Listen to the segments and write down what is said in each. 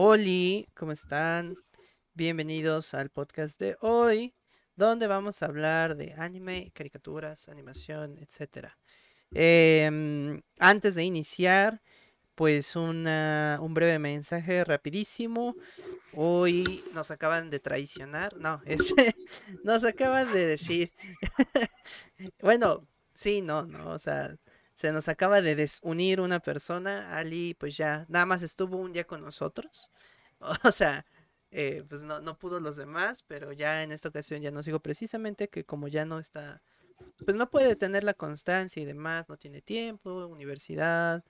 Oli, ¿cómo están? Bienvenidos al podcast de hoy, donde vamos a hablar de anime, caricaturas, animación, etc. Em, antes de iniciar, pues una, un breve mensaje rapidísimo. Hoy nos acaban de traicionar, no, es, nos acaban de decir, bueno, sí, no, no, o sea, se nos acaba de desunir una persona, Ali pues ya nada más estuvo un día con nosotros, o sea, eh, pues no, no pudo los demás, pero ya en esta ocasión ya nos dijo precisamente que como ya no está, pues no puede tener la constancia y demás, no tiene tiempo, universidad,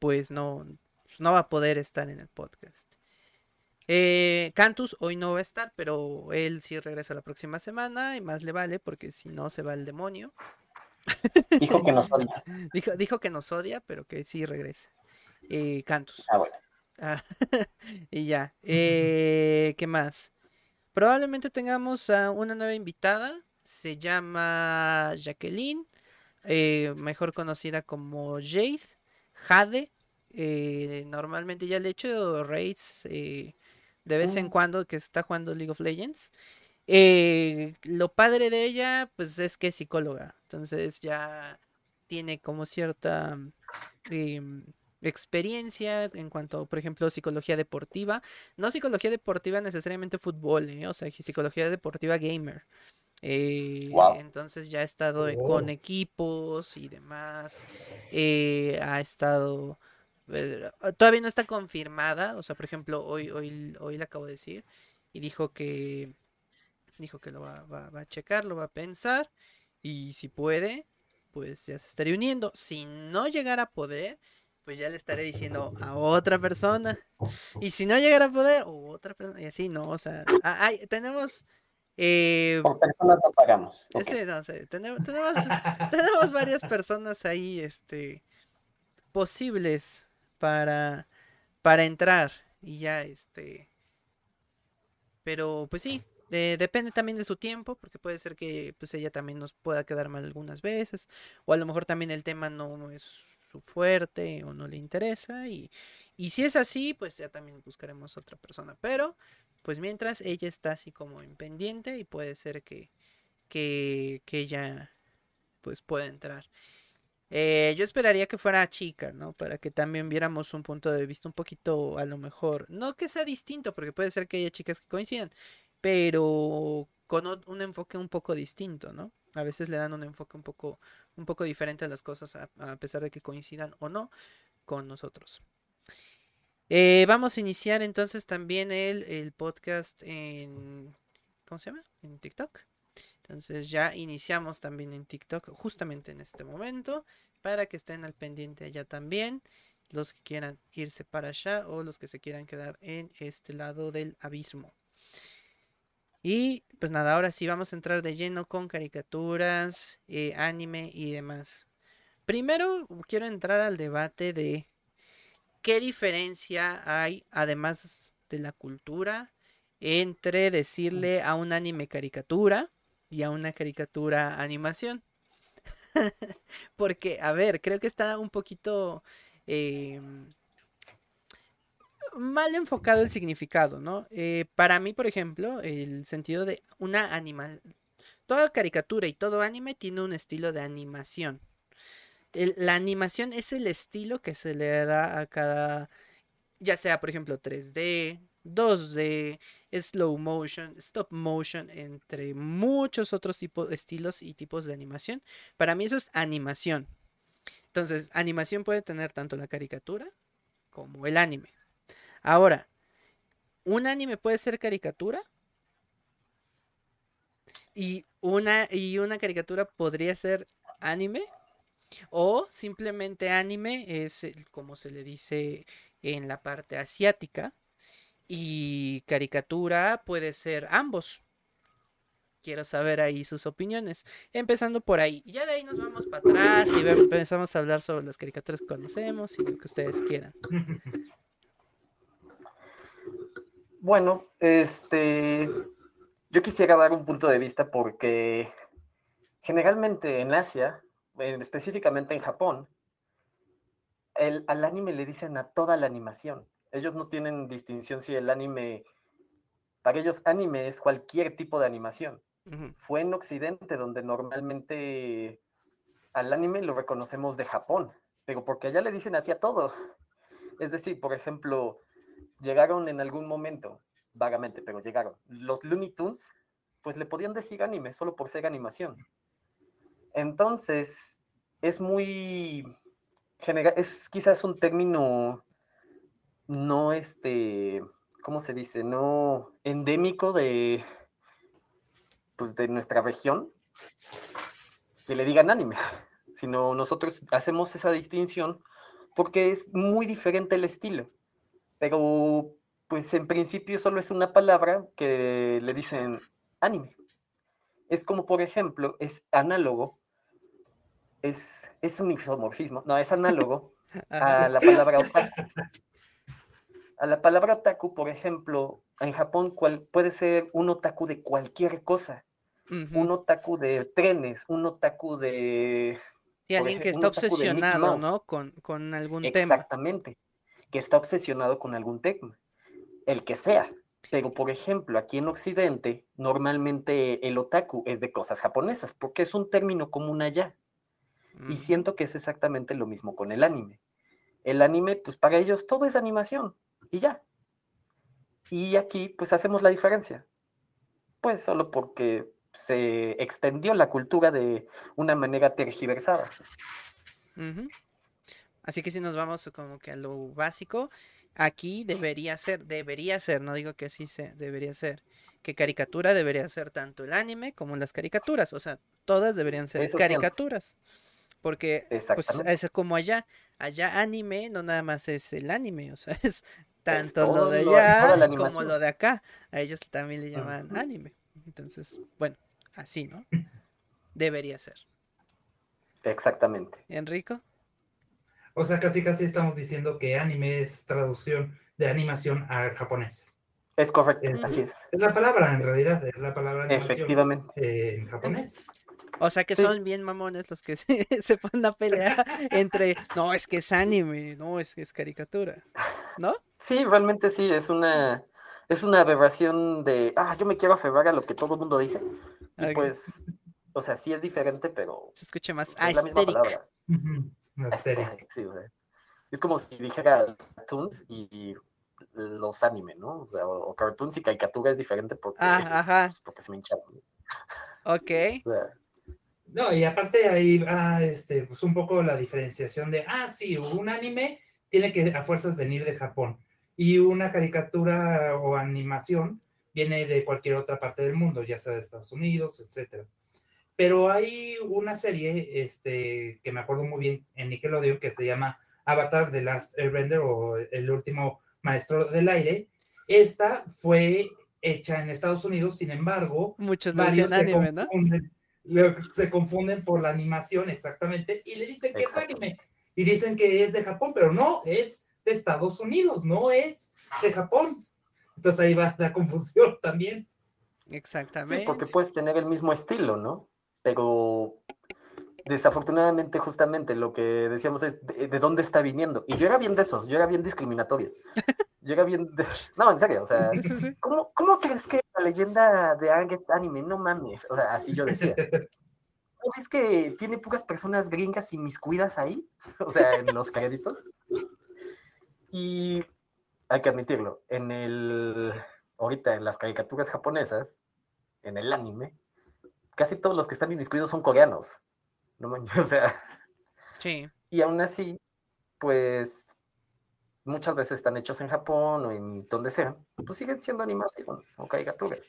pues no, no va a poder estar en el podcast. Eh, Cantus hoy no va a estar, pero él sí regresa la próxima semana y más le vale porque si no se va el demonio. Dijo que nos odia. Dijo, dijo que nos odia, pero que sí regresa. Eh, Cantus. Ah, bueno. Ah, y ya. Eh, ¿Qué más? Probablemente tengamos a una nueva invitada. Se llama Jacqueline, eh, mejor conocida como Jade. Jade. Eh, normalmente ya le he hecho raids de vez en Mm. cuando que está jugando League of Legends. Lo padre de ella, pues es que es psicóloga. Entonces ya tiene como cierta em, experiencia en cuanto, por ejemplo, psicología deportiva. No psicología deportiva necesariamente fútbol, ¿eh? O sea, psicología deportiva gamer. Eh, Wow. entonces ya ha estado con Oh. equipos y demás. eh, ha estado... Todavía no está confirmada. O sea, por ejemplo, hoy, hoy, hoy le acabo de decir. Y dijo que... Dijo que lo va, va- va a checar, lo va a pensar. Y si puede, pues ya se estaría uniendo. Si no llegara a poder, pues ya le estaré diciendo a otra persona. Y si no llegara a poder, otra persona. Y así, no, o sea, hay- tenemos... eh, Por personas no pagamos. Ese, no sé, tenemos, tenemos, tenemos varias personas ahí, este, posibles para, para entrar. Y ya, este, pero pues sí, depende también de su tiempo, porque puede ser que pues ella también nos pueda quedar mal algunas veces, o a lo mejor también el tema no es su fuerte o no le interesa, y, y si es así, pues ya también buscaremos otra persona, pero pues mientras ella está así como en pendiente y puede ser que, que, que ella pues pueda entrar. Eh, yo esperaría que fuera chica, ¿no? Para que también viéramos un punto de vista un poquito, a lo mejor, no que sea distinto, porque puede ser que haya chicas que coincidan, pero con un enfoque un poco distinto, ¿no? A veces le dan un enfoque un poco, un poco diferente a las cosas, a, a pesar de que coincidan o no con nosotros. Eh, vamos a iniciar entonces también el, el podcast en, ¿cómo se llama? En TikTok. Entonces ya iniciamos también en TikTok justamente en este momento para que estén al pendiente allá también los que quieran irse para allá o los que se quieran quedar en este lado del abismo. Y pues nada, ahora sí vamos a entrar de lleno con caricaturas, eh, anime y demás. Primero quiero entrar al debate de qué diferencia hay, además de la cultura, entre decirle a un anime caricatura y a una caricatura animación. Porque, a ver, creo que está un poquito eh, mal enfocado el significado, ¿no? Eh, para mí, por ejemplo, el sentido de una anima... Toda caricatura y todo anime tiene un estilo de animación. La animación es el estilo que se le da a cada, ya sea, por ejemplo, 3D, 2D, slow motion, stop motion, entre muchos otros tipos, estilos y tipos de animación. Para mí eso es animación. Entonces, animación puede tener tanto la caricatura como el anime. Ahora, ¿un anime puede ser caricatura? Y una, y una caricatura podría ser anime. O simplemente anime es como se le dice en la parte asiática. Y caricatura puede ser ambos. Quiero saber ahí sus opiniones. Empezando por ahí. Ya de ahí nos vamos para atrás y empezamos a hablar sobre las caricaturas que conocemos y lo que ustedes quieran. Bueno, este, yo quisiera dar un punto de vista porque generalmente en Asia, en- específicamente en Japón, el, al anime le dicen a toda la animación. Ellos no tienen distinción si el anime, para ellos anime es cualquier tipo de animación. Fue en Occidente donde normalmente al anime lo reconocemos de Japón, pero porque allá le dicen así a todo. Es decir, por ejemplo, llegaron en algún momento, vagamente, pero llegaron, los Looney Tunes, pues le podían decir anime solo por ser animación. Entonces, es muy, es quizás un término no, este, ¿cómo se dice? No endémico de, pues, de nuestra región, que le digan anime, sino nosotros hacemos esa distinción porque es muy diferente el estilo. Pero, pues en principio solo es una palabra que le dicen anime. Es como, por ejemplo, es análogo, es, es un isomorfismo, no, es análogo a la palabra otaku. A la palabra otaku, por ejemplo, en Japón cual, puede ser un otaku de cualquier cosa. Un otaku de trenes, un otaku de y alguien que está obsesionado, ¿no? Con, con algún tema. Exactamente, que está obsesionado con algún tema, el que sea. Pero, por ejemplo, aquí en Occidente, normalmente el otaku es de cosas japonesas, porque es un término común allá. Y siento que es exactamente lo mismo con el anime. El anime, pues para ellos todo es animación, y ya. Y aquí, pues hacemos la diferencia. Pues solo porque se extendió la cultura de una manera tergiversada. Así que si nos vamos como que a lo básico, aquí debería ser, debería ser, no digo que sí se debería ser, que caricatura debería ser tanto el anime como las caricaturas, o sea, todas deberían ser caricaturas. Porque pues, es como allá, allá anime no nada más es el anime, o sea, es tanto lo de allá como lo de acá. A ellos también le llaman anime. Entonces, bueno, así, ¿no? Debería ser. Exactamente. Enrico. O sea, casi casi estamos diciendo que anime es traducción de animación al japonés. Es correcto, así es. Es la palabra, en realidad, es la palabra animación Efectivamente. en japonés. O sea que son bien mamones los que se, se, ponen a pelear entre, no, es que es anime, no, es que es caricatura, ¿no? Sí, realmente sí, es una, es una aberración de, ah, yo me quiero aferrar a lo que todo el mundo dice. Y pues, o sea, sí es diferente, pero... Se escucha más es la misma palabra. sí, o sea, es como si dijera cartoons y, los anime, ¿no? O sea, o, cartoons y caricatura es diferente porque, ah, ajá. Pues, porque se me hincharon. Ok. no, y aparte ahí va este, pues un poco la diferenciación de, ah, sí, un anime tiene que a fuerzas venir de Japón y una caricatura o animación viene de cualquier otra parte del mundo, ya sea de Estados Unidos, etc. Pero hay una serie este, que me acuerdo muy bien en Nickelodeon que se llama Avatar The Last Airbender o El último maestro del aire. Esta fue hecha en Estados Unidos, sin embargo, muchos varios anime, ¿no? Se confunden por la animación exactamente y le dicen que es anime y dicen que es de Japón, pero no, es de Estados Unidos, no es de Japón. Entonces ahí va la confusión también. Exactamente. Sí, porque puedes tener el mismo estilo, ¿no? Pero desafortunadamente justamente lo que decíamos es de, dónde está viniendo. Y yo era bien de esos, yo era bien discriminatorio. Yo era bien No, en serio, o sea, ¿cómo, ¿cómo, crees que la leyenda de Ang es anime? No mames, o sea, así yo decía. ¿No ves que tiene pocas personas gringas y mis cuidas ahí? O sea, en los créditos. Y hay que admitirlo, en el, ahorita en las caricaturas japonesas, en el anime, casi todos los que están inmiscuidos son coreanos. No manches, o sea. Sí. Y aún así, pues muchas veces están hechos en Japón o en donde sea, pues siguen siendo animación o caricaturas.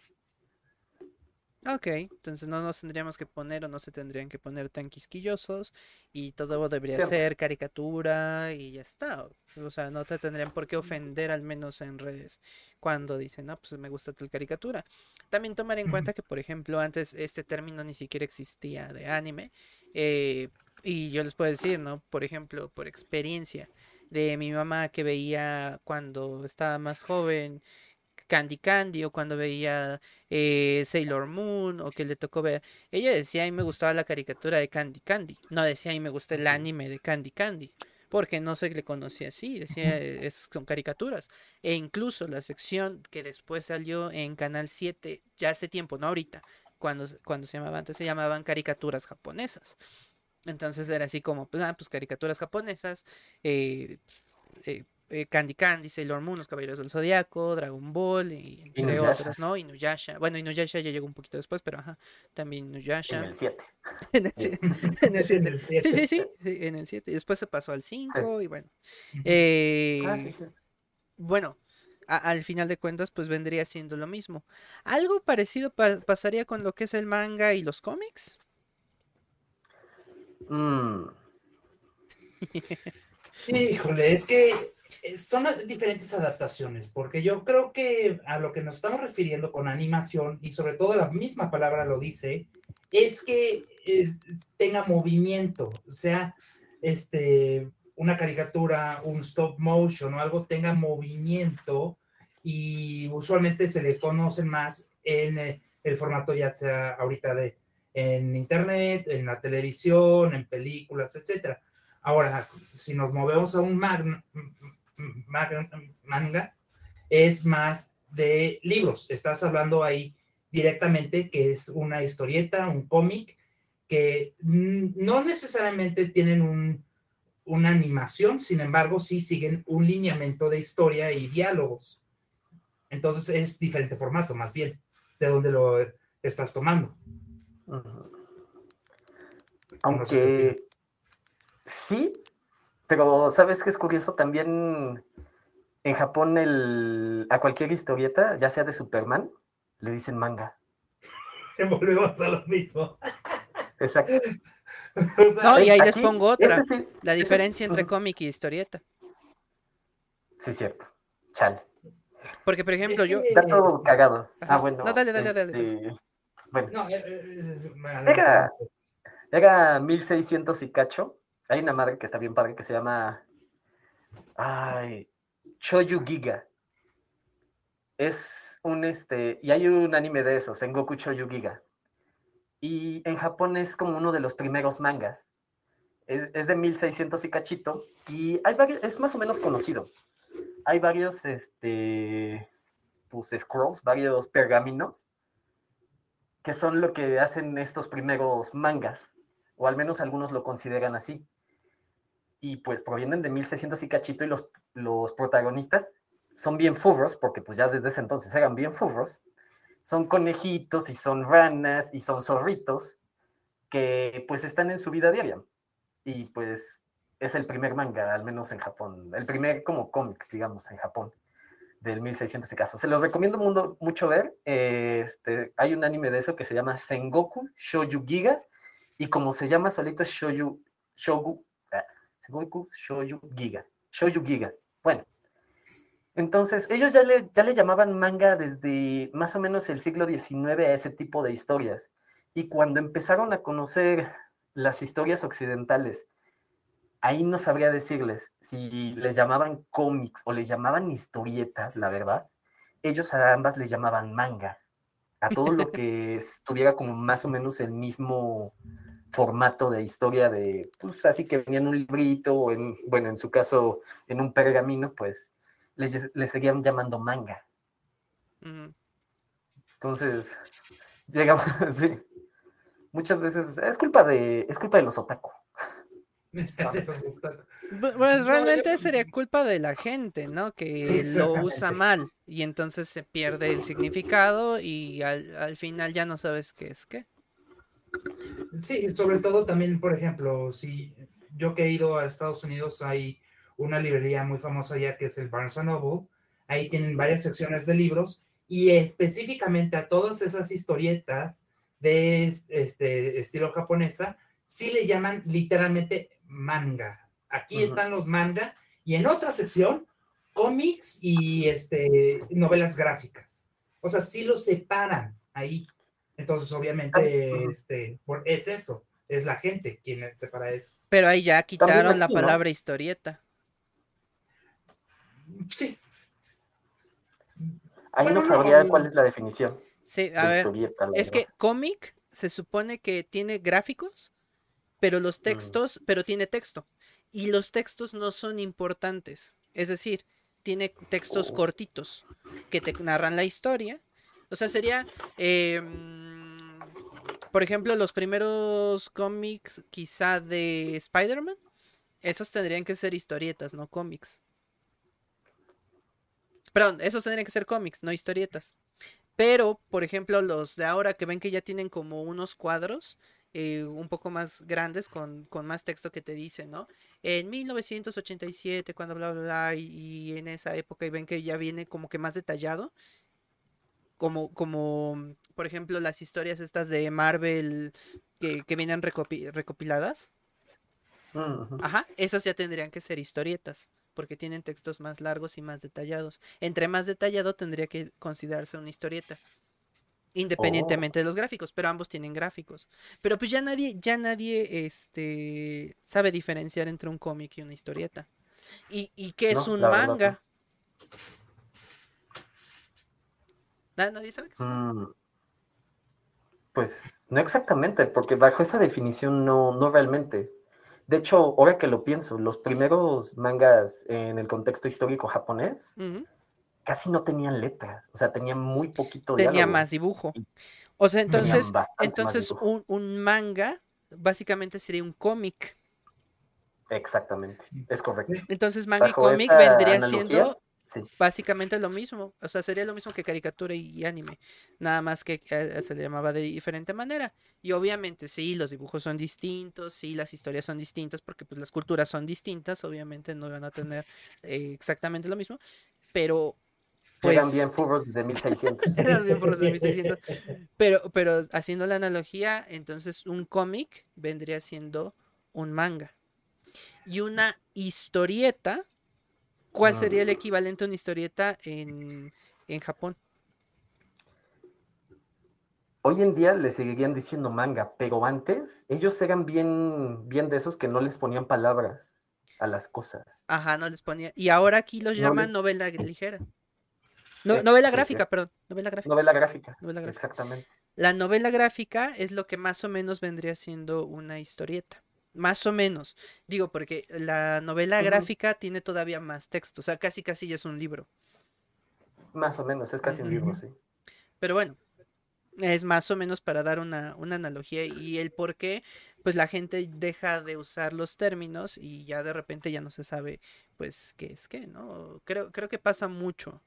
Ok, entonces no nos tendríamos que poner o no se tendrían que poner tan quisquillosos y todo debería ser caricatura y ya está. O sea, no se tendrían por qué ofender al menos en redes cuando dicen, no, pues me gusta tal caricatura. También tomar en cuenta que, por ejemplo, antes este término ni siquiera existía de anime. Eh, y yo les puedo decir, ¿no? Por ejemplo, por experiencia de mi mamá que veía cuando estaba más joven Candy Candy o cuando veía eh, Sailor Moon o que le tocó ver. Ella decía, a mí me gustaba la caricatura de Candy Candy. No decía, a mí me gusta el anime de Candy Candy. porque no se le conocía así, decía, es, son caricaturas. E incluso la sección que después salió en Canal 7, ya hace tiempo, no ahorita, cuando, cuando se llamaba antes, se llamaban caricaturas japonesas. Entonces era así como, pues, ah, pues caricaturas japonesas, eh, eh, eh, Candy Candy, Sailor Moon, Los Caballeros del Zodiaco, Dragon Ball, y entre otros, ¿no? Inuyasha. Bueno, Inuyasha ya llegó un poquito después, pero ajá, también Inuyasha. En el 7. en el 7. Sí, sí, sí, en el 7. Después se pasó al 5 y bueno. Eh, ah, sí, sí. Bueno, al final de cuentas, pues vendría siendo lo mismo. ¿Algo parecido pasaría con lo que es el manga y los cómics? Mm. Híjole, es que eh, son diferentes adaptaciones, porque yo creo que a lo que nos estamos refiriendo con animación, y sobre todo la misma palabra lo dice, es que tenga movimiento, o sea, este, una caricatura, un stop motion o algo tenga movimiento y usualmente se le conoce más en eh, el formato ya sea ahorita de en internet, en la televisión, en películas, etcétera. Ahora, si nos movemos a un magno, manga es más de libros. Estás hablando ahí directamente que es una historieta, un cómic, que no necesariamente tienen un, una animación, sin embargo, sí siguen un lineamiento de historia y diálogos. Entonces es diferente formato, más bien, de donde lo estás tomando. Aunque sí, pero, ¿sabes qué es curioso? También en Japón el, a cualquier historieta, ya sea de Superman, le dicen manga. Volvemos a lo mismo. Exacto. no, y ahí les pongo otra. la diferencia entre cómic y historieta. Sí, cierto. Chale. Porque, por ejemplo, yo. Está todo cagado. Ah, bueno. No, dale, dale, dale. Este, bueno. No, eh, eh, era, era 1600 y cacho hay una madre que está bien padre que se llama. Ay. Shoyu Giga. Es un este. Y hay un anime de esos, en Goku Shoyu Giga. Y en Japón es como uno de los primeros mangas. Es, de 1600 y cachito. Y hay varios, es más o menos conocido. Hay varios, este. Pues scrolls, varios pergaminos. Que son lo que hacen estos primeros mangas. O al menos algunos lo consideran así y pues provienen de 1600 y cachito y los, los protagonistas son bien furros, porque pues ya desde ese entonces eran bien furros, son conejitos y son ranas y son zorritos que pues están en su vida diaria. Y pues es el primer manga, al menos en Japón, el primer como cómic, digamos, en Japón, del 1600 y caso. Se los recomiendo mucho ver. este, hay un anime de eso que se llama Sengoku Shouju Giga, y como se llama solito Shouju, Shogu, Goku Shouju Giga. Shouju Giga. Bueno, entonces ellos ya le, ya le llamaban manga desde más o menos el siglo XIX a ese tipo de historias. Y cuando empezaron a conocer las historias occidentales, ahí no sabría decirles si les llamaban cómics o les llamaban historietas, la verdad. Ellos a ambas le llamaban manga. A todo lo que estuviera como más o menos el mismo formato de historia de, pues así que venía en un librito, o en, bueno, en su caso, en un pergamino, pues le seguían llamando manga. Entonces, llegamos, sí. Muchas veces es culpa de, es culpa de los otaku. Pues realmente sería culpa de la gente, ¿no? Que lo usa mal y entonces se pierde el significado y al, al final ya no sabes qué es qué. Sí, sobre todo también, por ejemplo, si yo que he ido a Estados Unidos, hay una librería muy famosa ya que es el Barnes Noble. Ahí tienen varias secciones de libros y específicamente a todas esas historietas de este estilo japonesa, sí le llaman literalmente manga. Aquí están los manga y en otra sección, cómics y este, novelas gráficas. O sea, sí los separan ahí. Entonces, obviamente, este, es eso, es la gente quien separa eso. Pero ahí ya quitaron la palabra historieta. Sí. Ahí no sabría cuál es la definición. Sí, a ver, es que cómic se supone que tiene gráficos, pero los textos, pero tiene texto. y los textos no son importantes. Es decir, tiene textos cortitos que te narran la historia. O sea, sería, em, por ejemplo, los primeros cómics quizá de Spider-Man. Esos tendrían que ser historietas, no cómics. Perdón, esos tendrían que ser cómics, no historietas. Pero, por ejemplo, los de ahora que ven que ya tienen como unos cuadros eh, un poco más grandes con, más texto que te dicen, ¿no? En 1987, cuando bla, bla, bla, y, en esa época y ven que ya viene como que más detallado. Como, como por ejemplo, las historias estas de Marvel que, vienen recopiladas. Ajá, esas ya tendrían que ser historietas porque tienen textos más largos y más detallados. Entre más detallado tendría que considerarse una historieta. Independientemente de los gráficos, pero ambos tienen gráficos. Pero pues ya nadie, ya nadie este, sabe diferenciar entre un cómic y una historieta. ¿Y, y qué es un manga? ¿Nadie sabe qué es un? Mm. Pues no exactamente, porque bajo esa definición no, no realmente. De hecho, ahora que lo pienso, los primeros mangas en el contexto histórico japonés casi no tenían letras, o sea, tenían muy poquito diálogo. Tenía más dibujo. O sea, entonces, entonces un, manga básicamente sería un cómic. Exactamente, es correcto. Entonces manga y cómic vendría siendo Básicamente lo mismo, o sea, sería lo mismo que caricatura y, anime, nada más que eh, se le llamaba de diferente manera. Y obviamente sí, los dibujos son distintos, sí, las historias son distintas, porque pues las culturas son distintas, obviamente no van a tener eh, exactamente lo mismo, pero... Pues, eran bien furros de 1600. eran bien furros de 1600. Pero, pero haciendo la analogía, entonces un cómic vendría siendo un manga. Y una historieta ¿Cuál sería el equivalente a una historieta en, Japón? Hoy en día le seguirían diciendo manga, pero antes ellos eran bien, bien de esos que no les ponían palabras a las cosas. Ajá, no les ponía. Y ahora aquí los llaman novela ligera. No, novela gráfica, perdón. Novela gráfica. Novela gráfica. Novela gráfica. Exactamente. La novela gráfica es lo que más o menos vendría siendo una historieta. Más o menos. Digo, porque la novela gráfica tiene todavía más texto. O sea, casi casi ya es un libro. Más o menos, es casi un libro, sí. Pero bueno, es más o menos para dar una, una, analogía y el por qué, pues la gente deja de usar los términos y ya de repente ya no se sabe, pues, qué es qué, ¿no? Creo, creo que pasa mucho.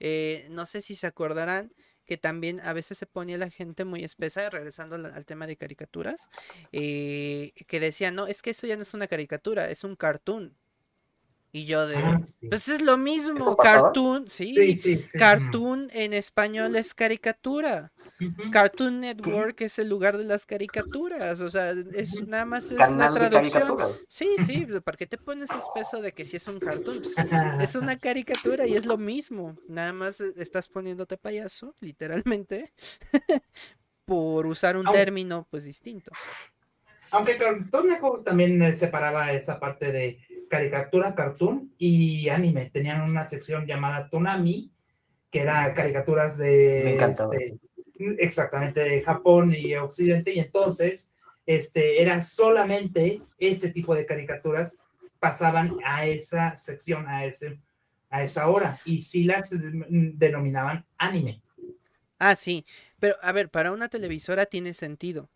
Eh, no sé si se acordarán que también a veces se ponía la gente muy espesa, regresando al, tema de caricaturas, eh, que decía, no, es que eso ya no es una caricatura, es un cartoon. Y yo de, ah, pues es lo mismo, cartoon, sí, cartoon en español es caricatura. Cartoon Network es el lugar de las caricaturas, o sea, es nada más es la traducción. Sí, sí, ¿para qué te pones espeso de que si es un cartoon? Pues, es una caricatura y es lo mismo, nada más estás poniéndote payaso, literalmente, por usar un término pues distinto. Aunque Cartoon Network también separaba esa parte de caricatura, cartoon y anime. Tenían una sección llamada Tonami, que era caricaturas de... Me encantaba, este, exactamente de Japón y Occidente, y entonces este, era solamente ese tipo de caricaturas pasaban a esa sección, a, ese, a esa hora, y sí las denominaban anime. Ah, sí, pero a ver, para una televisora tiene sentido,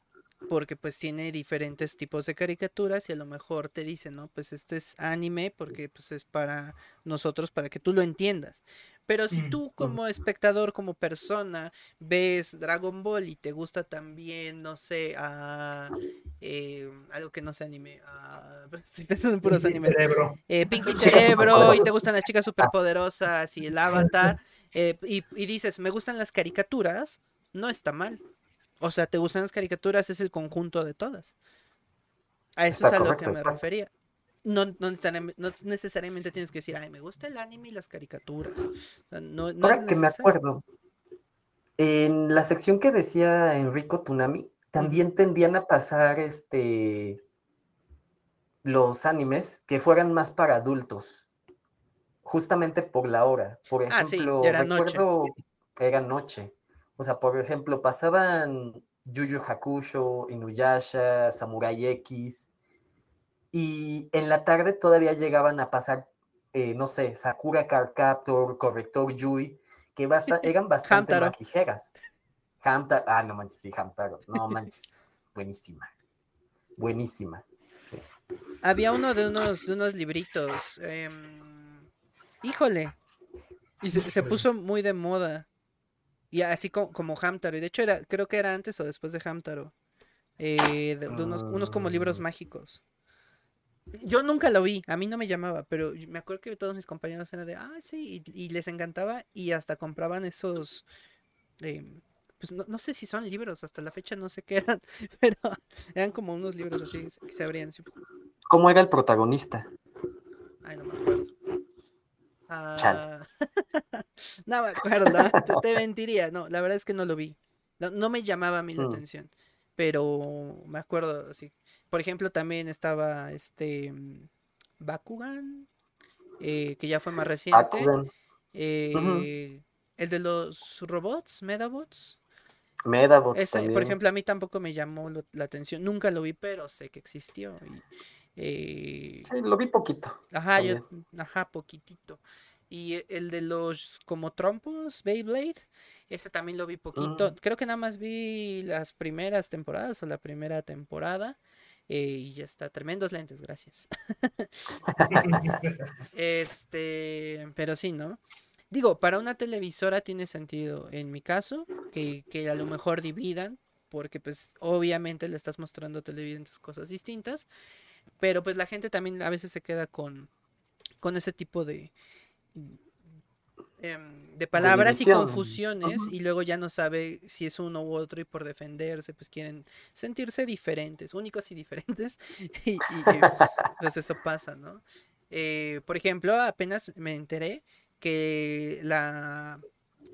porque pues tiene diferentes tipos de caricaturas y a lo mejor te dicen, ¿no? Pues este es anime porque pues es para nosotros, para que tú lo entiendas. Pero si mm, tú como espectador, como persona, ves Dragon Ball y te gusta también, no sé, a, eh, algo que no se anime, a, estoy pensando en puros animes. Cerebro. Eh, Pinky Cerebro y te gustan las chicas superpoderosas y el avatar, eh, y, y dices, me gustan las caricaturas, no está mal. O sea, te gustan las caricaturas, es el conjunto de todas. A eso es a lo que me refería no, necesariamente, tienes que decir, ay, me gusta el anime y las caricaturas. no, Ahora que me acuerdo, en la sección que decía Enrico Tunami, también tendían a pasar este los animes que fueran más para adultos, justamente por la hora. Por ah, ejemplo, era recuerdo noche. era noche. O sea, por ejemplo, pasaban Yu Yu Hakusho, Inuyasha, Samurai X, Y en la tarde todavía llegaban a pasar, eh, no sé, Sakura Card Captor, Corrector Yui, que eran bastante más ligeras. Hamtaro, ah, no manches, sí, Hamtaro, no manches, buenísima, buenísima. sí. Había uno de unos, de unos libritos. em, híjole. Y se, se puso muy de moda. Y así como, como Hamtaro. Y de hecho era, creo que era antes o después de Hamtaro. Eh, de, de unos, unos como libros Ah. mágicos. Yo nunca lo vi, a mí no me llamaba, pero me acuerdo que todos mis compañeros eran de, ah, sí, y, y les encantaba y hasta compraban esos, em, pues no, no sé si son libros, hasta la fecha no sé qué eran, pero eran como unos libros así que se abrían. así, ¿Cómo era el protagonista? Ay, no me acuerdo. Ah, no me acuerdo, te, te mentiría. No, la verdad es que no lo vi. No, no me llamaba a mí la Mm. atención. Pero me acuerdo, sí. Por ejemplo, también estaba este mm, Bakugan, eh, que ya fue más reciente. Eh, El de los robots, Medabots. Medabots Ese, por ejemplo, a mí tampoco me llamó la atención. Nunca lo vi, pero sé que existió. y, eh, Sí, lo vi poquito. Ajá, yo, ajá, poquitito. Y e- el de los como trompos, Beyblade, ese también lo vi poquito. Mm. Creo que nada más vi las primeras temporadas o la primera temporada. eh, y ya está, tremendos lentes, gracias. Este, pero sí, ¿no? Digo, para una televisora tiene sentido, en mi caso, que, que a lo mejor dividan, porque pues obviamente le estás mostrando a televidentes cosas distintas, pero pues la gente también a veces se queda con, con ese tipo de, em, de palabras y confusiones y luego ya no sabe si es uno u otro y por defenderse pues quieren sentirse diferentes, únicos y diferentes y, y, y, pues eso pasa, ¿no? Eh, por ejemplo, apenas me enteré que la,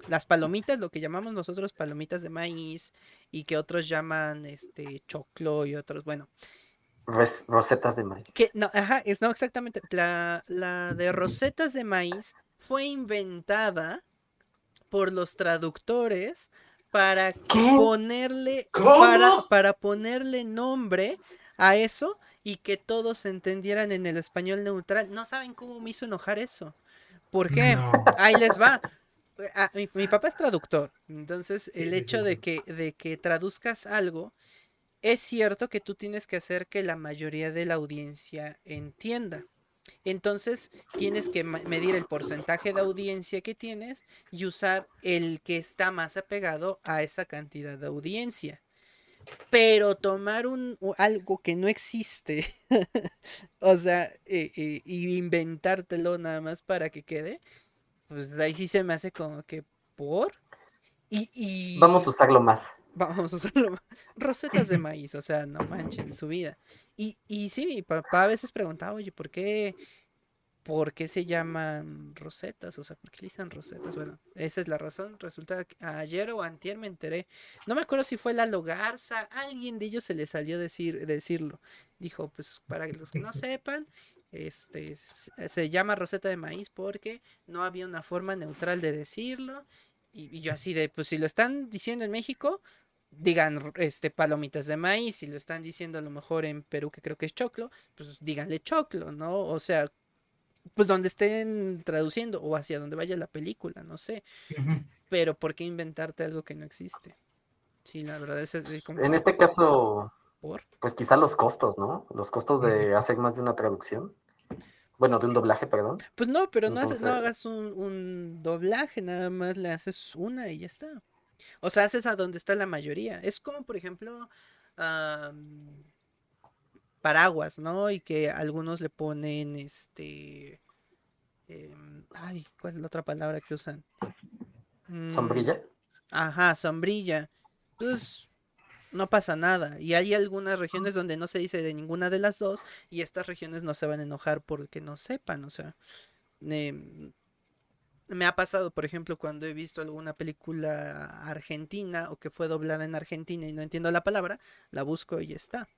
las palomitas, lo que llamamos nosotros palomitas de maíz y que otros llaman este choclo y otros, bueno, Res- rosetas de maíz. que no, ajá, es no exactamente. La, la de rosetas de maíz fue inventada por los traductores para ¿Qué? ponerle para, para ponerle nombre a eso y que todos se entendieran en el español neutral. No saben cómo me hizo enojar eso. ¿Por qué? No. Ahí les va. Ah, mi, mi papá es traductor, entonces Sí, el hecho sí, de que, de que traduzcas algo, es cierto que tú tienes que hacer que la mayoría de la audiencia entienda. Entonces tienes que medir el porcentaje de audiencia que tienes y usar el que está más apegado a esa cantidad de audiencia. Pero tomar un, algo que no existe, o sea, y inventártelo nada más para que quede, pues ahí sí se me hace como que por. Y Vamos a usarlo más. Vamos a usarlo. Rosetas de maíz, o sea, no manchen su vida. Y, y sí, mi papá a veces preguntaba, oye, ¿por qué, ¿por qué se llaman rosetas? O sea, ¿por qué le dicen rosetas? Bueno, esa es la razón. Resulta que ayer o antier me enteré. No me acuerdo si fue Lalo Garza, alguien de ellos se le salió decir, decirlo. Dijo, pues para los que no sepan, este se, llama roseta de maíz porque no había una forma neutral de decirlo. Y, y yo así de, pues si lo están diciendo en México, digan este palomitas de maíz, si lo están diciendo a lo mejor en Perú, que creo que es choclo, pues díganle choclo, ¿no? O sea, pues donde estén traduciendo o hacia donde vaya la película, no sé. Pero ¿por qué inventarte algo que no existe? Sí, la verdad es, es como En este caso, por. pues quizá los costos, ¿no? Los costos de hacer más de una traducción. Bueno, de un doblaje, perdón. Pues no, pero no, haces- no hagas un, un doblaje, nada más le haces una y ya está. O sea, haces a donde está la mayoría. Es como, por ejemplo, paraguas, ¿no? Y que algunos le ponen este. em, ay, ¿cuál es la otra palabra que usan? Mm, Sombrilla. Ajá, sombrilla. Entonces, no pasa nada. Y hay algunas regiones donde no se dice de ninguna de las dos y estas regiones no se van a enojar porque no sepan. O sea, em, me ha pasado, por ejemplo, cuando he visto alguna película argentina o que fue doblada en Argentina y no entiendo la palabra, la busco y ya está.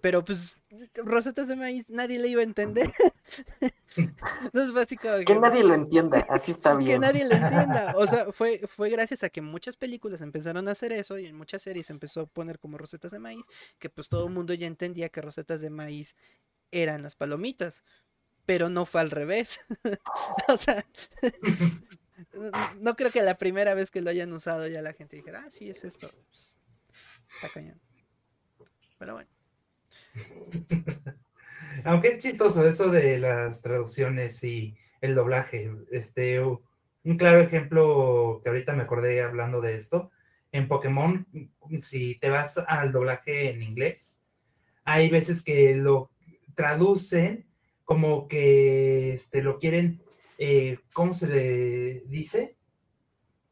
Pero pues, rosetas de maíz, nadie le iba a entender. Entonces, básicamente... Que nadie lo entienda, así está Que bien. nadie lo entienda. O sea, fue, fue gracias a que muchas películas empezaron a hacer eso y en muchas series empezó a poner como rosetas de maíz, que pues todo el mundo ya entendía que rosetas de maíz eran las palomitas, pero no fue al revés. o sea, no creo que la primera vez que lo hayan usado ya la gente dijera, ah, sí, es esto. Pues, está cañón. Pero bueno. Aunque es chistoso eso de las traducciones y el doblaje. Este, un claro ejemplo que ahorita me acordé hablando de esto. En Pokémon, si te vas al doblaje en inglés, hay veces que lo traducen como que este, lo quieren, eh, ¿cómo se le dice?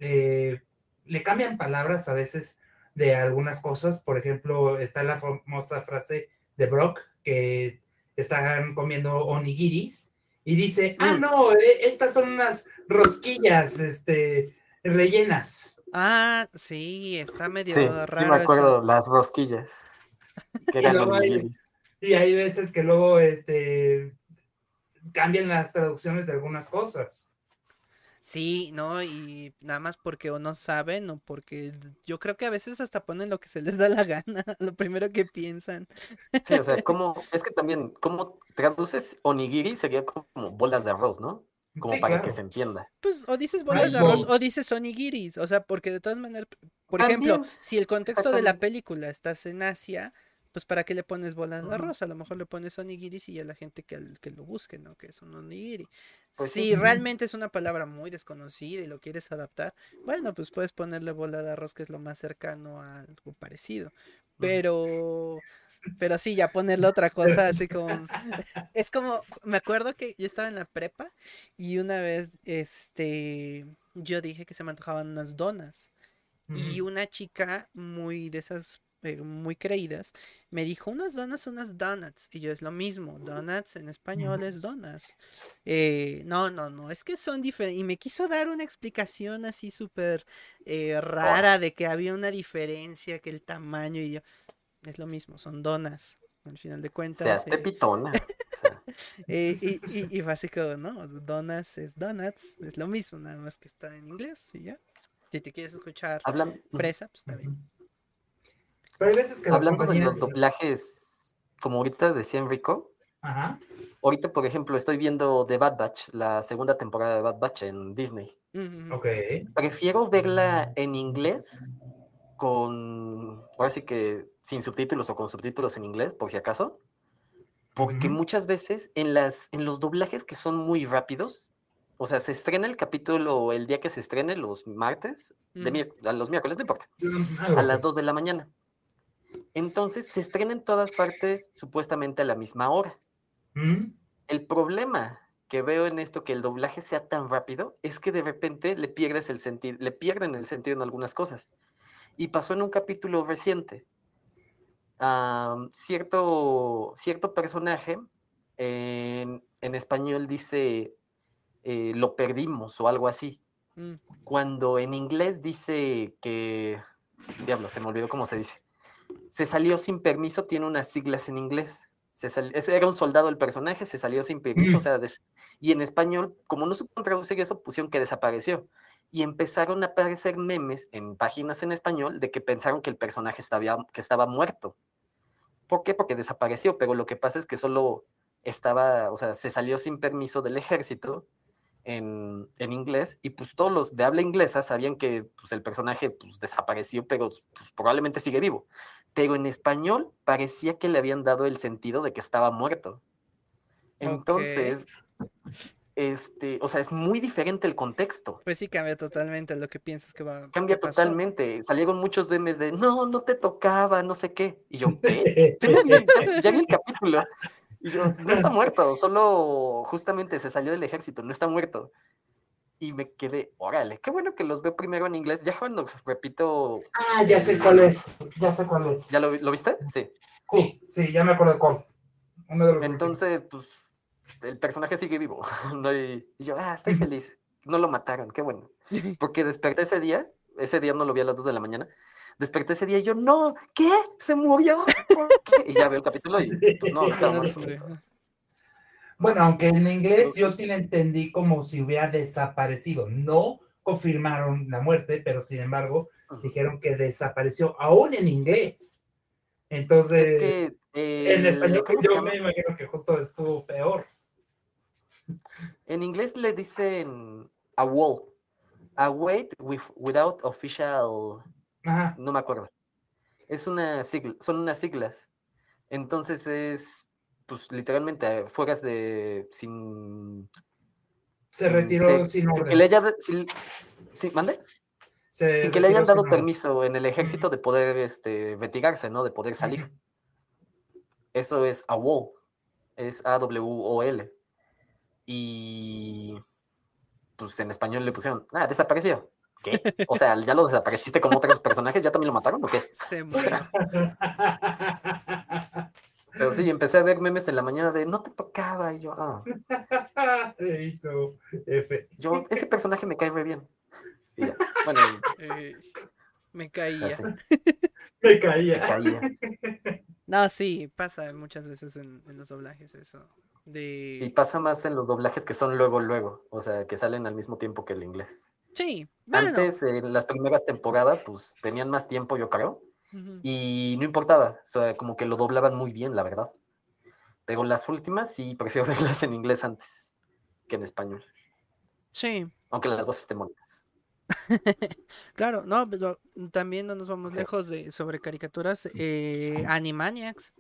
Eh, le cambian palabras a veces de algunas cosas. Por ejemplo, está la famosa frase de Brock que están comiendo onigiris y dice, ah, mm. no, e, estas son unas rosquillas, este, rellenas. Ah, sí, está medio raro. Sí, me acuerdo, las rosquillas. Que eran onigiris. y hay veces que luego, este, cambian las traducciones de algunas cosas. Sí, no, y nada más porque o no saben o porque yo creo que a veces hasta ponen lo que se les da la gana, lo primero que piensan. Sí, o sea, como, es que también, ¿cómo traduces onigiri? Sería como bolas de arroz, ¿no? Como para que se entienda. Pues o dices bolas de arroz o dices onigiris, o sea, porque de todas maneras, por ejemplo, si el contexto de la película estás en Asia, pues para qué le pones bolas de arroz, a lo mejor le pones onigiris y ya la gente que, que lo busque, ¿no? Que es un onigiri. Pues si realmente es una palabra muy desconocida y lo quieres adaptar, bueno, pues puedes ponerle bola de arroz que es lo más cercano a algo parecido. Pero pero sí, ya ponerle otra cosa así como es como me acuerdo que yo estaba en la prepa y una vez este yo dije que se me antojaban unas donas y una chica muy de esas eh, muy creídas, me dijo unas donas, unas donuts. Y yo es lo mismo, donuts en español es donuts. Eh, no, no, no, es que son diferentes. Y me quiso dar una explicación así súper eh, rara de que había una diferencia, que el tamaño y yo, es lo mismo, son donas. Al final de cuentas. Seas pitona. y, y, básico, ¿no? Donuts es donuts, es lo mismo, nada más que está en inglés y ya. Si te quieres escuchar fresa, pues está bien. Hablando de los doblajes, como ahorita decía Enrico, ahorita, por ejemplo, estoy viendo The Bad Batch, la segunda temporada de Bad Batch en Disney. Ok. Prefiero verla en inglés con, ahora sí que sin subtítulos o con subtítulos en inglés, por si acaso. Porque muchas veces en, las, en los doblajes que son muy rápidos, o sea, se estrena el capítulo el día que se estrene, los martes, de a los miércoles, no importa, a las 2 de la mañana. Entonces se estrena en todas partes supuestamente a la misma hora. Mm. El problema que veo en esto que el doblaje sea tan rápido es que de repente le pierdes el sentido, le pierden el sentido en algunas cosas. Y pasó en un capítulo reciente. cierto, cierto personaje en, español dice eh, lo perdimos o algo así. Mm. Cuando en inglés dice que. Diablo, se me olvidó cómo se dice se salió sin permiso, tiene unas siglas en inglés. Se era un soldado el personaje, se salió sin permiso, o mm. sea, y en español, como no supieron traducir eso, pusieron que desapareció. Y empezaron a aparecer memes en páginas en español de que pensaron que el personaje estaba, que estaba muerto. ¿Por qué? Porque desapareció, pero lo que pasa es que solo estaba, o sea, se salió sin permiso del ejército en, inglés y pues todos los de habla inglesa sabían que pues, el personaje pues, desapareció, pero pues, probablemente sigue vivo pero en español parecía que le habían dado el sentido de que estaba muerto. Entonces, este, o sea, es muy diferente el contexto. Pues sí, cambia totalmente lo que piensas que va. Cambia totalmente. Salieron muchos memes de no, no te tocaba, no sé qué. Y yo, ¿qué? ya, vi el capítulo. Y yo, no está muerto, solo justamente se salió del ejército, no está muerto y me quedé, órale, qué bueno que los veo primero en inglés. Ya cuando repito. Ah, ya sé cuál es. Ya sé cuál es. ¿Ya lo, viste? Sí. Sí, sí, ya me acuerdo de cuál. Entonces, pues, el personaje sigue vivo. y, yo, ah, estoy feliz. No lo mataron, qué bueno. Porque desperté ese día, ese día no lo vi a las 2 de la mañana. Desperté ese día y yo, no, ¿qué? ¿Se murió? Y ya veo el capítulo y pues, no, estaba muerto. Bueno, aunque en inglés yo sí le entendí como si hubiera desaparecido. No confirmaron la muerte, pero sin embargo dijeron que desapareció, aún en inglés. Entonces, Es que en español ¿cómo se yo me imagino que justo estuvo peor. En inglés le dicen a wall. A wait with, without official. Ajá. No me acuerdo. Es una sigla, son unas siglas. Entonces es, pues literalmente, fueras de. sin. Se sin- retiró se- sin sin orden. que le haya. sin- sin- ¿mande? Se Sin que le hayan dado sin permiso en el ejército de poder este, retirarse, ¿no? De poder salir. Eso es a wall. Es A-W-O-L. Y. Pues en español le pusieron. Ah, desapareció. ¿Qué? O sea, ¿ya lo desapareciste como otros personajes? ¿Ya también lo mataron o qué? Se murió. Pero sí, empecé a ver memes en la mañana de no te tocaba. Y yo, ah, Ey, no, F. yo, ese personaje me cae re bien. Y ya, bueno, Eh, me caía. así, me Me caía. No, sí, pasa muchas veces en, en los doblajes eso. Y pasa más en los doblajes que son luego, luego. O sea, que salen al mismo tiempo que el inglés. Sí, bueno. Antes, en las primeras temporadas, pues tenían más tiempo, yo creo. Y no importaba, o sea, como que lo doblaban muy bien, la verdad. Pero las últimas sí prefiero verlas en inglés antes que en español. Sí, Aunque las voces estén bonitas. claro, no, pero también no nos vamos Sí. lejos de sobre caricaturas. eh, Animaniacs.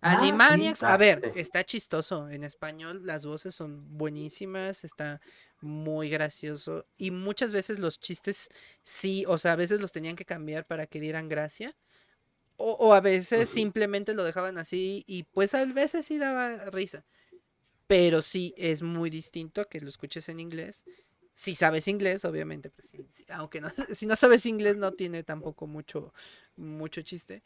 Ah, sí. Animaniacs, a ver, está chistoso. En español las voces son buenísimas, está muy gracioso. Y muchas veces los chistes sí, o sea, a veces los tenían que cambiar para que dieran gracia. O, o a veces simplemente lo dejaban así y pues a veces sí daba risa. Pero sí es muy distinto a que lo escuches en inglés. Si sabes inglés, obviamente, pues aunque no, si no sabes inglés no tiene tampoco mucho, mucho chiste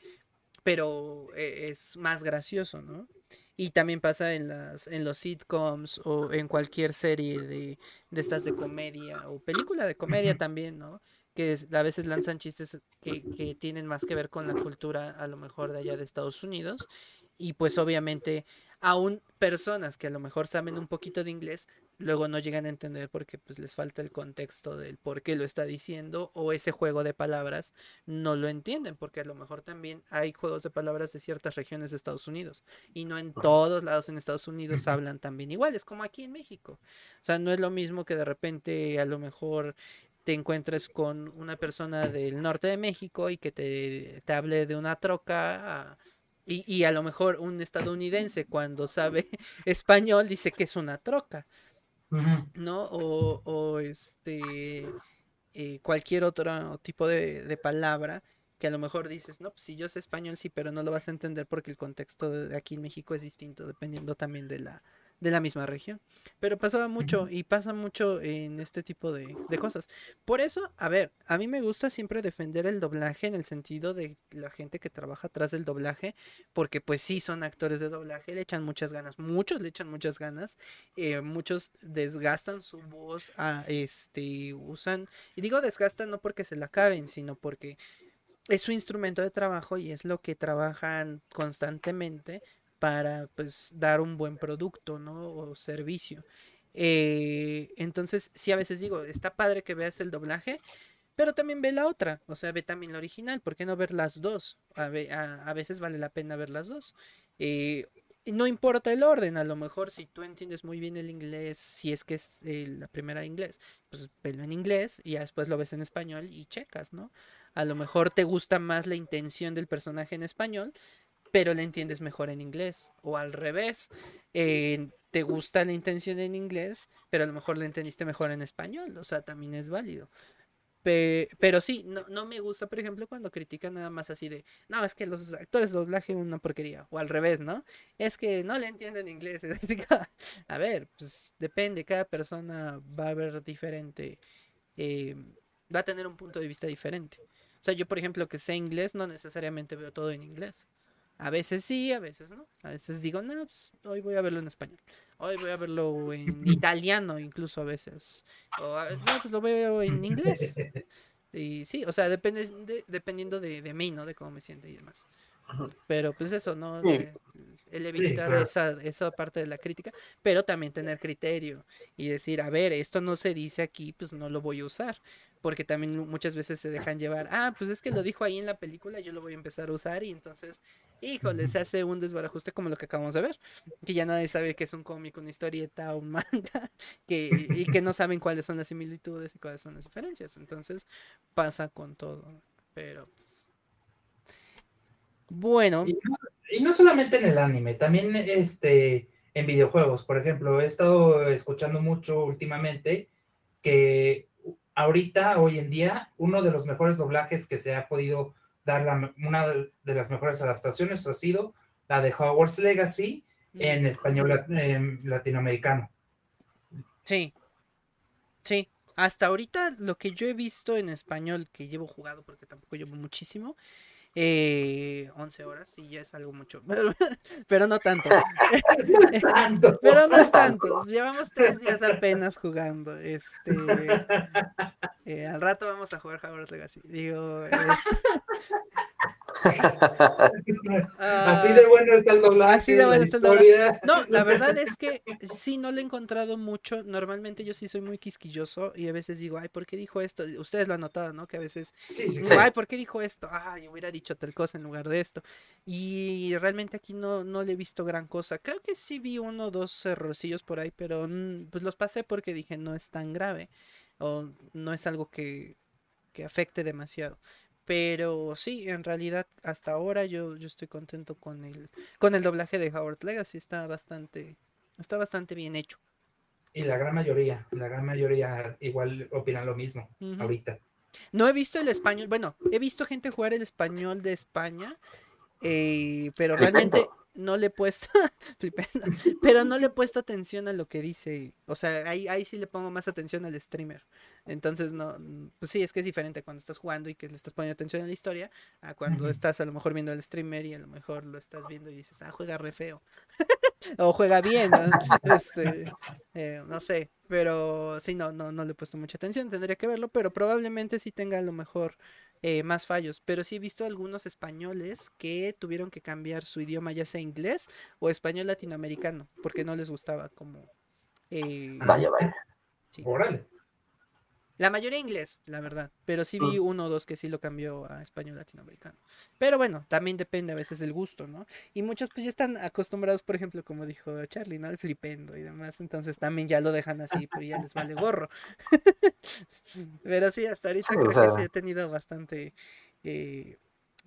pero eh, es más gracioso, ¿no? Y también pasa en las en los sitcoms o en cualquier serie de, de estas de comedia o película de comedia también, ¿no? Que es- a veces lanzan chistes que, que tienen más que ver con la cultura a lo mejor de allá de Estados Unidos y pues obviamente aún personas que a lo mejor saben un poquito de inglés luego no llegan a entender porque pues les falta el contexto del por qué lo está diciendo o ese juego de palabras no lo entienden, porque a lo mejor también hay juegos de palabras de ciertas regiones de Estados Unidos y no en todos lados en Estados Unidos hablan también iguales, como aquí en México. O sea, no es lo mismo que de repente a lo mejor te encuentres con una persona del norte de México y que te, te hable de una troca. a- y, y a lo mejor un estadounidense cuando sabe español dice que es una troca. ¿No? O, o este eh, cualquier otro tipo de, de palabra que a lo mejor dices, no, pues si yo sé español sí, pero no lo vas a entender porque el contexto de aquí en México es distinto, dependiendo también de la, de la misma región. Pero pasaba mucho y pasa mucho en este tipo de, de cosas. Por eso, a ver, a mí me gusta siempre defender el doblaje en el sentido de la gente que trabaja atrás del doblaje, porque pues sí son actores de doblaje, le echan muchas ganas, muchos le echan muchas ganas eh, muchos desgastan su voz, a, este, usan, y digo desgastan no porque se la acaben, sino porque es su instrumento de trabajo y es lo que trabajan constantemente para pues dar un buen producto, ¿no? O servicio. Eh, entonces, sí, a veces digo, está padre que veas el doblaje, pero también ve la otra, o sea, ve también la original, ¿por qué no ver las dos? A, a- veces vale la pena ver las dos. Eh, no importa el orden, a lo mejor si tú entiendes muy bien el inglés, si es que es eh, la primera inglés, pues velo en inglés y ya después lo ves en español y checas, ¿no? A lo mejor te gusta más la intención del personaje en español, pero la entiendes mejor en inglés, o al revés, te gusta la intención en inglés, pero a lo mejor la entendiste mejor en español, o sea, también es válido. Pe- pero sí, no, no me gusta, por ejemplo, cuando critican nada más así de, no, es que los actores de doblaje una porquería, o al revés, ¿no? Es que no le entienden inglés. A ver, pues depende, cada persona va a ver diferente, eh, va a tener un punto de vista diferente. O sea, yo, por ejemplo, que sé inglés, no necesariamente veo todo en inglés. A veces sí, a veces no. A veces digo, no, pues hoy voy a verlo en español. Hoy voy a verlo en italiano, incluso a veces. O a- no, pues lo veo en inglés. Y sí, o sea, depende de- dependiendo de, de mí, ¿no? De cómo me siento y demás. Pero pues eso, ¿no? Sí. El evitar claro. esa, esa parte de la crítica, pero también tener criterio y decir, a ver, esto no se dice aquí, pues no lo voy a usar. Porque también mu- muchas veces se dejan llevar, ah, pues es que lo dijo ahí en la película, yo lo voy a empezar a usar y entonces, híjole, se hace un desbarajuste como lo que acabamos de ver, que ya nadie sabe que es un cómic, una historieta, un manga, que, y que no saben cuáles son las similitudes y cuáles son las diferencias. Entonces pasa con todo, pero pues... Bueno, Y no, y no solamente en el anime, también este, en videojuegos. Por ejemplo, he estado escuchando mucho últimamente que ahorita, hoy en día, uno de los mejores doblajes que se ha podido dar, la- una de las mejores adaptaciones ha sido la de Hogwarts Legacy en español em, latinoamericano. Sí. Sí. Hasta ahorita lo que yo he visto en español, que llevo jugado porque tampoco llevo muchísimo, eh, 11 horas, y ya es algo mucho, pero, no tanto. Tanto. Pero no es tanto. Llevamos tres días apenas jugando. Este. eh, al rato vamos a jugar Hogwarts Legacy. Digo, este, Así de bueno está el doblaje. Así de bueno la está el doblaje. historia. No, la verdad es que sí, no le he encontrado mucho. Normalmente yo sí soy muy quisquilloso y a veces digo, ay, ¿por qué dijo esto? Ustedes lo han notado, ¿no? Que a veces Sí, sí, digo, Sí. ay, ¿por qué dijo esto? Ay, hubiera dicho tal cosa en lugar de esto. Y realmente aquí no, no le he visto gran cosa. Creo que sí vi uno o dos errorcillos por ahí, pero mm, pues los pasé porque dije, no es tan grave. O no es algo que, que afecte demasiado. Pero sí, en realidad hasta ahora yo, yo estoy contento con el, con el doblaje de Howard's Legacy. Está bastante, está bastante bien hecho. Y la gran mayoría, la gran mayoría igual opinan lo mismo ahorita. No he visto el español, bueno, he visto gente jugar el español de España, eh, pero realmente no le he puesto, flipendo, pero no le he puesto atención a lo que dice, o sea, ahí, ahí sí le pongo más atención al streamer. Entonces, no, mm, pues sí, es que es diferente cuando estás jugando y que le estás poniendo atención a la historia, a cuando estás a lo mejor viendo al streamer y a lo mejor lo estás viendo y dices, ah, juega re feo. o juega bien, ¿no? Este, eh, no sé, pero sí, no, no, no le he puesto mucha atención, tendría que verlo, pero probablemente sí tenga a lo mejor eh, más fallos. Pero sí he visto algunos españoles que tuvieron que cambiar su idioma, ya sea inglés o español latinoamericano, porque no les gustaba como... eh, Vaya, vaya. sí. Órale. La mayoría inglés, la verdad, pero sí vi uno o dos que sí lo cambió a español latinoamericano. Pero bueno, también depende a veces del gusto, ¿no? Y muchos pues ya están acostumbrados, por ejemplo, como dijo Charlie, ¿no? Al flipendo y demás, entonces también ya lo dejan así, pero ya les vale gorro. pero sí, hasta ahorita Sí, o creo que sí ha tenido bastante eh,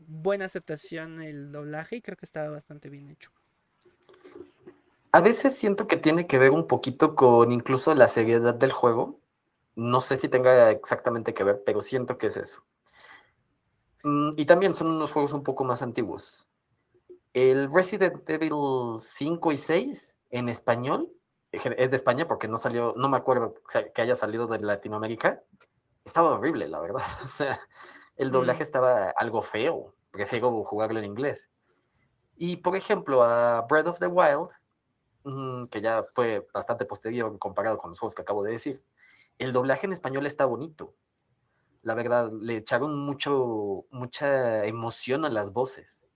buena aceptación el doblaje y creo que estaba bastante bien hecho. A veces siento que tiene que ver un poquito con incluso la seriedad del juego. No sé si tenga exactamente que ver, pero siento que es eso. Mm, y también son unos juegos un poco más antiguos. El Resident Evil 5 y 6 en español, es de España porque no salió, no me acuerdo que haya salido de Latinoamérica. Estaba horrible, la verdad. O sea, el doblaje estaba algo feo. Prefiero jugarlo en inglés. Y por ejemplo, a Breath of the Wild, mm, que ya fue bastante posterior comparado con los juegos que acabo de decir, el doblaje en español está bonito. La verdad, le echaron mucho, mucha emoción a las voces.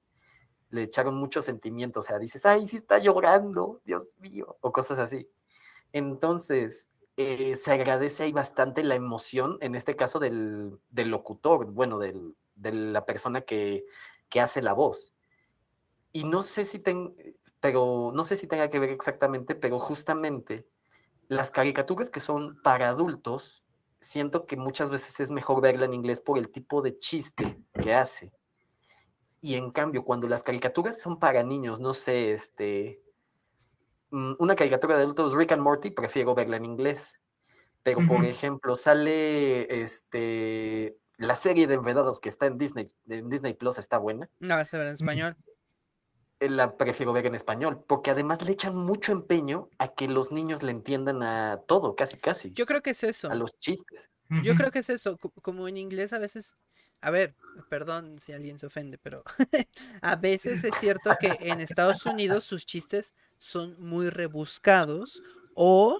Le echaron mucho sentimiento. O sea, dices, ay, sí está llorando, Dios mío, o cosas así. Entonces, eh, se agradece ahí bastante la emoción, en este caso del, del locutor, bueno, del- de la persona que, que hace la voz. Y no sé si ten- pero no sé si tenga que ver exactamente, pero justamente las caricaturas que son para adultos, siento que muchas veces es mejor verla en inglés por el tipo de chiste que hace. Y en cambio, cuando las caricaturas son para niños, no sé, este, mm, una caricatura de adultos, Rick and Morty, prefiero verla en inglés. Pero, por ejemplo, sale este, la serie de Enredados que está en Disney, en Disney Plus, está buena No, vas a ver en español. La prefiero ver en español, porque además le echan mucho empeño a que los niños le entiendan a todo, casi casi, Yo creo que es eso. a los chistes. Yo creo que es eso, co- como en inglés a veces, a ver, perdón si alguien se ofende, pero a veces es cierto que en Estados Unidos sus chistes son muy rebuscados O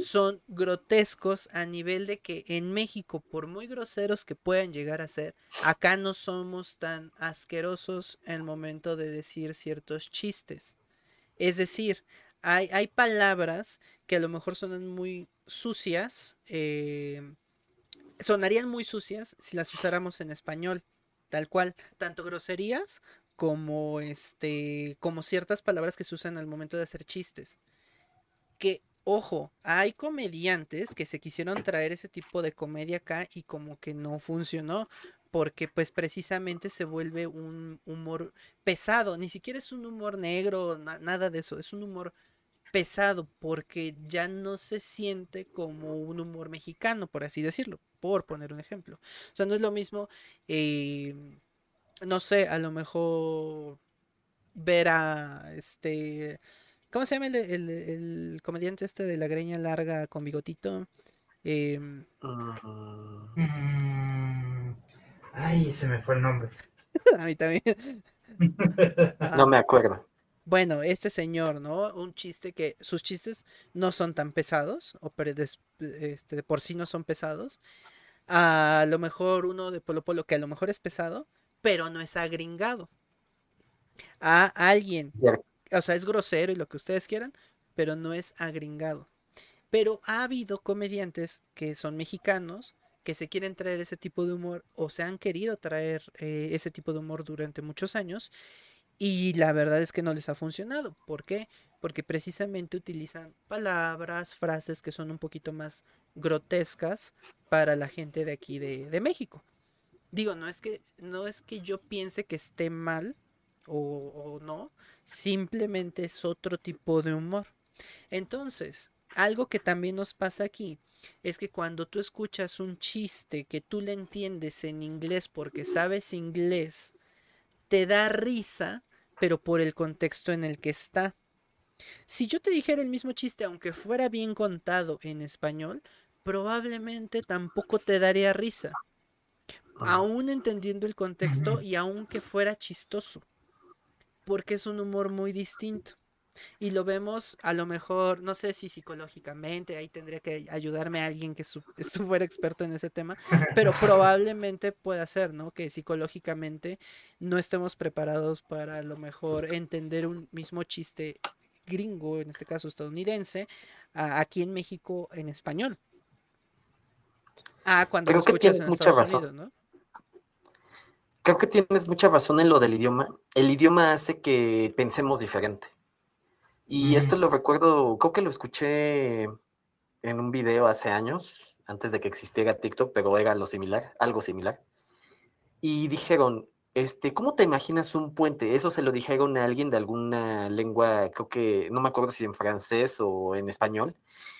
son grotescos a nivel de que en México, por muy groseros que puedan llegar a ser, acá no somos tan asquerosos en el momento de decir ciertos chistes. Es decir, hay, hay palabras que a lo mejor sonan muy sucias, eh, sonarían muy sucias si las usáramos en español, tal cual, tanto groserías como este, como ciertas palabras que se usan al momento de hacer chistes. Que, ojo, hay comediantes que se quisieron traer ese tipo de comedia acá y como que no funcionó. Porque pues precisamente se vuelve un humor pesado. Ni siquiera es un humor negro, nada de eso. Es un humor pesado porque ya no se siente como un humor mexicano, por así decirlo, por poner un ejemplo. O sea, no es lo mismo eh, no sé, a lo mejor ver a este. ¿Cómo se llama el, comediante este de la greña larga con bigotito? Em, mm, ay, se me fue el nombre. a mí también. no me acuerdo. Bueno, este señor, ¿no? Un chiste que sus chistes no son tan pesados, o este, de por sí no son pesados. A lo mejor uno de Polo Polo, que a lo mejor es pesado, pero no es agringado. A alguien, o sea, es grosero y lo que ustedes quieran, pero no es agringado. Pero ha habido comediantes que son mexicanos que se quieren traer ese tipo de humor o se han querido traer eh, ese tipo de humor durante muchos años y la verdad es que no les ha funcionado. ¿Por qué? Porque precisamente utilizan palabras, frases que son un poquito más grotescas para la gente de aquí de, de México. Digo, no es que, no es que yo piense que esté mal o, no, simplemente es otro tipo de humor. Entonces, algo que también nos pasa aquí es que cuando tú escuchas un chiste que tú le entiendes en inglés porque sabes inglés, te da risa, pero por el contexto en el que está. Si yo te dijera el mismo chiste, aunque fuera bien contado en español, probablemente tampoco te daría risa aún entendiendo el contexto y aunque fuera chistoso, porque es un humor muy distinto. Y lo vemos a lo mejor, no sé si psicológicamente, ahí tendría que ayudarme a alguien que estuviera experto en ese tema, pero probablemente pueda ser, ¿no? Que psicológicamente no estemos preparados para a lo mejor entender un mismo chiste gringo, en este caso estadounidense, aquí en México en español. Ah, cuando lo escuchas en Estados Unidos, ¿no? Creo que tienes mucha razón en lo del idioma. El idioma hace que pensemos diferente. Y esto lo recuerdo, creo que lo escuché en un video hace años, antes de que existiera TikTok, pero era lo similar, algo similar. Y dijeron, este, ¿cómo te imaginas un puente? Eso se lo dijeron a alguien de alguna lengua, creo que, no me acuerdo si en francés o en español,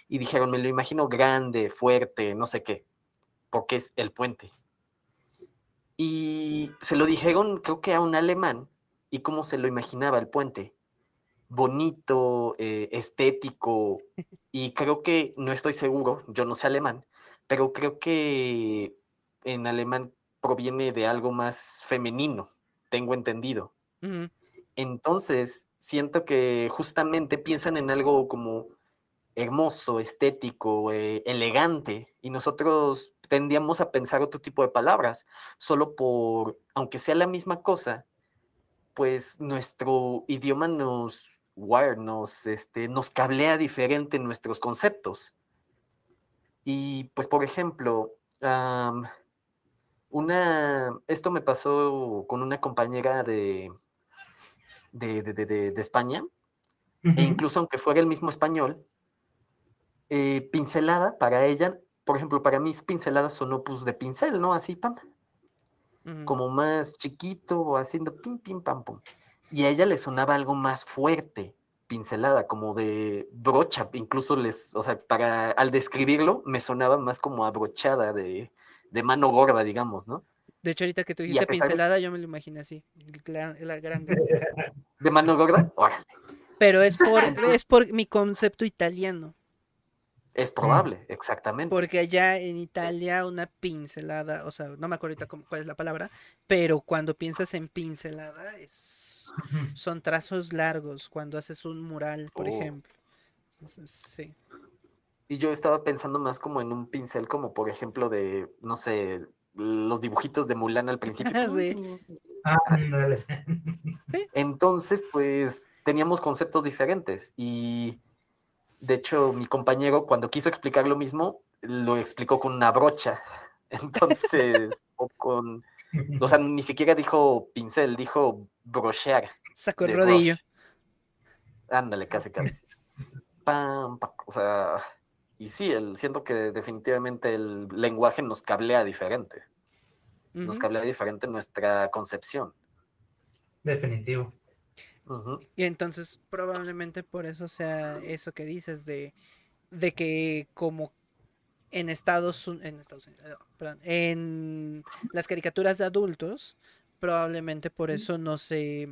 y dijeron, me lo imagino grande, fuerte, no sé qué, porque es el puente. Y se lo dijeron, creo que a un alemán, y cómo se lo imaginaba el puente. Bonito, eh, estético, y creo que, no estoy seguro, yo no sé alemán, pero creo que en alemán proviene de algo más femenino, tengo entendido. Entonces, siento que justamente piensan en algo como hermoso, estético, eh, elegante, y nosotros tendíamos a pensar otro tipo de palabras, solo por, aunque sea la misma cosa, pues nuestro idioma nos wire, nos, este, nos cablea diferente en nuestros conceptos. Y pues, por ejemplo, una, esto me pasó con una compañera de, de, de, España, e incluso aunque fuera el mismo español, eh, pincelada para ella por ejemplo, para mí pinceladas son opus de pincel, ¿no? Así, pam. Como más chiquito, haciendo pim, pim, pam, pum. Y a ella le sonaba algo más fuerte, pincelada, como de brocha, incluso les, o sea, para, al describirlo, me sonaba más como abrochada de, de mano gorda, digamos, ¿no? De hecho, ahorita que tú dijiste pincelada, yo me lo imaginé así, la grande. ¿De mano gorda? Órale. Pero es por, es por mi concepto italiano. Es probable, exactamente. Porque allá en Italia una pincelada, o sea, no me acuerdo ahorita cuál es la palabra, pero cuando piensas en pincelada es son trazos largos cuando haces un mural, por oh. ejemplo. Entonces, sí. Y yo estaba pensando más como en un pincel, como por ejemplo de, no sé, los dibujitos de Mulan al principio. Sí. Ah. Entonces, pues teníamos conceptos diferentes y de hecho mi compañero cuando quiso explicar lo mismo, lo explicó con una brocha. Entonces, o con, o sea, ni siquiera dijo pincel, dijo brochear. Sacó el rodillo. brush. Ándale, casi, casi. Pam, pa- o sea, y sí, el, siento que definitivamente el lenguaje nos cablea diferente. Nos cablea diferente nuestra concepción. Definitivo. Y entonces probablemente por eso sea eso que dices de, de que como en Estados Unidos, en Estados Unidos, eh, perdón, en las caricaturas de adultos, probablemente por eso no se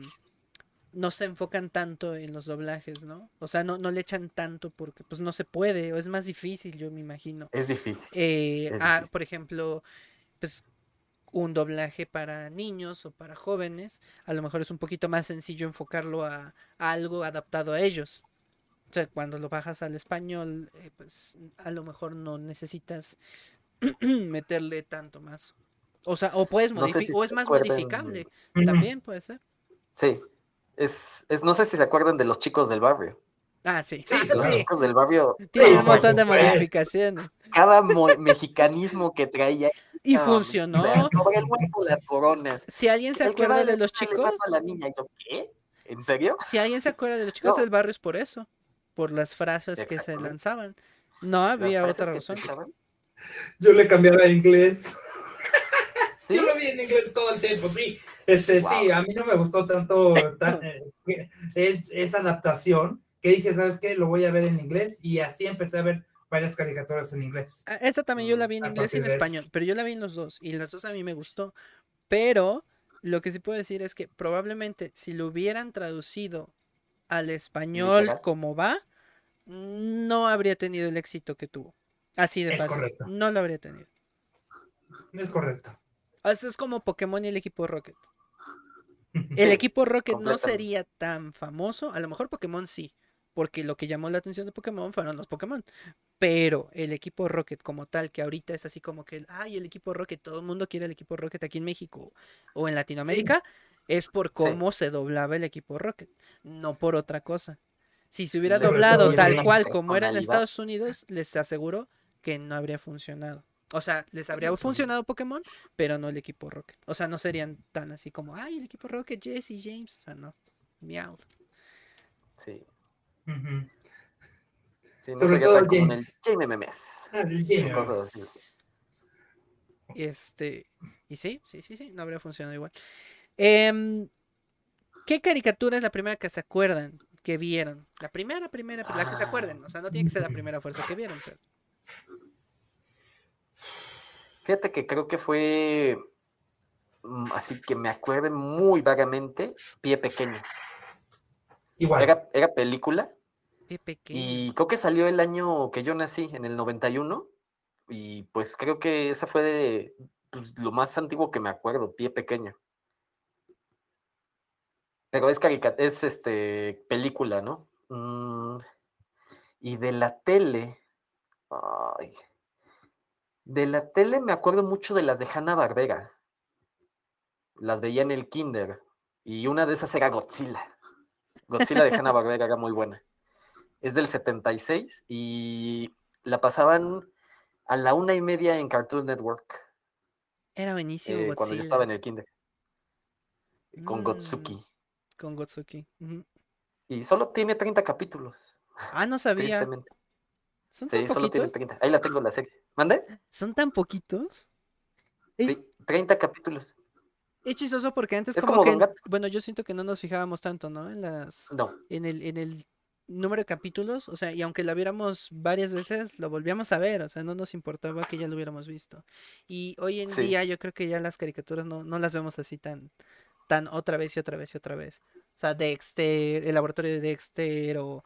no se enfocan tanto en los doblajes, ¿no? O sea, no, no le echan tanto porque pues no se puede, o es más difícil, yo me imagino. Es difícil. Eh, Es ah, difícil. por ejemplo, pues un doblaje para niños o para jóvenes, a lo mejor es un poquito más sencillo enfocarlo a, a algo adaptado a ellos. O sea, cuando lo bajas al español, eh, pues a lo mejor no necesitas meterle tanto más. O sea, o puedes No sé modificar, si o es más acuerdan- modificable, también puede ser. Sí. Es, es, no sé si se acuerdan de los chicos del barrio. Ah, sí. Sí, Los Sí, chicos del barrio, tiene Sí, un montón de modificaciones. cada mo- mexicanismo que traía. Y ah, funcionó. Sobre el hueco, las coronas. Si alguien se acuerda de los chicos, mato a la niña. Y yo, ¿qué? ¿En serio? Si alguien se acuerda de los chicos No. del barrio es por eso, por las frases que se lanzaban. No había otra razón. Yo le cambiaba el inglés. ¿Sí? Yo lo vi en inglés todo el tiempo, sí. Este, Wow. sí, a mí no me gustó tanto tan, eh, es, esa adaptación que dije, ¿sabes qué? Lo voy a ver en inglés y así empecé a ver varias caricaturas en inglés. Ah, Esa también yo la vi en a inglés y en eso. español, pero yo la vi en los dos y las dos a mí me gustó. Pero lo que sí puedo decir es que probablemente si lo hubieran traducido al español como va, no habría tenido el éxito que tuvo. Así de Es fácil. correcto. No lo habría tenido. Es correcto. O sea, es como Pokémon y el equipo Rocket. El Sí, equipo Rocket no sería tan famoso. A lo mejor Pokémon sí, porque lo que llamó la atención de Pokémon fueron los Pokémon. Pero el equipo Rocket como tal, que ahorita es así como que, ay, el equipo Rocket, todo el mundo quiere el equipo Rocket aquí en México o en Latinoamérica, es por cómo se doblaba el equipo Rocket, no por otra cosa. Si se hubiera doblado tal cual como era en. Estados Unidos, les aseguro que no habría funcionado. O sea, les habría funcionado Pokémon, pero no el equipo Rocket. O sea, no serían tan así como, ay, el equipo Rocket, Jesse, James. O sea, no. Miau. Sí. Sí, no Sobre todo tan como en el. Ah, cosas así. Y este. Y sí, sí, sí, sí, no habría funcionado igual. Em, ¿Qué caricatura es la primera que se acuerdan que vieron? La primera, primera, la que se acuerden. O sea, no tiene que ser la primera fuerza que vieron, pero. Fíjate que creo que fue, mm, así que me acuerde muy vagamente, Pie Pequeño. Igual. Era, era película y creo que salió el año que yo nací, en el 91, y pues creo que esa fue de pues, lo más antiguo que me acuerdo, Pie Pequeño. Pero es carica- es este película, ¿no? Mm, y de la tele, ay, de la tele me acuerdo mucho de las de Hanna Barbera. Las veía en el kinder y una de esas era Godzilla. Godzilla de Hanna Barbera era muy buena. Es del 76 y la pasaban a la una y media en Cartoon Network Era buenísimo eh, cuando yo estaba en el kinder con Mm, Gotsuki. Con Gotsuki. Y solo tiene 30 capítulos, Ah, no sabía. ¿Son tan Sí, solo tiene poquitos? 30. Ahí la tengo la serie. ¿Mande? ¿Son tan poquitos? Sí, 30 capítulos. Es chistoso porque antes Es como, como que, Don bueno, yo siento que no nos fijábamos tanto, ¿no? En las, No, en el, en el número de capítulos, o sea, y aunque la viéramos varias veces, lo volvíamos a ver, o sea, no nos importaba que ya lo hubiéramos visto. Y hoy en Sí. día yo creo que ya las caricaturas no, no las vemos así tan, tan otra vez y otra vez y otra vez. O sea, Dexter, el laboratorio de Dexter o...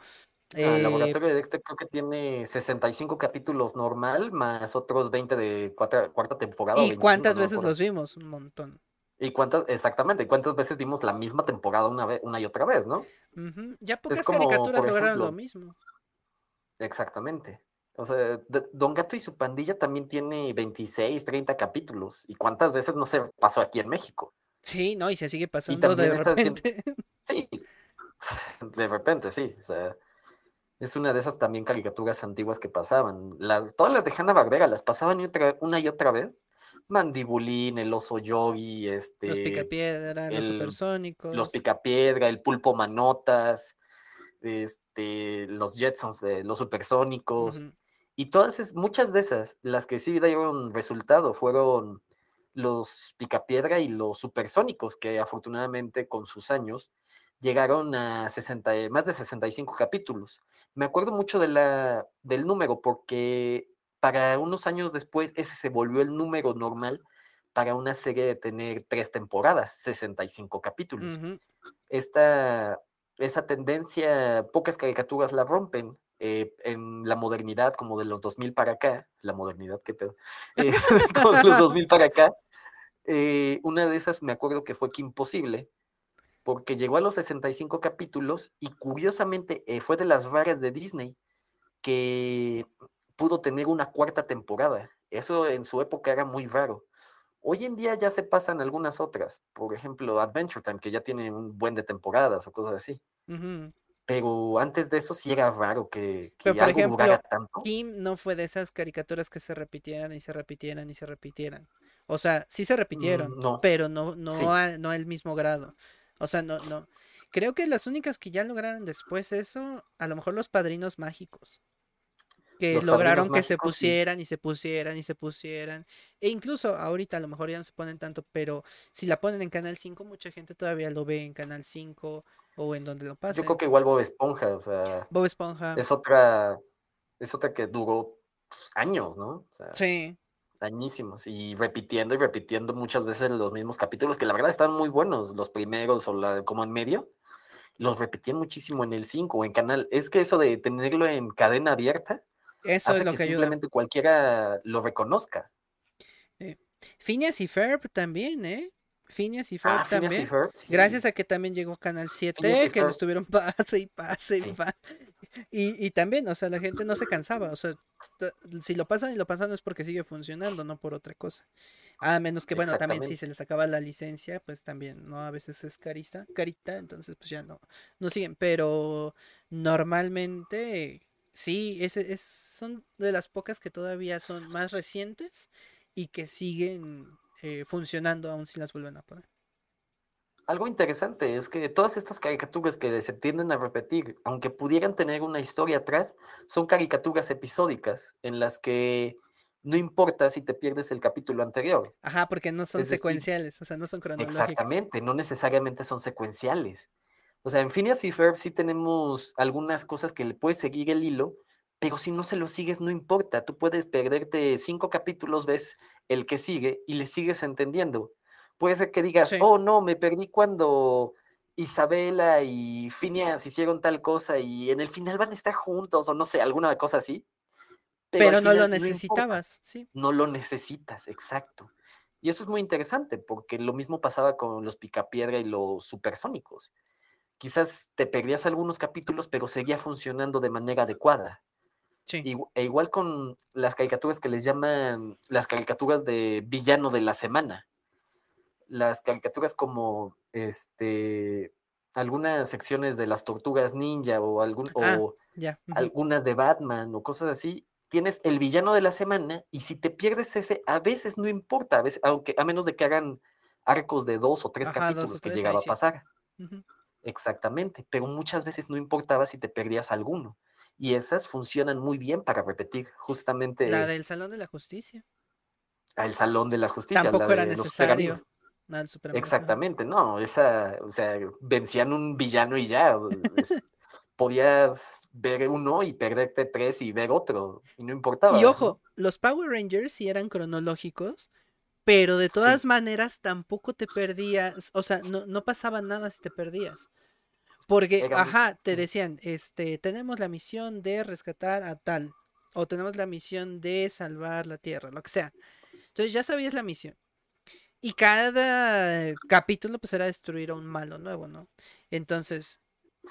Ah, eh, el laboratorio de Dexter creo que tiene 65 capítulos normal, más otros 20 de cuarta, cuarta temporada. ¿Y 25, cuántas veces los vimos? Un montón. ¿Y cuántas, exactamente, cuántas veces vimos la misma temporada una, vez, una y otra vez, no? Ya pocas como, caricaturas por lograron lo mismo. Exactamente. O sea, Don Gato y su pandilla también tiene 26, 30 capítulos. ¿Y cuántas veces no se pasó aquí en México? Sí, no, y se sigue pasando de siempre- repente. Sí, de repente, sí. O sea, es una de esas también caricaturas antiguas que pasaban. Las, todas las de Hanna-Barbera las pasaban y otra, una y otra vez. Mandibulín, el oso yogi, este, Los picapiedra, los supersónicos. los picapiedra, el pulpo manotas, este, los Jetsons de los supersónicos. Y todas, es- muchas de esas, las que sí dieron resultado fueron los Picapiedra y los Supersónicos, que afortunadamente con sus años llegaron a 60, y- más de 65 capítulos. Me acuerdo mucho de la, del número porque para unos años después ese se volvió el número normal para una serie de tener tres temporadas, 65 capítulos Ujú. esta, esa tendencia, pocas caricaturas la rompen. eh, en la modernidad, como de los 2000 para acá, la modernidad, qué pedo, eh, como de los 2000 para acá, eh, una de esas me acuerdo que fue que imposible, porque llegó a los 65 capítulos y curiosamente fue de las raras de Disney que pudo tener una cuarta temporada. Eso en su época era muy raro. Hoy en día ya se pasan algunas otras, por ejemplo Adventure Time, que ya tiene un buen de temporadas o cosas así. Pero antes de eso sí era raro que, Pero, que por algo ejemplo, durara tanto. Kim no fue de esas caricaturas que se repitieran y se repitieran y se repitieran. O sea, sí se repitieron, Mm, no. pero no, no, Sí. a- no al mismo grado. O sea, no, no. Creo que las únicas que ya lograron después eso, a lo mejor los padrinos mágicos. Que Los lograron que se pusieran y se pusieran y se pusieran. E incluso ahorita a lo mejor ya no se ponen tanto, pero si la ponen en Canal 5, mucha gente todavía lo ve en Canal 5 o en donde lo Yo pasen. creo que igual Bob Esponja, o sea, Bob Esponja. es otra, es otra que duró pues, años, ¿no? O sea, Sí. añísimos. Y repitiendo y repitiendo muchas veces los mismos capítulos, que la verdad están muy buenos, los primeros o la, como en medio. Los repetían muchísimo en el 5 o en canal. Es que eso de tenerlo en cadena abierta Eso hace es lo que, que ayuda. simplemente cualquiera lo reconozca. Phineas y Ferb también, ¿eh? Phineas y Ferb Ah, también. y Ferb, sí. Gracias a que también llegó Canal 7, y que lo Ferb. estuvieron pase y pase y pase. Y, y también, o sea, la gente no se cansaba. O sea, si lo pasan y lo pasan es porque sigue funcionando, no por otra cosa. A menos que, bueno, también si se les acaba la licencia, pues también, ¿no? A veces es carita, carita, entonces pues ya no, no siguen. Pero normalmente, sí, ese es, son de las pocas que todavía son más recientes y que siguen eh, funcionando aún si las vuelven a poner. Algo interesante es que todas estas caricaturas que se tienden a repetir, aunque pudieran tener una historia atrás, son caricaturas episódicas en las que no importa si te pierdes el capítulo anterior. Ajá, porque no son Es decir, secuenciales, o sea, no son cronológicas. Exactamente, no necesariamente son secuenciales. O sea, en Phineas y Ferb sí tenemos algunas cosas que le puedes seguir el hilo, pero si no se lo sigues no importa, tú puedes perderte cinco capítulos, ves el que sigue y le sigues entendiendo. Puede ser que digas, Sí. oh no, me perdí cuando Isabela y Phineas hicieron tal cosa y en el final van a estar juntos o no sé, alguna cosa así. Pero no lo necesitabas, sí. no lo necesitas, exacto. Y eso es muy interesante porque lo mismo pasaba con los Picapiedra y los supersónicos. Quizás te perdías algunos capítulos, pero seguía funcionando de manera adecuada. Sí. E igual con las caricaturas que les llaman las caricaturas de villano de la semana. Las caricaturas como este algunas secciones de las tortugas ninja o algún Ah, o algunas de Batman o cosas así, tienes el villano de la semana y si te pierdes ese, a veces no importa, a veces, aunque a menos de que hagan arcos de dos o tres Ajá, dos o capítulos que ahí llegaba a sí. pasar. Exactamente, pero muchas veces no importaba si te perdías alguno. Y esas funcionan muy bien para repetir justamente La del Salón de la Justicia. al Salón de la Justicia, la Tampoco era de necesario. El. Exactamente, no, esa, o sea, vencían un villano y ya. es- podías ver uno y perderte tres y ver otro, y no importaba. Y ojo, los Power Rangers sí eran cronológicos, pero de todas maneras tampoco te perdías, o sea, no, no pasaba nada si te perdías. Porque, Era muy- ajá, te decían, este, tenemos la misión de rescatar a tal, o tenemos la misión de salvar la Tierra, lo que sea. Entonces ya sabías la misión. Y cada capítulo pues era destruir a un malo nuevo, ¿no? Entonces,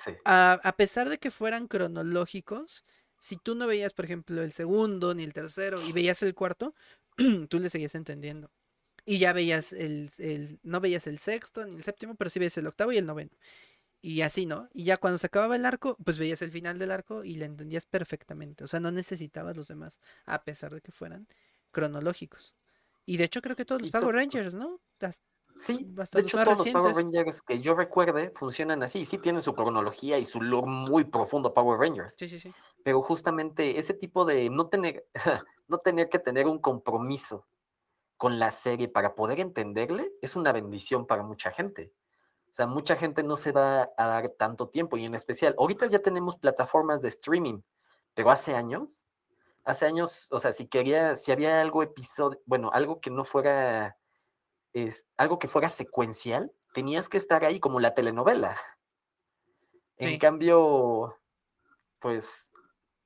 Sí, a, a pesar de que fueran cronológicos, si tú no veías, por ejemplo, el segundo ni el tercero y veías el cuarto, tú le seguías entendiendo. Y ya veías el, el, no veías el sexto ni el séptimo, pero sí veías el octavo y el noveno. Y así, ¿no? Y ya cuando se acababa el arco, pues veías el final del arco y le entendías perfectamente. O sea, no necesitabas los demás, a pesar de que fueran cronológicos. Y de hecho creo que todos los Power Rangers, ¿no? Las- Sí, de hecho todos los Power. Rangers que yo recuerde funcionan así, sí tienen su cronología y su lore muy profundo Power Rangers, Sí, sí, sí. pero justamente ese tipo de no tener, no tener que tener un compromiso con la serie para poder entenderle es una bendición para mucha gente. O sea, mucha gente no se va a dar tanto tiempo y en especial, ahorita ya tenemos plataformas de streaming, pero hace años, hace años, o sea, si quería, si había algo episodio, bueno, algo que no fuera, es, algo que fuera secuencial, tenías que estar ahí como la telenovela. En cambio, pues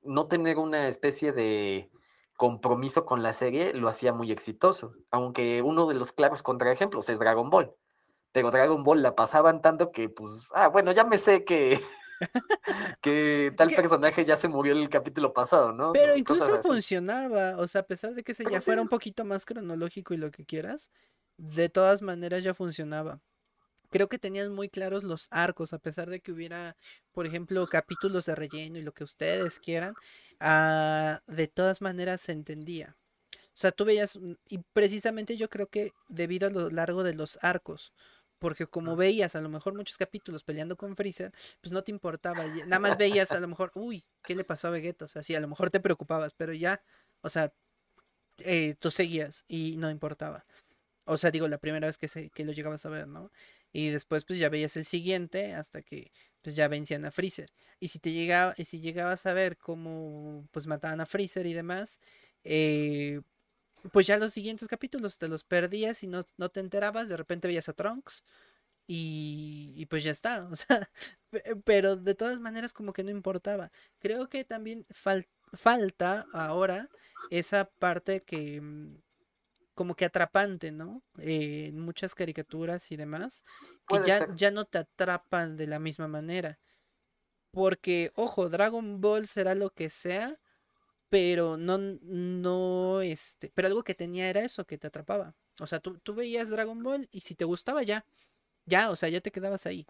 no tener una especie de compromiso con la serie lo hacía muy exitoso, aunque uno de los claros contraejemplos es Dragon Ball. Pero Dragon Ball la pasaban tanto que, pues, ah, bueno, ya me sé que, que tal personaje ya se murió el capítulo pasado, ¿no? Pero incluso funcionaba, o sea, a pesar de que Pero ya fuera un poquito más cronológico y lo que quieras, de todas maneras ya funcionaba. Creo que tenían muy claros los arcos, a pesar de que hubiera, por ejemplo, capítulos de relleno y lo que ustedes quieran, ah, de todas maneras se entendía. O sea, tú veías, mm, y precisamente yo creo que debido a lo largo de los arcos, porque como veías a lo mejor muchos capítulos peleando con Freezer, pues no te importaba, nada más veías a lo mejor, uy, ¿qué le pasó a Vegeta? O sea, sí, a lo mejor te preocupabas, pero ya, o sea, eh, tú seguías y no importaba. O sea, digo, la primera vez que, se, que lo llegabas a ver, ¿no? Y después pues ya veías el siguiente hasta que pues ya vencían a Freezer. Y si te llegaba, y si llegabas a ver cómo pues mataban a Freezer y demás, eh, pues ya los siguientes capítulos te los perdías y no, no te enterabas, de repente veías a Trunks y, y pues ya está, o sea, pe- pero de todas maneras como que no importaba. Creo que también fal- falta ahora esa parte que mm, como que atrapante, ¿no? Eh, en muchas caricaturas y demás, que ya, ser. ya no te atrapan de la misma manera. Porque, ojo, Dragon Ball será lo que sea, pero no, no, este, pero algo que tenía era eso, que te atrapaba. O sea, tú, tú veías Dragon Ball y si te gustaba ya, ya, o sea, ya te quedabas ahí.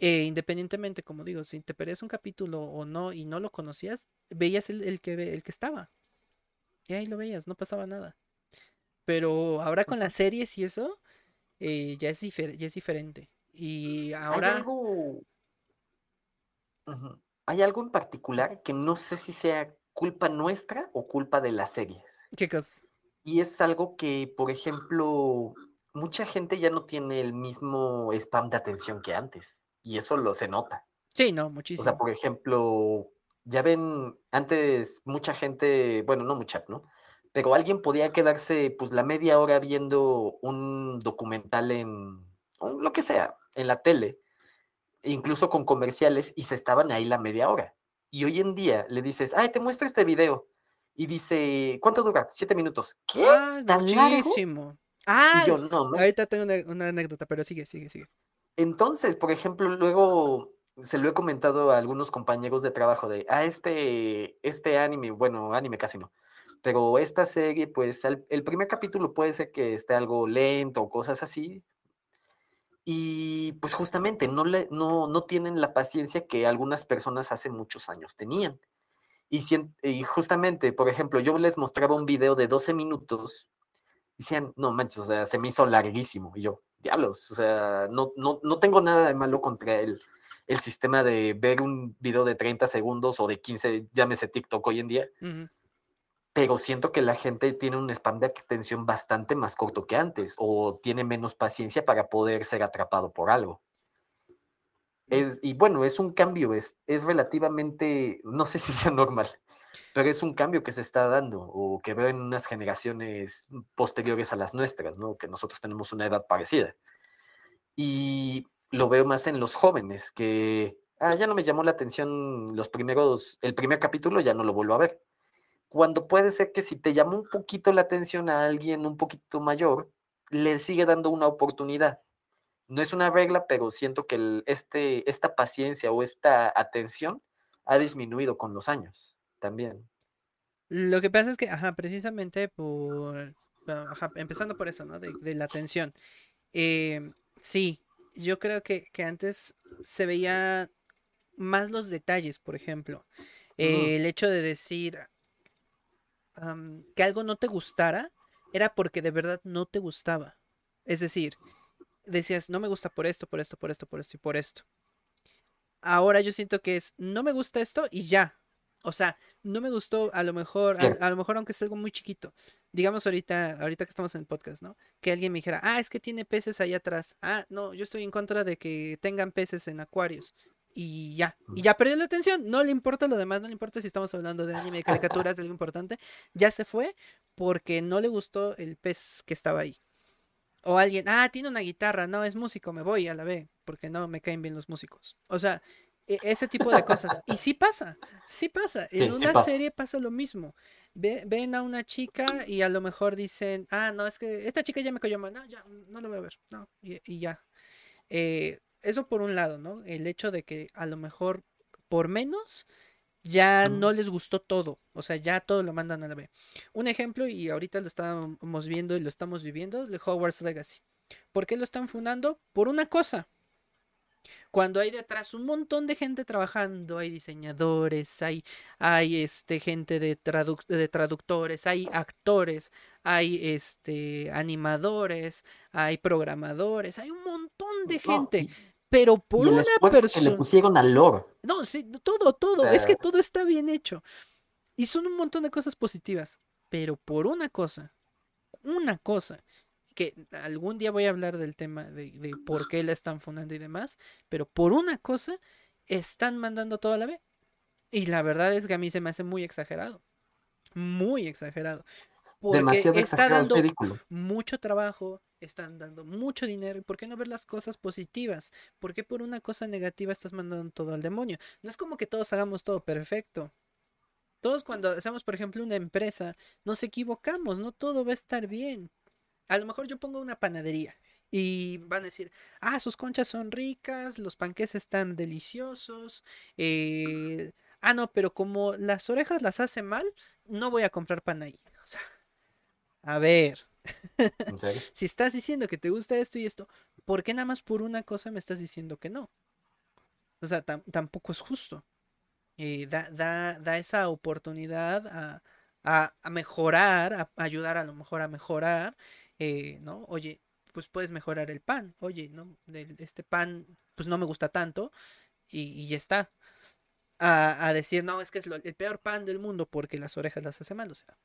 Eh, independientemente, como digo, si te perdías un capítulo o no y no lo conocías, veías el, el que, el que estaba. Y ahí lo veías, no pasaba nada. Pero ahora con las series y eso, eh, ya, es difer- ya es diferente. Y Hay ahora, algo, Ujú. Hay algo en particular que no sé si sea culpa nuestra o culpa de las series. ¿qué cosa? Y es algo que, por ejemplo, mucha gente ya no tiene el mismo spam de atención que antes. Y eso lo se nota. Sí, no, O sea, muchísimo. por ejemplo, ya ven, antes mucha gente, bueno, no mucha, ¿no? Pero alguien podía quedarse pues la media hora viendo un documental en, lo que sea, en la tele, incluso con comerciales, y se estaban ahí la media hora. Y hoy en día le dices, ay, te muestro este video. Y dice, ¿cuánto dura? Siete minutos. ¿Qué? Ah, ¿Tan largo? muchísimo. Ah, Y yo, no, man". ahorita tengo una, una anécdota, pero sigue, sigue, sigue. Entonces, por ejemplo, luego se lo he comentado a algunos compañeros de trabajo de, ah, este, este anime, bueno, anime casi no, pero esta serie, pues al- el primer capítulo puede ser que esté algo lento o cosas así, y pues justamente no, le, no, no tienen la paciencia que algunas personas hace muchos años tenían. Y, sien- y justamente, por ejemplo, yo les mostraba un video de 12 minutos decían, no manches, o sea, se me hizo larguísimo. Y yo, diablos, o sea, no, no, no tengo nada de malo contra el, el sistema de ver un video de 30 segundos o de 15, llámese TikTok hoy en día. Pero siento que la gente tiene un spam de atención bastante más corto que antes o tiene menos paciencia para poder ser atrapado por algo. Es, y bueno, es un cambio, es, es relativamente, no sé si sea normal, pero es un cambio que se está dando o que veo en unas generaciones posteriores a las nuestras, ¿no? Que nosotros tenemos una edad parecida. Y lo veo más en los jóvenes, que, ah, ya no me llamó la atención los primeros, el primer capítulo, ya no lo vuelvo a ver. Cuando puede ser que si te llamó un poquito la atención a alguien un poquito mayor, le sigue dando una oportunidad. No es una regla, pero siento que el- este, esta paciencia o esta atención ha disminuido con los años. también. Lo que pasa es que, ajá, precisamente por, ajá, empezando por eso, ¿no? De, de la atención. Em, sí, yo creo que, que antes se veía más los detalles, por ejemplo. Eh, el hecho de decir que algo no te gustara era porque de verdad no te gustaba. Es decir, decías, no me gusta por esto, por esto, por esto, por esto y por esto. Ahora yo siento que es, no me gusta esto y ya. O sea, no me gustó a lo mejor, a, lo mejor aunque sea algo muy chiquito. Digamos ahorita, ahorita que estamos en el podcast, ¿no? Que alguien me dijera, ah, es que tiene peces ahí atrás. Ah, no, yo estoy en contra de que tengan peces en acuarios. Y ya, y ya perdió la atención. No le importa lo demás, no le importa si estamos hablando de anime, de caricaturas, de algo importante. Ya se fue porque no le gustó el pez que estaba ahí. O alguien, ah, tiene una guitarra, no, es músico, me voy a la B, porque no me caen bien los músicos. O sea, e- ese tipo de cosas. Y sí pasa, sí pasa. Sí, En sí una pasa. serie pasa lo mismo. Ve- ven a una chica y a lo mejor dicen, ah, no, es que esta chica ya me cayó mal, no, ya, no la voy a ver, no, y, y ya. Eh, eso por un lado, ¿no? El hecho de que a lo mejor por menos ya no les gustó todo, o sea, ya todo lo mandan a la B. Un ejemplo, y ahorita lo estábamos viendo y lo estamos viviendo, el Hogwarts Legacy. ¿Por qué lo están fundando? Por una cosa. Cuando hay detrás un montón de gente trabajando, hay diseñadores, hay, hay este, gente de, traduc- de traductores, hay actores, hay este, animadores, hay programadores, hay un montón de No, gente. y, Pero por y el una esfuerzo que le persona. pusieron al lore. No, sí, todo, todo. Es que todo está bien hecho. Y son un montón de cosas positivas. Pero por una cosa, una cosa, que algún día voy a hablar del tema de, de por qué la están fundando y demás, pero por una cosa están mandando todo a la B. Y la verdad es que a mí se me hace muy exagerado. Muy exagerado. Porque Demasiado está exagerado, es dando mucho trabajo, están dando mucho dinero. ¿Y por qué no ver las cosas positivas? ¿Por qué por una cosa negativa estás mandando todo al demonio? No es como que todos hagamos todo perfecto. Todos cuando hacemos, por ejemplo, una empresa, nos equivocamos, no todo va a estar bien. A lo mejor yo pongo una panadería y van a decir, ah, sus conchas son ricas, los panqués están deliciosos. eh, Ah, no, pero como las orejas las hace mal, no voy a comprar pan ahí. O sea, a ver, Si estás diciendo que te gusta esto y esto, ¿por qué nada más por una cosa me estás diciendo que no? O sea, tam- tampoco es justo. Eh, da, da, da esa oportunidad a, a- a mejorar, a, ayudar a lo mejor a mejorar, eh, ¿no? Oye, pues puedes mejorar el pan. Oye, ¿no? Este pan, pues no me gusta tanto y, ya está. A, decir, no, es que es el peor pan del mundo porque las orejas las hace mal, o sea.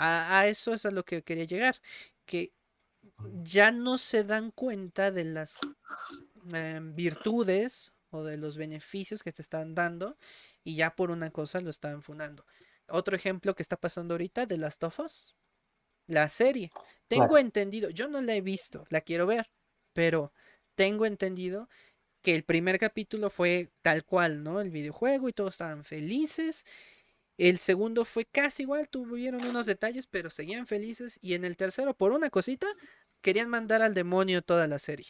A, a eso es a lo que quería llegar, que ya no se dan cuenta de las em, virtudes o de los beneficios que te están dando y ya por una cosa lo están fundando. Otro ejemplo que está pasando ahorita de las Us, la serie. Tengo Claro. entendido, yo no la he visto, la quiero ver, pero tengo entendido que el primer capítulo fue tal cual, ¿no? El videojuego y todos estaban felices. El segundo fue casi igual, tuvieron unos detalles, pero seguían felices. Y en el tercero, por una cosita, querían mandar al demonio toda la serie.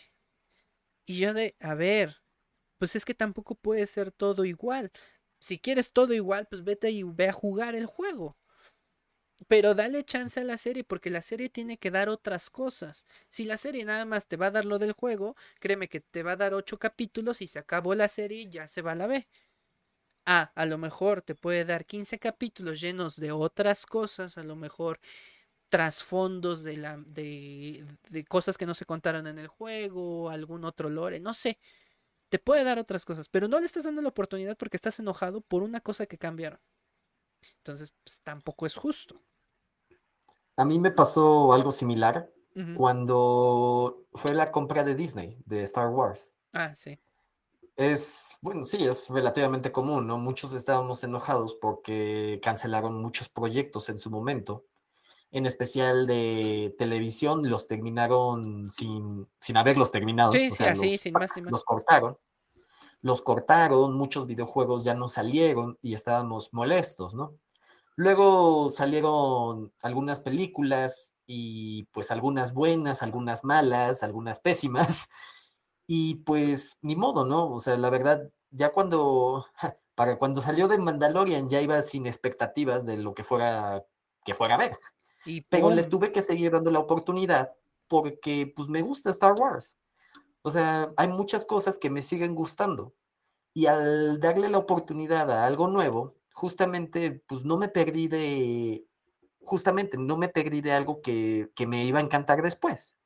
Y yo de, a ver, pues es que tampoco puede ser todo igual. Si quieres todo igual, pues vete y ve a jugar el juego. Pero dale chance a la serie porque la serie tiene que dar otras cosas. Si la serie nada más te va a dar lo del juego, créeme que te va a dar ocho capítulos y se acabó la serie y ya se va a la B. Ah, a lo mejor te puede dar 15 capítulos llenos de otras cosas, a lo mejor trasfondos de, la, de, de cosas que no se contaron en el juego, algún otro lore, no sé. Te puede dar otras cosas, pero no le estás dando la oportunidad porque estás enojado por una cosa que cambiaron. Entonces, pues, tampoco es justo. A mí me pasó algo similar cuando fue la compra de Disney, de Star Wars. Ah, sí. Es, bueno, sí, es relativamente común, ¿no? Muchos estábamos enojados porque cancelaron muchos proyectos en su momento, en especial de televisión, los terminaron sin, sin haberlos terminado, Sí, o sí, sea, así, los, sin más ni más. los cortaron. Los cortaron, muchos videojuegos ya no salieron y estábamos molestos, ¿no? Luego salieron algunas películas y pues algunas buenas, algunas malas, algunas pésimas. Y pues ni modo, ¿no? O sea, la verdad, ya cuando para cuando salió de Mandalorian ya iba sin expectativas de lo que fuera que fuera a ver. Y Pero le tuve que seguir dando la oportunidad porque pues me gusta Star Wars. O sea, hay muchas cosas que me siguen gustando. Y al darle la oportunidad a algo nuevo, justamente pues no me perdí de justamente no me perdí de algo que, que me iba a encantar después.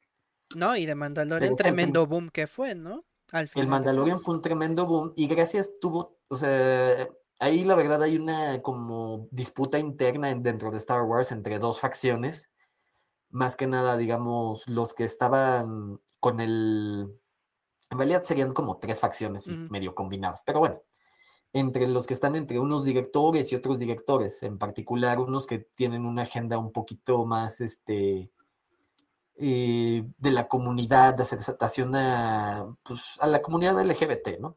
No, y de Mandalorian, tremendo boom que fue, ¿no? Al El final de Mandalorian fue un tremendo boom y gracias tuvo, o sea, ahí la verdad hay una como disputa interna en- dentro de Star Wars entre dos facciones, más que nada, digamos, los que estaban con el, en realidad serían como tres facciones medio combinadas, pero bueno, entre los que están entre unos directores y otros directores, en particular unos que tienen una agenda un poquito más, este, eh, de la comunidad, de aceptación a, pues, a la comunidad LGBT, ¿no?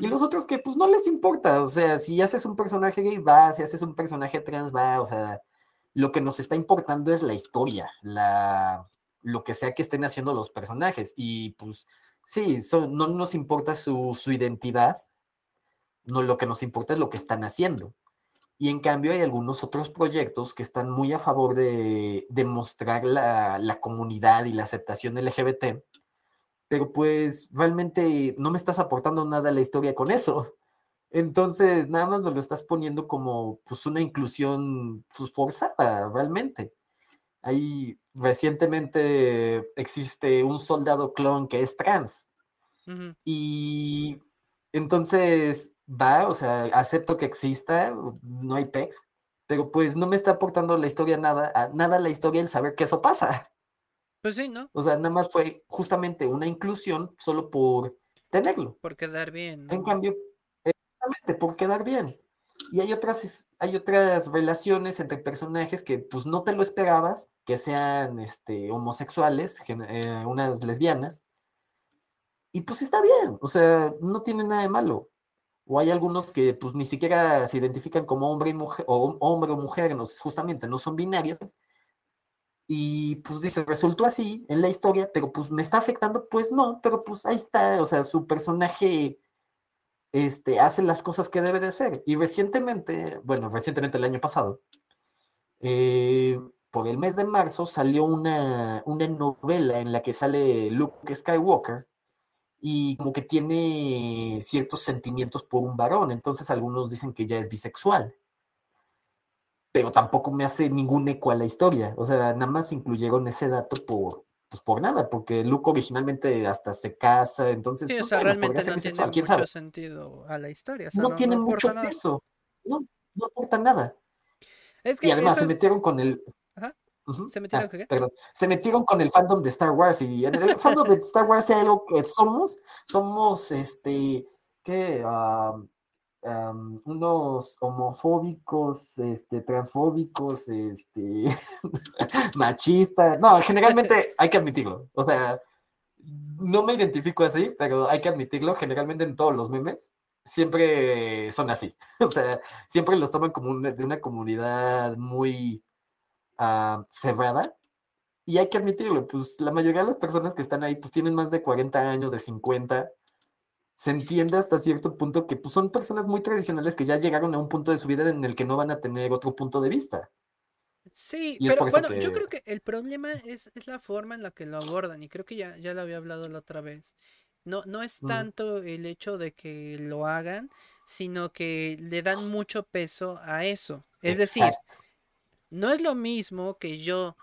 Y los otros que pues no les importa, o sea, si haces un personaje gay, va, si haces un personaje trans, va, o sea, lo que nos está importando es la historia, la, lo que sea que estén haciendo los personajes. Y pues sí, son- no nos importa su, su identidad, no, lo que nos importa es lo que están haciendo. Y en cambio hay algunos otros proyectos que están muy a favor de, de mostrar la, la comunidad y la aceptación LGBT, pero pues realmente no me estás aportando nada a la historia con eso. Entonces, nada más me lo estás poniendo como pues una inclusión pues, forzada, realmente. Ahí recientemente existe un soldado clon que es trans. Y entonces va, o sea, acepto que exista, no hay pex, pero pues no me está aportando la historia nada, a- nada la historia el saber que eso pasa. Pues sí, ¿no? O sea, nada más fue justamente una inclusión solo por tenerlo. Por quedar bien, En ¿no? cambio, exactamente, por quedar bien. Y hay otras, hay otras relaciones entre personajes que pues no te lo esperabas, que sean este, homosexuales, eh, unas lesbianas, y pues está bien, o sea, no tiene nada de malo. O hay algunos que pues ni siquiera se identifican como hombre y mujer, o hombre o mujer, no, justamente no son binarios. Y pues dice, resultó así en la historia, pero pues me está afectando, pues no, pero pues ahí está, o sea, su personaje este, hace las cosas que debe de ser. Y recientemente, bueno, recientemente el año pasado, eh, por el mes de marzo salió una, una novela en la que sale Luke Skywalker y como que tiene ciertos sentimientos por un varón, entonces algunos dicen que ya es bisexual, pero tampoco me hace ningún eco a la historia, o sea, nada más incluyeron ese dato por, pues por nada, porque Luke originalmente hasta se casa, entonces, Sí, o sea, bueno, realmente no tiene mucho sabe. sentido a la historia, o sea, No no, tiene no mucho peso, no, no aporta nada. Es Y que además se metieron con el... Ajá. Ujú. ¿Se metieron Ah, con qué? perdón. Se metieron con el fandom de Star Wars y en el fandom de Star Wars hay algo que somos, somos este, ¿qué? Unos homofóbicos, este, transfóbicos, este, machistas. No, generalmente hay que admitirlo. O sea, no me identifico así, pero hay que admitirlo. Generalmente en todos los memes siempre son así. O sea, siempre los toman como una- de una comunidad muy ah, cerrada. Y hay que admitirlo, pues la mayoría de las personas que están ahí pues tienen más de 40 años, de 50. Se entiende hasta cierto punto que pues, son personas muy tradicionales que ya llegaron a un punto de su vida en el que no van a tener otro punto de vista. Sí, Y pero bueno, yo que- creo que el problema es, es la forma en la que lo abordan y creo que ya, ya lo había hablado la otra vez. No, no es Ujú. tanto el hecho de que lo hagan, sino que le dan mucho peso a eso. Es decir, Exacto. No es lo mismo que yo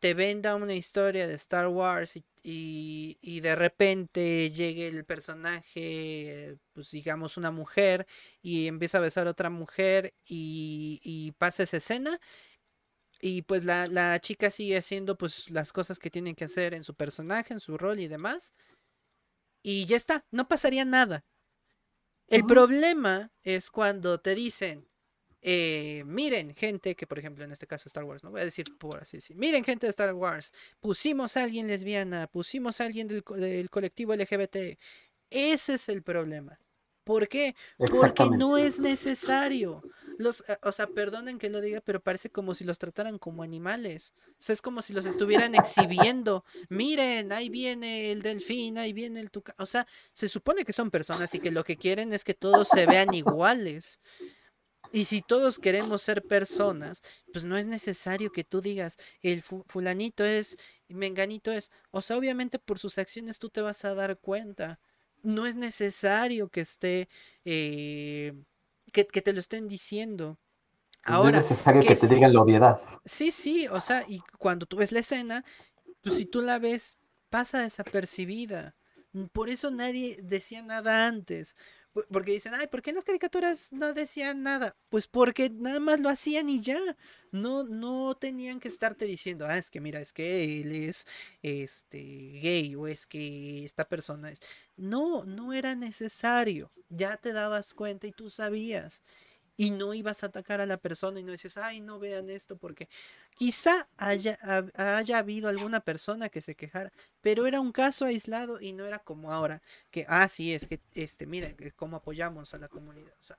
te venda una historia de Star Wars y, y- y de repente llegue el personaje, pues digamos una mujer, y empieza a besar a otra mujer y, y pasa esa escena. Y pues la, la chica sigue haciendo pues las cosas que tiene que hacer en su personaje, en su rol y demás. Y ya está, no pasaría nada. El problema es cuando te dicen, eh, miren gente, que por ejemplo en este caso Star Wars, no voy a decir por así decir, miren gente de Star Wars, pusimos a alguien lesbiana, pusimos a alguien del, del colectivo LGBT. Ese es el problema. ¿Por qué? Porque no es necesario. los, eh, o sea, perdonen que lo diga, pero parece como si los trataran como animales. O sea, es como si los estuvieran exhibiendo. Miren, ahí viene el delfín, ahí viene el tucán. O sea, se supone que son personas y que lo que quieren es que todos se vean iguales. Y si todos queremos ser personas, pues no es necesario que tú digas, el fulanito es, menganito es. O sea, obviamente por sus acciones tú te vas a dar cuenta. No es necesario que esté, eh, que, te lo estén diciendo. Ahora, es necesario que, te digan la obviedad. Sí, sí, o sea, y cuando tú ves la escena, pues si tú la ves, pasa desapercibida. Por eso nadie decía nada antes. Porque dicen, ay, ¿por qué en las caricaturas no decían nada? Pues porque nada más lo hacían y ya. No, no tenían que estarte diciendo, ah, es que mira, es que él es este gay o es que esta persona es. No, no era necesario. Ya te dabas cuenta y tú sabías y no ibas a atacar a la persona y no dices, ay, no vean esto, porque quizá haya, haya habido alguna persona que se quejara, pero era un caso aislado y no era como ahora, que, ah, sí, es que, este, miren, cómo apoyamos a la comunidad, o sea,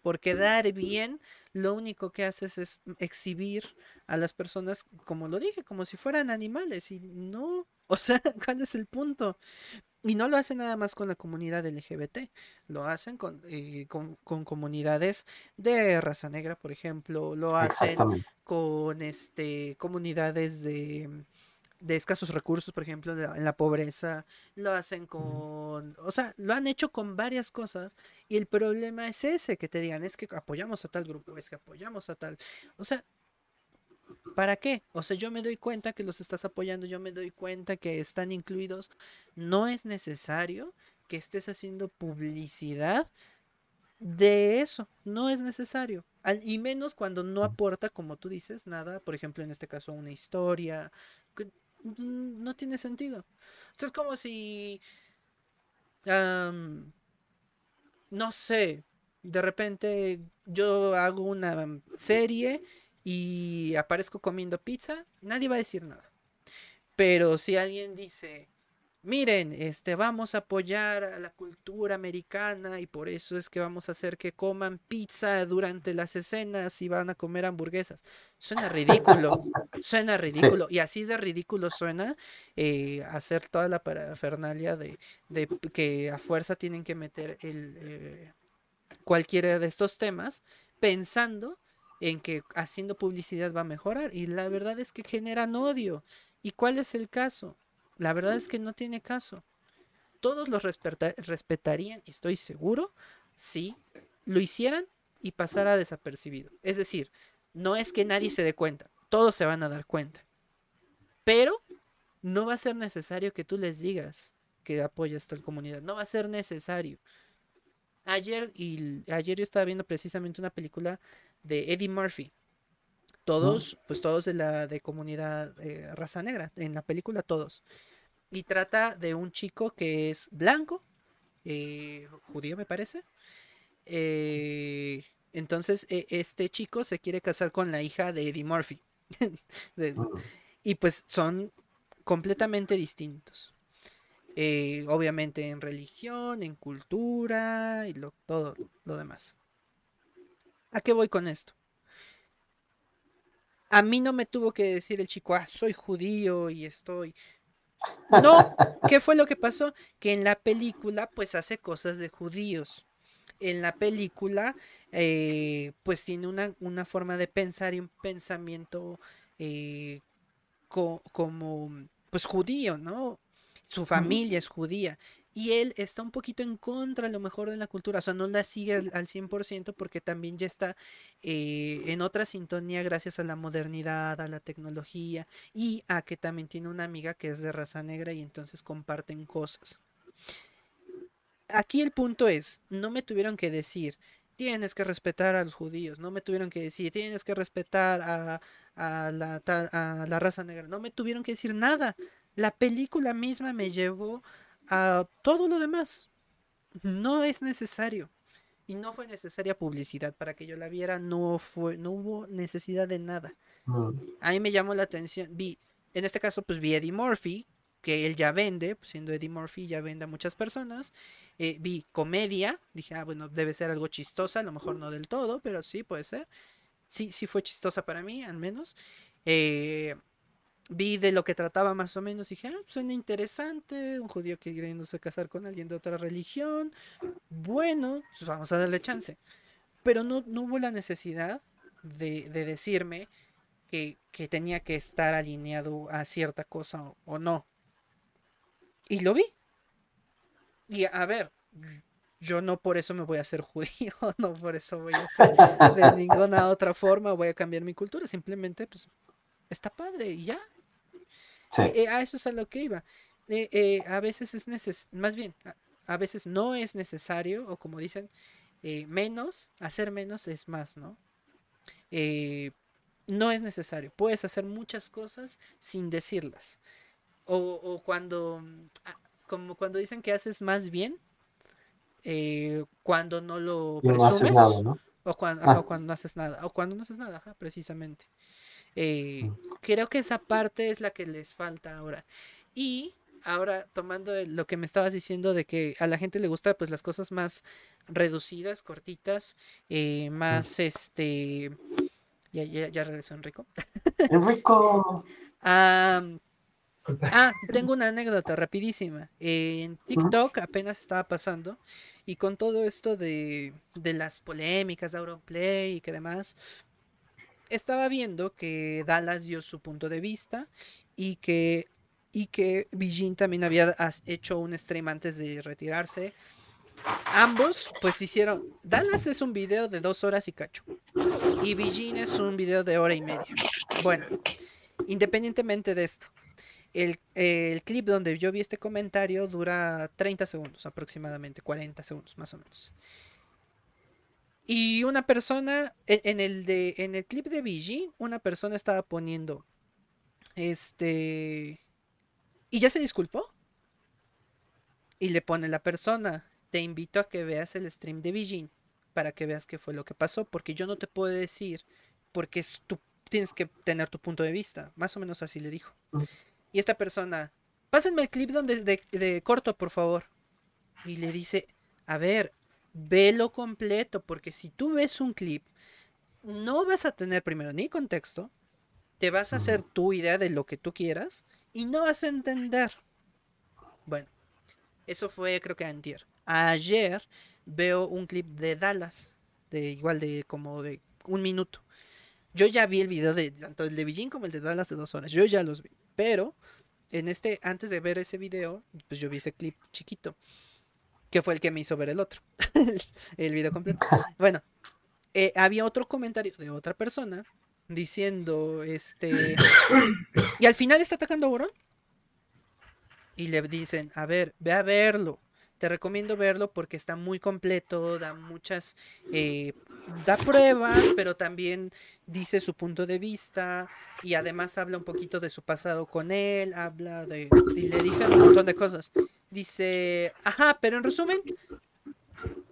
por quedar bien, lo único que haces es exhibir a las personas, como lo dije, como si fueran animales y no, o sea, ¿cuál es el punto? Y no lo hacen nada más con la comunidad LGBT, lo hacen con, eh, con, comunidades de raza negra, por ejemplo, lo hacen con este, comunidades de, de escasos recursos, por ejemplo, en la pobreza, lo hacen con, o sea, lo han hecho con varias cosas y el problema es ese, que te digan, es que apoyamos a tal grupo, es que apoyamos a tal, o sea, ¿Para qué? O sea, yo me doy cuenta que los estás apoyando, yo me doy cuenta que están incluidos. No es necesario que estés haciendo publicidad de eso. No es necesario. y menos cuando no aporta, como tú dices, nada. Por ejemplo, en este caso, una historia. no tiene sentido. O sea, es como si... no sé. De repente yo hago una serie y aparezco comiendo pizza, nadie va a decir nada. Pero si alguien dice, miren, este, vamos a apoyar a la cultura americana y por eso es que vamos a hacer que coman pizza durante las escenas y van a comer hamburguesas. Suena ridículo, suena ridículo. Y así de ridículo suena eh, hacer toda la parafernalia de, de, que a fuerza tienen que meter el, eh, cualquiera de estos temas pensando en que haciendo publicidad va a mejorar y la verdad es que generan odio. ¿Y cuál es el caso? La verdad es que no tiene caso. Todos los respetarían, estoy seguro, si lo hicieran y pasara desapercibido. Es decir, no es que nadie se dé cuenta, todos se van a dar cuenta. Pero no va a ser necesario que tú les digas que apoyas tal comunidad, no va a ser necesario. Ayer y ayer yo estaba viendo precisamente una película de Eddie Murphy. Todos, pues todos de la de comunidad eh, raza negra, en la película todos. Y trata de un chico que es blanco, eh, judío me parece. Eh, entonces e, este chico se quiere casar con la hija de Eddie Murphy. y pues son completamente distintos. obviamente en religión, en cultura y lo, todo lo demás. ¿A qué voy con esto? A mí no me tuvo que decir el chico, ah, soy judío y estoy. No, ¿qué fue lo que pasó? Que en la película, pues hace cosas de judíos. En la película, eh, pues tiene una, forma de pensar y un pensamiento eh, como, pues judío, ¿no? Su familia es judía y él está un poquito en contra a lo mejor de la cultura, o sea, no la sigue al, 100% porque también ya está eh, en otra sintonía gracias a la modernidad, a la tecnología y a que también tiene una amiga que es de raza negra y entonces comparten cosas. Aquí el punto es, no me tuvieron que decir, tienes que respetar a los judíos, no me tuvieron que decir, tienes que respetar a, a, la, a la raza negra, no me tuvieron que decir nada. La película misma me llevó a todo lo demás. No es necesario. Y no fue necesaria publicidad para que yo la viera, no fue, no hubo necesidad de nada. A mí me llamó la atención, vi, en este caso, pues vi Eddie Murphy, que él ya vende, pues, siendo Eddie Murphy, ya vende a muchas personas. Eh, vi comedia, dije, ah, bueno, debe ser algo chistosa, a lo mejor no del todo, pero sí puede ser. Sí, sí fue chistosa para mí, al menos. Eh, vi de lo que trataba más o menos, dije, ah, suena interesante, un judío que queriéndose casar con alguien de otra religión. Bueno, pues vamos a darle chance. Pero no, no hubo la necesidad de, de decirme que, que, tenía que estar alineado a cierta cosa o, o no. Y lo vi. Y a ver, yo no por eso me voy a hacer judío, no por eso voy a ser de ninguna otra forma, voy a cambiar mi cultura, simplemente pues está padre y ya. Sí. Eh, a eso es a lo que iba. Eh, eh, a veces es neces más bien, a, a, veces no es necesario, o como dicen, eh, menos, hacer menos es más, ¿no? no es necesario, puedes hacer muchas cosas sin decirlas. O, o cuando, ah, como cuando dicen que haces más bien, eh, cuando no lo no presumes haces nada, ¿no? o, cuando, Ah. o cuando no haces nada o cuando no haces nada ajá, precisamente Eh, creo que esa parte es la que les falta ahora. Y ahora tomando lo que me estabas diciendo de que a la gente le gusta pues las cosas más reducidas cortitas eh, más este ya, ya, ya regresó Enrico. Enrico. Ah, tengo una anécdota rapidísima. En TikTok apenas estaba pasando y con todo esto de, de las polémicas de Auronplay y que demás, estaba viendo que Dallas dio su punto de vista y que, y que Bijin también había hecho un stream antes de retirarse. Ambos pues hicieron... Dallas es un video de dos horas y cacho. Y Bijin es un video de hora y media. Bueno, independientemente de esto. El, el clip donde yo vi este comentario dura 30 segundos aproximadamente, 40 segundos más o menos. Y una persona, e- en el, de, en el clip de BG, una persona estaba poniendo, este, y ya se disculpó. Y le pone la persona, te invito a que veas el stream de BG para que veas qué fue lo que pasó, porque yo no te puedo decir, porque es tu, tienes que tener tu punto de vista, más o menos así le dijo. Y esta persona, pásenme el clip donde de, de corto, por favor. Y le dice, a ver, velo completo, porque si tú ves un clip, no vas a tener primero ni contexto, te vas a hacer tu idea de lo que tú quieras y no vas a entender. Bueno, eso fue creo que antier. Ayer veo un clip de Dallas, de igual de como de un minuto. Yo ya vi el video de tanto el de Beijing como el de Dallas de dos horas. Yo ya los vi. Pero en este, antes de ver ese video, pues yo vi ese clip chiquito. Que fue el que me hizo ver el otro. el video completo. Bueno, eh, había otro comentario de otra persona diciendo, este... Y al final está atacando a Borón. Y le dicen, a ver, ve a verlo. Te recomiendo verlo porque está muy completo, da muchas... eh, da pruebas, pero también dice su punto de vista y además habla un poquito de su pasado con él, habla de... y le dice un montón de cosas. Dice, ajá, pero en resumen,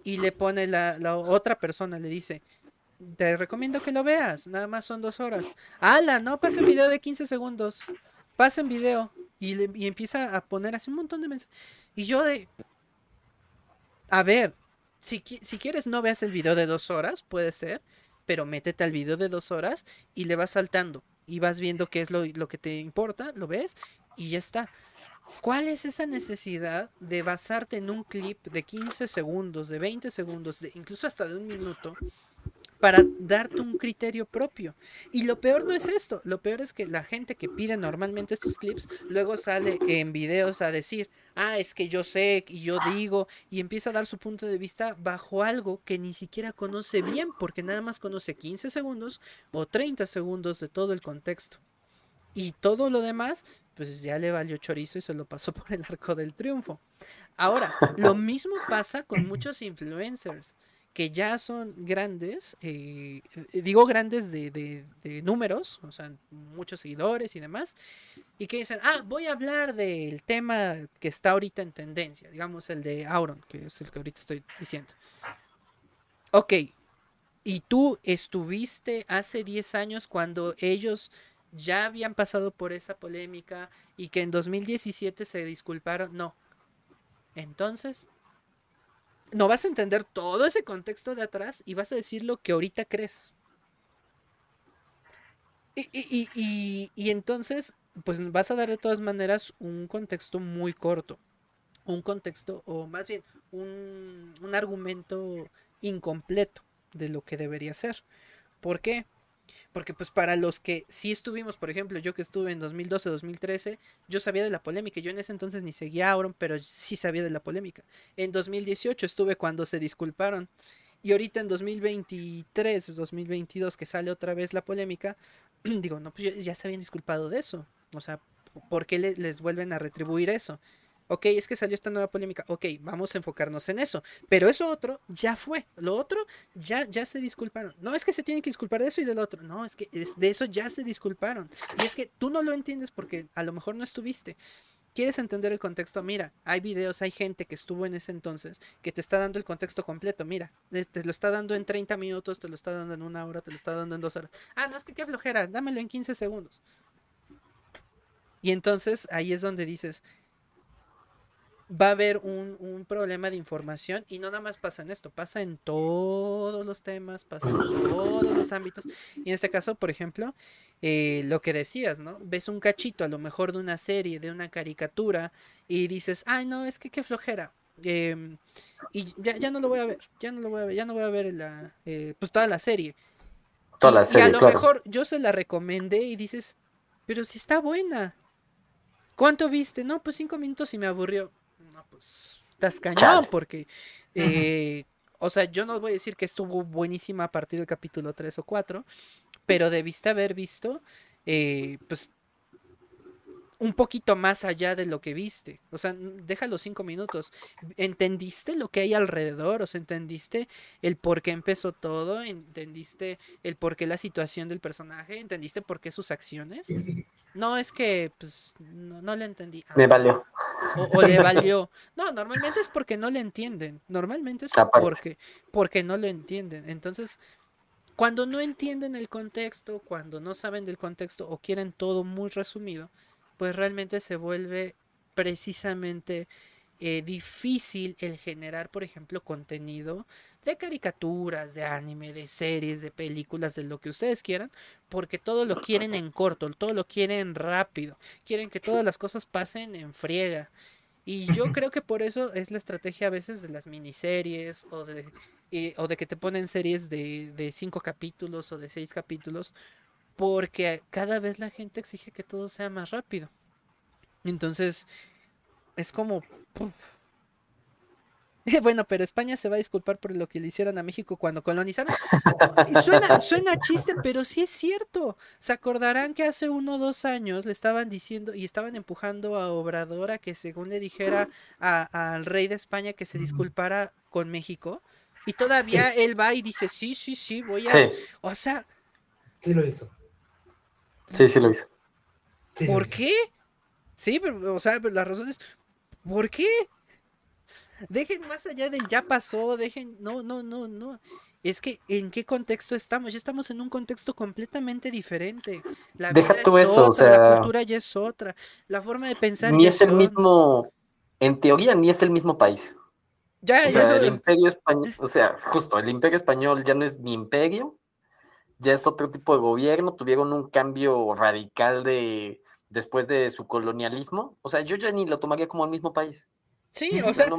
y le pone la, la otra persona, le dice, te recomiendo que lo veas, nada más son dos horas. Ala, no, pasen video de 15 segundos, pasen video. Y, le- y empieza a poner así un montón de mensajes. Y yo de... A ver, si, si quieres no veas el video de dos horas, puede ser, pero métete al video de dos horas y le vas saltando. Y vas viendo qué es lo, lo que te importa, lo ves y ya está. ¿Cuál es esa necesidad de basarte en un clip de 15 segundos, de 20 segundos, de, incluso hasta de un minuto, para darte un criterio propio? Y lo peor no es esto, lo peor es que la gente que pide normalmente estos clips luego sale en videos a decir, ah, es que yo sé y yo digo, y empieza a dar su punto de vista bajo algo que ni siquiera conoce bien, porque nada más conoce 15 segundos o 30 segundos de todo el contexto. Y todo lo demás, pues ya le valió chorizo y se lo pasó por el arco del triunfo. Ahora, lo mismo pasa con muchos influencers que ya son grandes, eh, eh, digo grandes de, de- de números, o sea, muchos seguidores y demás, y que dicen, ah, voy a hablar del tema que está ahorita en tendencia, digamos el de Auron, que es el que ahorita estoy diciendo. Ok, y tú estuviste hace 10 años cuando ellos ya habían pasado por esa polémica y que en 2017 se disculparon. No. Entonces, no vas a entender todo ese contexto de atrás y vas a decir lo que ahorita crees. Y, y, y, y, entonces, pues vas a dar de todas maneras un contexto muy corto. Un contexto, o más bien, un, un argumento incompleto de lo que debería ser. ¿Por qué? Porque pues para los que sí estuvimos, por ejemplo, yo que estuve en 2012, 2013, yo sabía de la polémica. Yo en ese entonces ni seguía a Auron, pero sí sabía de la polémica. En 2018 estuve cuando se disculparon. Y ahorita en 2023, 2022, que sale otra vez la polémica, digo, no, pues ya se habían disculpado de eso. O sea, ¿por qué les vuelven a retribuir eso? Ok, es que salió esta nueva polémica. Ok, vamos a enfocarnos en eso. Pero eso otro ya fue. Lo otro ya, ya se disculparon. No es que se tienen que disculpar de eso y del otro. No, es que de eso ya se disculparon. Y es que tú no lo entiendes porque a lo mejor no estuviste. ¿Quieres entender el contexto? Mira, hay videos, hay gente que estuvo en ese entonces que te está dando el contexto completo. Mira, te lo está dando en 30 minutos, te lo está dando en una hora, te lo está dando en dos horas. Ah, no, es que qué flojera, dámelo en 15 segundos. Y entonces ahí es donde dices, va a haber un, problema de información y no nada más pasa en esto, pasa en todos los temas, pasa en todos los ámbitos. Y en este caso, por ejemplo, eh, lo que decías, ¿no? Ves un cachito a lo mejor de una serie, de una caricatura y dices, ay, no, es que qué flojera. Em, y ya, ya, no lo voy a ver, ya no lo voy a ver, ya no voy a ver la, eh, pues toda la serie. Toda la serie. Y a lo mejor yo se la recomendé y dices, pero si está buena. ¿Cuánto viste? No, pues cinco minutos y me aburrió pues estás cañón porque, eh, o sea, yo no voy a decir que estuvo buenísima a partir del capítulo 3 o 4, pero debiste haber visto, eh, pues, un poquito más allá de lo que viste. O sea, deja los cinco minutos. ¿Entendiste lo que hay alrededor? O sea, ¿entendiste el por qué empezó todo? ¿Entendiste el por qué la situación del personaje? ¿Entendiste por qué sus acciones? No, es que pues no, no le entendí. Me valió. O, le valió. No, normalmente es porque no le entienden. Normalmente es porque, porque no lo entienden. Entonces, cuando no entienden el contexto, cuando no saben del contexto o quieren todo muy resumido, pues realmente se vuelve precisamente eh, difícil el generar, por ejemplo, contenido de caricaturas, de anime, de series, de películas, de lo que ustedes quieran, porque todo lo quieren en corto, todo lo quieren rápido, quieren que todas las cosas pasen en friega. Y yo creo que por eso es la estrategia a veces de las miniseries o de, o de que te ponen series de, de cinco capítulos o de seis capítulos, porque cada vez la gente exige que todo sea más rápido. Entonces, es como... Bueno, pero España se va a disculpar por lo que le hicieron a México cuando colonizaron. Suena, suena chiste, pero sí es cierto. Se acordarán que hace uno o dos años le estaban diciendo y estaban empujando a Obrador a que según le dijera al rey de España que se disculpara con México. Y todavía él va y dice, sí, sí, sí, voy a... O sea... Sí lo hizo. Sí, sí lo hizo. ¿Por qué? Sí, pero, o sea, las razones, ¿por qué? Dejen más allá del ya pasó, dejen, no, no, no, no. Es que, ¿en qué contexto estamos? Ya estamos en un contexto completamente diferente. La Deja vida es eso, otra, o sea, la cultura ya es otra, la forma de pensar. Ni es el mismo, en teoría, ni es el mismo país. Ya, o sea, el imperio español, o sea, justo, el imperio español ya no es mi imperio, ya es otro tipo de gobierno, tuvieron un cambio radical de después de su colonialismo, o sea, yo ya ni lo tomaría como el mismo país. Sí, o sea,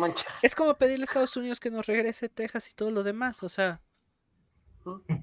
es como pedirle a Estados Unidos que nos regrese Texas y todo lo demás, o sea,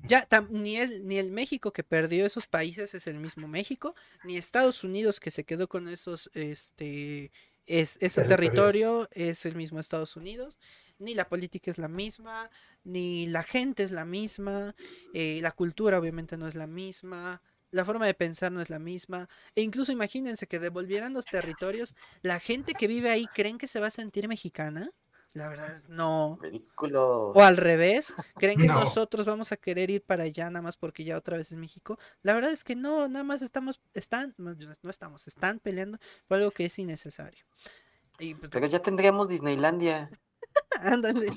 ya ni el, ni el México que perdió esos países es el mismo México, ni Estados Unidos que se quedó con esos, este, es, ese territorio es el mismo Estados Unidos, ni la política es la misma, ni la gente es la misma, eh, la cultura obviamente no es la misma, la forma de pensar no es la misma. E incluso imagínense que devolvieran los territorios. La gente que vive ahí creen que se va a sentir mexicana. La verdad es no. O al revés, creen que nosotros vamos a querer ir para allá nada más porque ya otra vez es México. La verdad es que no, nada más estamos, están, no, estamos, están peleando por algo que es innecesario. Pues, Pero ya tendríamos Disneylandia. Ándale.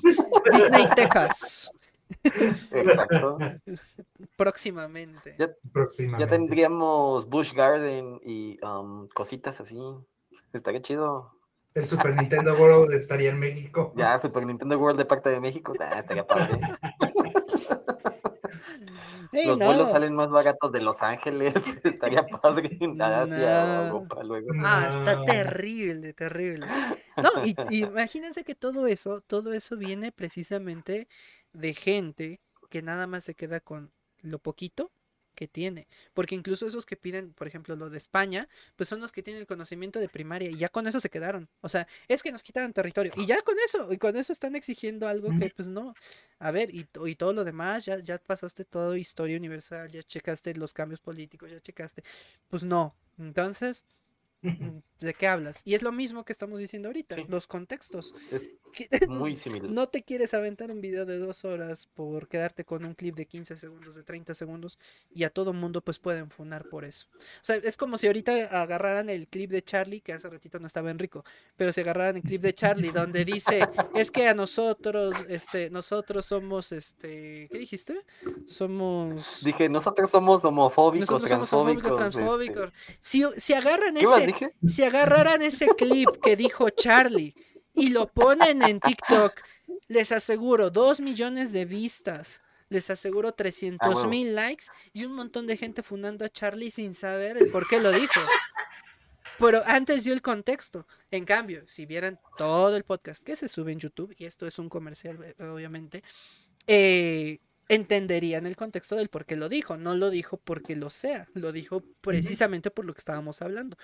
Disney Texas. Exacto. Próximamente. Ya, tendríamos Bush Garden y um, cositas así. Estaría chido. El Super Nintendo World estaría en México. Ya, Super Nintendo World de parte de México. Estaría padre. Los no. vuelos salen más baratos de Los Ángeles. Estaría padre. Hacia No. Europa luego. Ah, está terrible, terrible. No, y, y imagínense que todo eso, todo eso viene precisamente de gente que nada más se queda con lo poquito que tiene. Porque incluso esos que piden, por ejemplo, lo de España, pues son los que tienen el conocimiento de primaria y ya con eso se quedaron. O sea, es que nos quitaron territorio y ya con eso, y con eso están exigiendo algo que pues no. A ver, y, y todo lo demás, ya, ya pasaste todo historia universal, ya checaste los cambios políticos, ya checaste. Pues no. Entonces, ¿de qué hablas? Y es lo mismo que estamos diciendo ahorita, Sí. los contextos. Es muy similar. no te quieres aventar un video de dos horas por quedarte con un clip de 15 segundos, de 30 segundos, y a todo mundo pues pueden funar por eso. O sea, es como si ahorita agarraran el clip de Charlie, que hace ratito no estaba en rico, pero si agarraran el clip de Charlie donde dice, es que a nosotros, este, nosotros somos, este, ¿qué dijiste? Somos... Dije, nosotros somos homofóbicos, Nosotros somos homofóbicos, transfóbicos. transfóbicos. este, Si, si agarran ¿Qué más ese, dije? si agarraran ese clip que dijo Charlie y lo ponen en TikTok, les aseguro dos millones de vistas, les aseguro 300 huevo. mil likes y un montón de gente fundando a Charlie sin saber el por qué lo dijo. Pero antes dio el contexto. En cambio, si vieran todo el podcast que se sube en YouTube, y esto es un comercial, eh, obviamente, eh, entenderían el contexto del por qué lo dijo. No lo dijo porque lo sea, lo dijo precisamente por lo que estábamos hablando.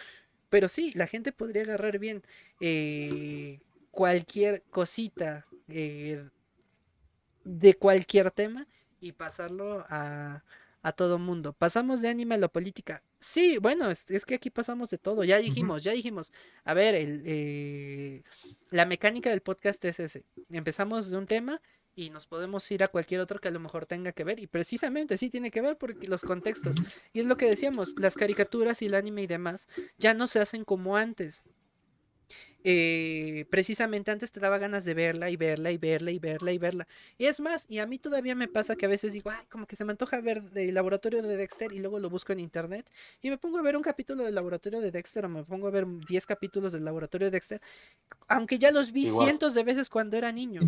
Pero sí, la gente podría agarrar bien eh, cualquier cosita eh, de cualquier tema y pasarlo a, a todo mundo. Pasamos de anime a la política. Sí, bueno, es, es que aquí pasamos de todo. Ya dijimos, ya dijimos. A ver, el, eh, la mecánica del podcast es ese. Empezamos de un tema y nos podemos ir a cualquier otro que a lo mejor tenga que ver. Y precisamente sí tiene que ver porque los contextos. Y es lo que decíamos, las caricaturas y el anime y demás ya no se hacen como antes. Eh, precisamente antes te daba ganas de verla y verla y verla y verla y verla. Y es más, y a mí todavía me pasa que a veces digo, ay, como que se me antoja ver el laboratorio de Dexter y luego lo busco en internet y me pongo a ver un capítulo del laboratorio de Dexter o me pongo a ver 10 capítulos del laboratorio de Dexter, aunque ya los vi Igual. cientos de veces cuando era niño.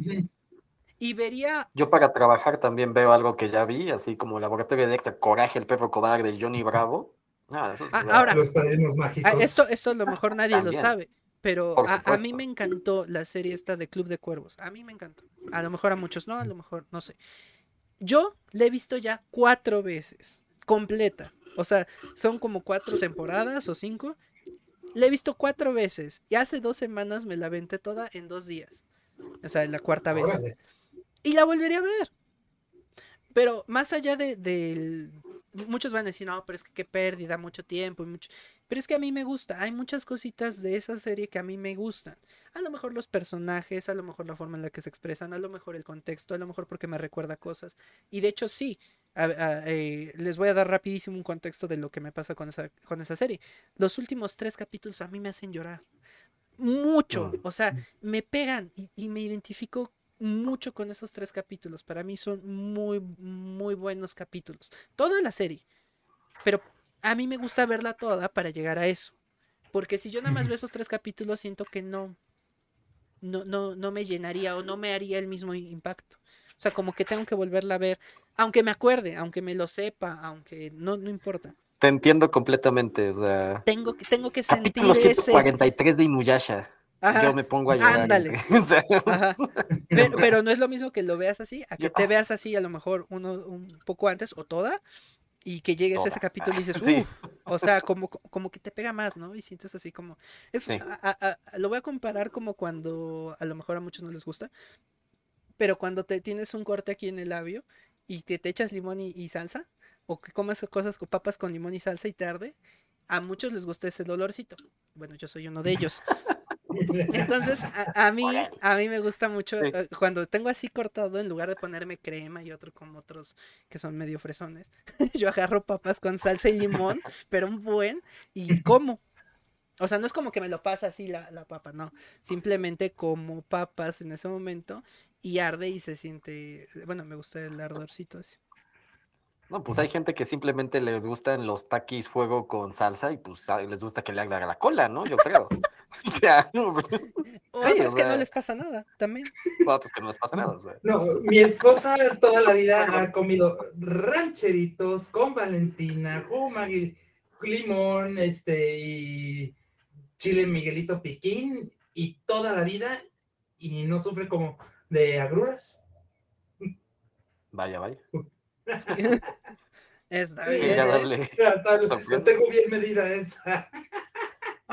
Y vería Yo para trabajar también veo algo que ya vi, así como Laboratorio de Dexter, Coraje, el perro cobarde de Johnny Bravo. Ah, eso es- Ah, ahora, Los padrinos Ah, mágicos. esto, esto a lo mejor nadie lo sabe, pero a, a mí me encantó la serie esta de Club de Cuervos. A mí me encantó. A lo mejor a muchos no, a lo mejor no sé. Yo la he visto ya cuatro veces, completa. O sea, son como cuatro temporadas o cinco. La he visto cuatro veces y hace dos semanas me la aventé toda en dos días. O sea, la cuarta vez. Órale. Y la volvería a ver. Pero más allá de, del... Muchos van a decir, no, pero es que qué pérdida, mucho tiempo mucho... Pero es que a mí me gusta. Hay muchas cositas de esa serie que a mí me gustan. A lo mejor los personajes, a lo mejor la forma en la que se expresan, a lo mejor el contexto, a lo mejor porque me recuerda cosas. Y de hecho sí. a- a- eh, les voy a dar rapidísimo un contexto de lo que me pasa con esa, con esa serie. Los últimos tres capítulos a mí me hacen llorar. Mucho. Mm. O sea, me pegan y, y me identifico mucho con esos tres capítulos. Para mí son muy, muy buenos capítulos. Toda la serie. Pero a mí me gusta verla toda para llegar a eso. Porque si yo nada más veo esos tres capítulos, siento que no, no, no, no me llenaría o no me haría el mismo impacto. O sea, como que tengo que volverla a ver. Aunque me acuerde, aunque me lo sepa, aunque no, no importa. Te entiendo completamente, o sea. Tengo que, tengo que sentir ese. 143 de Inuyasha. Ajá, Yo me pongo a llorar. ándale. o sea, Ajá. Pero, pero no es lo mismo que lo veas así, a que Yo- te veas así a lo mejor uno un poco antes o toda y que llegues a ese Toda. capítulo y dices, Sí. uff, o sea, como, como que te pega más, ¿no? Y sientes así como... Es, Sí. a- a- a- lo voy a comparar como cuando a lo mejor a muchos no les gusta, pero cuando te tienes un corte aquí en el labio y te, te echas limón y, y salsa, o que comes cosas con papas con limón y salsa y te arde, a muchos les gusta ese dolorcito. Bueno, yo soy uno de ellos. Entonces, a, a mí, a mí me gusta mucho Sí. eh, cuando tengo así cortado, en lugar de ponerme crema y otro como otros que son medio fresones, yo agarro papas con salsa y limón, pero un buen, y como. O sea, no es como que me lo pasa así la, la papa, no. Simplemente como papas en ese momento y arde y se siente. Bueno, me gusta el ardorcito así. No, pues hay gente que simplemente les gustan los taquis fuego con salsa y pues a- les gusta que le haga la cola, ¿no? Yo creo. o sea, no, pues, O Sí, otros o que no sea- les pasa nada también. otros que no les pasa nada. o sea. No, mi esposa toda la vida ha comido rancheritos con Valentina, jugo magui- limón, este, y chile Miguelito Piquín, y toda la vida, y no sufre como de agruras. Vaya, vaya. Está bien. agradable. Hasta lo- Sorprende. lo tengo bien medida esa.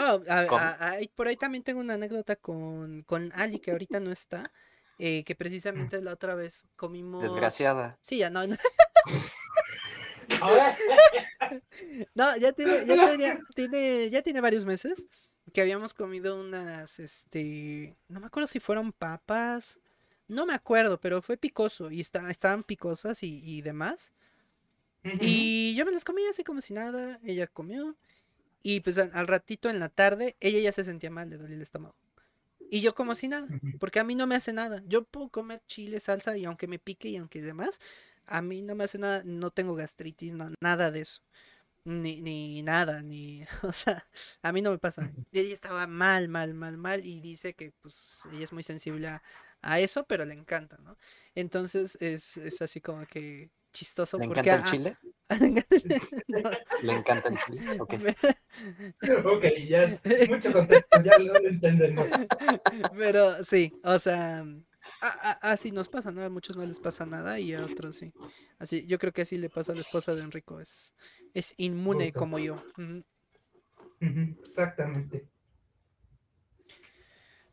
Ah, a- por ahí también tengo una anécdota con, con Ali, que ahorita no está. eh, que precisamente la otra vez comimos. Desgraciada. Sí, ya no, no, no, ya tiene, ya tenía- tiene, ya tiene varios meses que habíamos comido unas, este, no me acuerdo si fueron papas, no me acuerdo, pero fue picoso y está- estaban picosas y, y demás. Y yo me las comí así como si nada, ella comió. Y pues al, ratito en la tarde, ella ya se sentía mal, le dolía el estómago. Y yo como si nada, porque a mí no me hace nada. Yo puedo comer chile, salsa y aunque me pique y aunque demás, a mí no me hace nada, no tengo gastritis, no, nada de eso. Ni, ni nada, ni, o sea, a mí no me pasa. Ella estaba mal, mal, mal, mal y dice que pues ella es muy sensible a, a eso, pero le encanta, ¿no? Entonces es, es así como que chistoso ¿Le porque encanta el a- chile? no, ¿Le encanta el chile? Ok. ok, ya, mucho contexto, ya lo entendemos. Pero sí, o sea, así nos pasa, ¿no? A muchos no les pasa nada y a otros sí. Así, yo creo que así le pasa a la esposa de Enrico, es, es inmune Justo. como yo. Exactamente.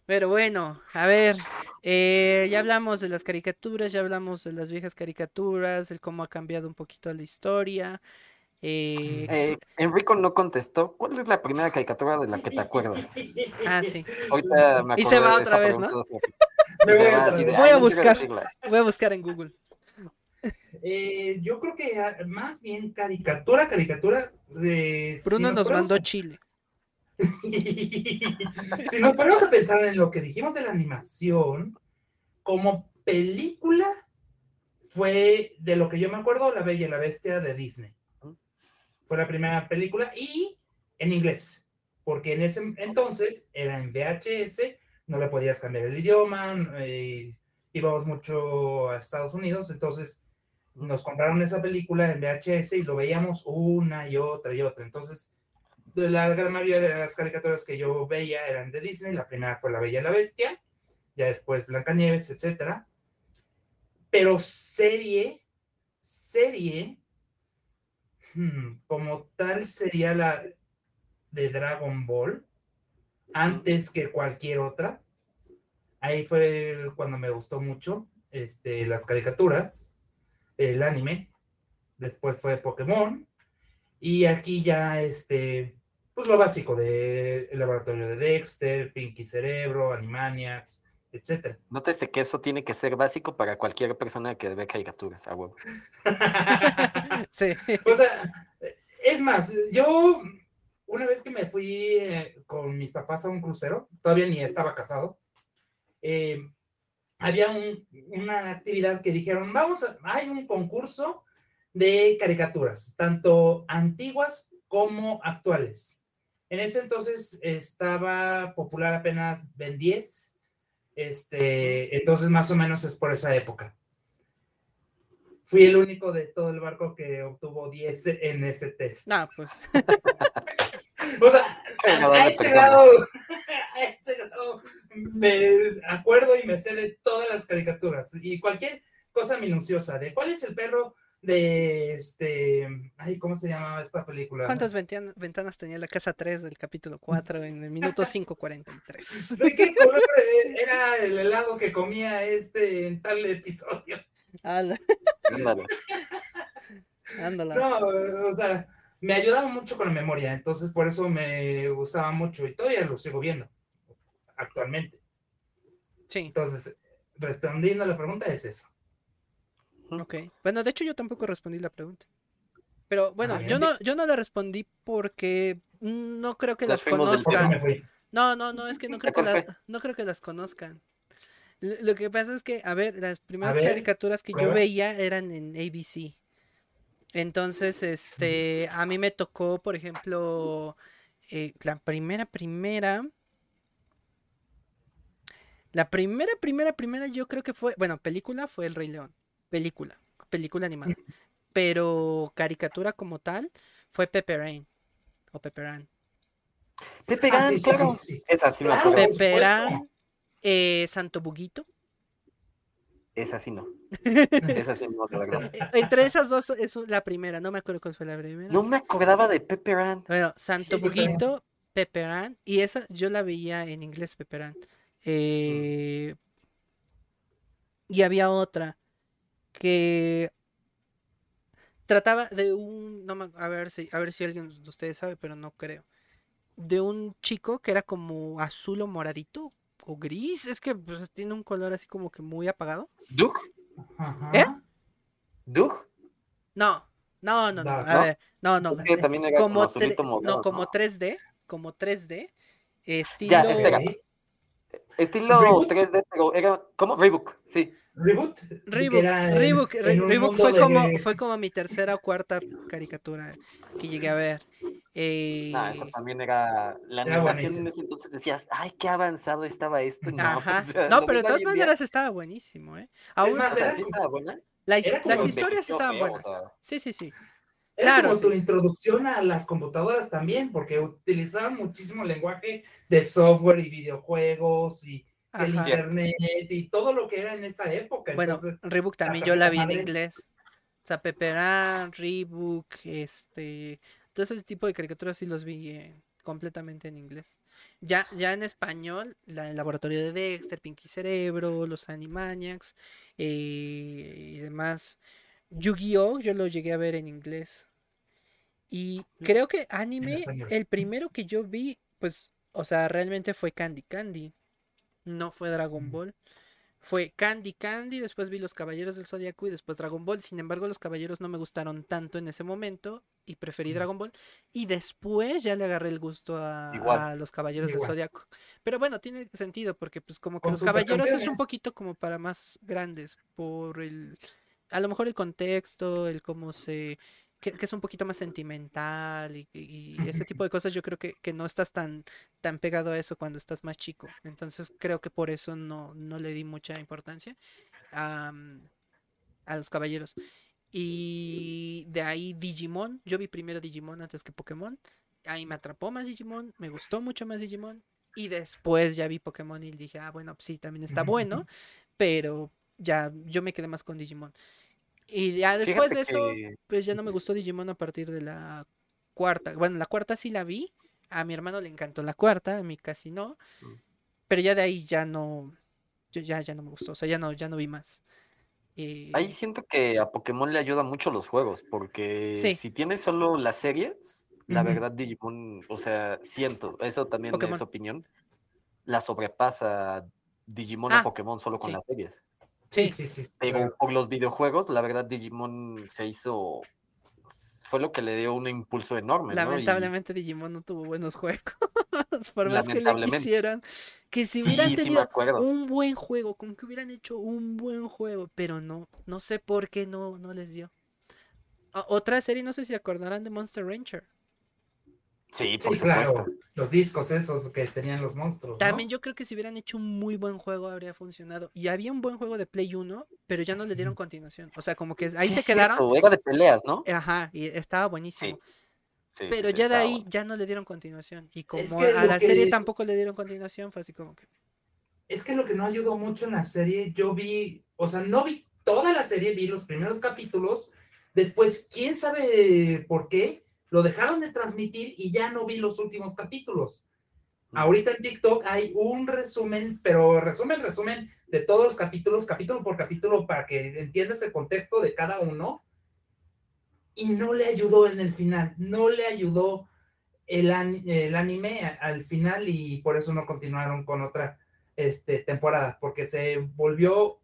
Pero bueno, a ver, eh, ya hablamos de las caricaturas, ya hablamos de las viejas caricaturas, el cómo ha cambiado un poquito la historia. eh, Eh, Enrico no contestó. ¿Cuál es la primera caricatura de la que te acuerdas? ah, sí, Ahorita me Y se va otra vez, ¿no? voy va otra así de, vez. Voy a "Ay, no quiero buscar". voy a buscar en Google. Eh, yo creo que ah, más bien caricatura, caricatura de... si Bruno nos ponemos mandó Chile. si nos ponemos a pensar en lo que dijimos de la animación, como película fue de lo que yo me acuerdo, La Bella y la Bestia de Disney. Fue la primera película y en inglés, porque en ese entonces era en VHS, no le podías cambiar el idioma, eh, íbamos mucho a Estados Unidos, entonces nos compraron esa película en VHS y lo veíamos una y otra y otra. Entonces, la gran mayoría de las caricaturas que yo veía eran de Disney. La primera fue La Bella y la Bestia, ya después Blancanieves, etcétera. Pero serie, serie, hmm, como tal sería la de Dragon Ball, antes que cualquier otra. Ahí fue cuando me gustó mucho este, las caricaturas, el anime. Después fue Pokémon. Y aquí ya, este, pues lo básico de el laboratorio de Dexter, Pinky Cerebro, Animaniacs, etcétera. Nótese que eso tiene que ser básico para cualquier persona que ve caricaturas, a huevo. Sí. O sea, es más, yo una vez que me fui eh, con mis papás a un crucero, todavía ni estaba casado, eh, había un- una actividad que dijeron, vamos, a- hay un concurso de caricaturas, tanto antiguas como actuales. En ese entonces estaba popular apenas Ben 10, este, entonces más o menos es por esa época. Fui el único de todo el barco que obtuvo 10 en ese test. No, pues. O sea, Qué a, agradable a ese persona. grado, a ese grado me acuerdo y me sé de todas las caricaturas y cualquier cosa minuciosa de cuál es el perro de este, ay, ¿cómo se llamaba esta película? ¿Cuántas ventian- ventanas tenía la casa 3 del capítulo 4 en el minuto 5.43? ¿De qué color era el helado que comía este en tal episodio? Ala, Ándale. ándalas. No, o sea, me ayudaba mucho con la memoria, entonces por eso me gustaba mucho y todavía lo sigo viendo actualmente. Sí, Entonces, respondiendo a la pregunta es eso. Ok. Bueno, de hecho yo tampoco respondí la pregunta. Pero bueno, Ah, yo no, yo no la respondí porque no creo que Las las fuimos del ¿Por qué me conozcan. No, no, no, es que no creo que, cuál la- fue? no creo que las conozcan. Lo que pasa es que, a ver, las primeras ver, caricaturas que yo veía eran en ABC. Entonces, este, a mí me tocó, por ejemplo, eh, la primera, primera. La primera, primera, primera, yo creo que fue, bueno, película fue El Rey León. Película, película animada. Pero caricatura como tal fue Pepper Ann. O Pepper Ann. Pepe Ah, sí, claro. sí, sí. Esa sí me acuerdo. Ann, eh, Santo Buguito. Esa sí no. Esa sí no, la verdad. Eh, Entre esas dos es la primera, no me acuerdo cuál fue la primera. No me acordaba de Pepe Gan. Bueno, Santo sí, sí, Buguito, Pepper Ann, y esa yo la veía en inglés, Pepper Ann. Eh, y había otra que trataba de un, no me- a ver si, a ver si alguien de ustedes sabe, pero no creo. De un chico que era como azul o moradito o gris, es que pues, tiene un color así como que muy apagado. Ajá. ¿Eh? ¿Doug? No, no, no, no, No, a ¿no? ver, no, no. Es que también era como, como, no, como ¿no? 3D, como 3D, estilo Ya, espera. Estilo ¿Reboot? 3D, pero era como Reebok, sí. Reboot. que Reebok, era en- Reebok, Re- en un Reebok mundo fue de- como fue como mi tercera o cuarta caricatura que llegué a ver. Eh, No, esa también era. La Era animación en buenísimo. ese entonces decías, ay, qué avanzado estaba esto. No, Ajá. o sea, No, pero de todas en maneras estaba buenísimo, ¿eh? Aún- más, O sea, sí estaba buena. la las historias estaban buenas. sea. Sí, sí, sí. Era Claro, como tu sí. introducción a las computadoras también, porque utilizaban muchísimo lenguaje de software y videojuegos y el Ajá. internet y todo lo que era en esa época. Bueno, Entonces, Reebok también yo la vi en inglés. O sea, Pepper Ann, Reebok, este, todo ese tipo de caricaturas sí los vi eh, completamente en inglés. Ya, ya en español, la, el laboratorio de Dexter, Pinky Cerebro, los Animaniacs eh, y demás. Yu-Gi-Oh! yo lo llegué a ver en inglés. Y creo que anime, el primero que yo vi, pues, o sea, realmente fue Candy Candy. No fue Dragon Ball. Fue Candy Candy, después vi Los Caballeros del Zodiaco y después Dragon Ball. Sin embargo, los Caballeros no me gustaron tanto en ese momento y preferí. Dragon Ball. Y después ya le agarré el gusto a, Los Caballeros del Igual. Pero bueno, tiene sentido porque pues como que Los Caballeros es un poquito como para más grandes por el a lo mejor el contexto, el cómo se que, que es un poquito más sentimental y, y- y ese tipo de cosas yo creo que, que no estás tan tan pegado a eso cuando estás más chico. Entonces creo que por eso no, no le di mucha importancia a, a los caballeros. Y de ahí Digimon. Yo vi primero Digimon antes que Pokémon. Ahí me atrapó más Digimon. Me gustó mucho más Digimon. Y después ya vi Pokémon y dije, ah, bueno, pues sí, también está bueno. Pero ya yo me quedé más con Digimon. Y ya después Fíjate de eso, que- pues ya no me gustó Digimon a partir de la cuarta. Bueno, la cuarta sí la vi. A mi hermano le encantó la cuarta, a mí casi no. Mm. Pero ya de ahí ya no. Yo ya, ya no me gustó. O sea, ya no, ya no vi más. Eh, Ahí siento que a Pokémon le ayuda mucho los juegos, porque Sí. si tienes solo las series, la verdad Digimon, o sea, siento, eso también Pokémon. es opinión, la sobrepasa Digimon Ah, a Pokémon solo con sí. las series. Sí, sí, sí. sí, Pero claro. por los videojuegos, la verdad Digimon se hizo, fue lo que le dio un impulso enorme, ¿no? Y lamentablemente Digimon no tuvo buenos juegos. Por más que le quisieran. Que si hubieran sí tenido un buen juego, con que hubieran hecho un buen juego, pero no, no sé por qué no, no les dio. O- otra serie, no sé si acordarán de Monster Rancher. Sí, por Sí, claro. supuesto. Los discos esos que tenían los monstruos. ¿no? También yo creo que si hubieran hecho un muy buen juego habría funcionado. Y había un buen juego de Play 1, pero ya no le dieron continuación. O sea, como que ahí Sí, se es quedaron. cierto, Era de peleas, ¿no? Ajá, y estaba buenísimo. Sí, sí, Pero sí, ya de ahí bueno. ya no le dieron continuación. Y como que a la serie que- tampoco le dieron continuación, fue así como que. Es que lo que no ayudó mucho en la serie, yo vi, o sea, no vi toda la serie, vi los primeros capítulos, después, quién sabe por qué, lo dejaron de transmitir y ya no vi los últimos capítulos. Ahorita en TikTok hay un resumen, pero resumen, resumen de todos los capítulos, capítulo por capítulo, para que entiendas el contexto de cada uno. Y no le ayudó en el final, no le ayudó el, el anime al final y por eso no continuaron con otra este, temporada, porque se volvió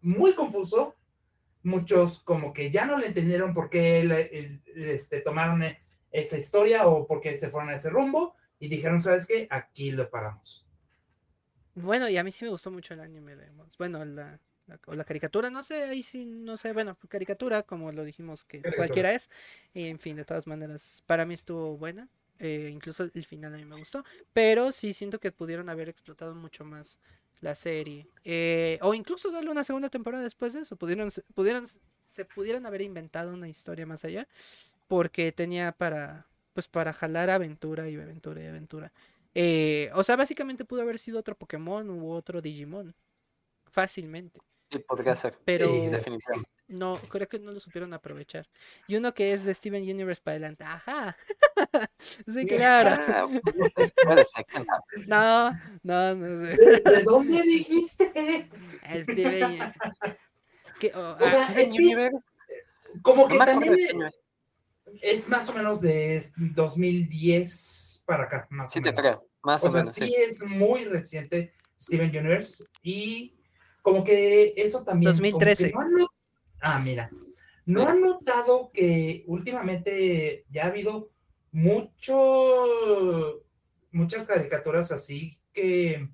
muy confuso. Muchos como que ya no le entendieron por qué le- este, tomaron e- esa historia o por qué se fueron a ese rumbo y dijeron, ¿sabes qué? Aquí lo paramos. Bueno, y a mí sí me gustó mucho el anime de Mons. Bueno, la, la- o la caricatura, no sé, ahí sí, no sé, bueno, caricatura, como lo dijimos que Caricatura. cualquiera es. Y en fin, de todas maneras, para mí estuvo buena. eh, incluso el final a mí me gustó. Pero sí siento que pudieron haber explotado mucho más la serie. eh, o incluso darle una segunda temporada después de eso. Pudieron, pudieron, se pudieron haber inventado una historia más allá. Porque tenía para, pues para jalar aventura y aventura y aventura. Eh, o sea, básicamente pudo haber sido otro Pokémon u otro Digimon. Fácilmente. Sí, podría ser. Pero Sí, Definitivamente. no, creo que no lo supieron aprovechar. Y uno que es de Steven Universe para adelante. Ajá. sí, claro. Ah, no. No, no, no sé. ¿De, de dónde dijiste? Steven. que- oh, O sea, ah, Steven es que- Universe, Como que también es. es más o menos de 2010 para acá, más Sí, o te menos. creo. Más o, O sea, menos, sí sí. es muy reciente Steven Universe y como que eso también... como que 2013. no han not- ah, mira. ¿No han notado que últimamente ya ha habido mucho, muchas caricaturas así que,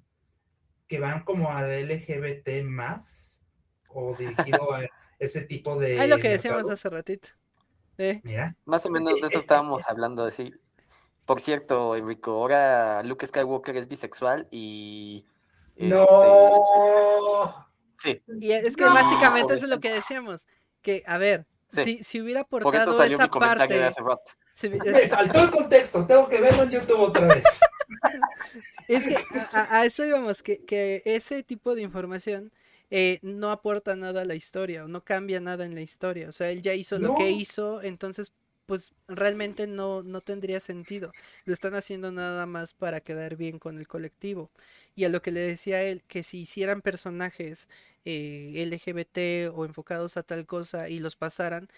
que van como al LGBT más o dirigido a ese tipo de... es lo que decíamos mercado? hace ratito. Eh, Mira. Más o menos de eso estábamos hablando, así. Por cierto, Enrico, ahora Luke Skywalker es bisexual y... este, No. Sí, Y es que No. básicamente eso es lo que decíamos. Que, a ver, Sí. si, si hubiera aportado esa mi comentario de parte. hace rato. si hubi- Me faltó el contexto, tengo que verlo en YouTube otra vez. Es que a, eso íbamos, que, que ese tipo de información eh, no aporta nada a la historia o no cambia nada en la historia. O sea, él ya hizo lo que hizo, entonces pues realmente no, no tendría sentido. Lo están haciendo nada más para quedar bien con el colectivo. Y a lo que le decía él, que si hicieran personajes eh, LGBT o enfocados a tal cosa y los pasaran,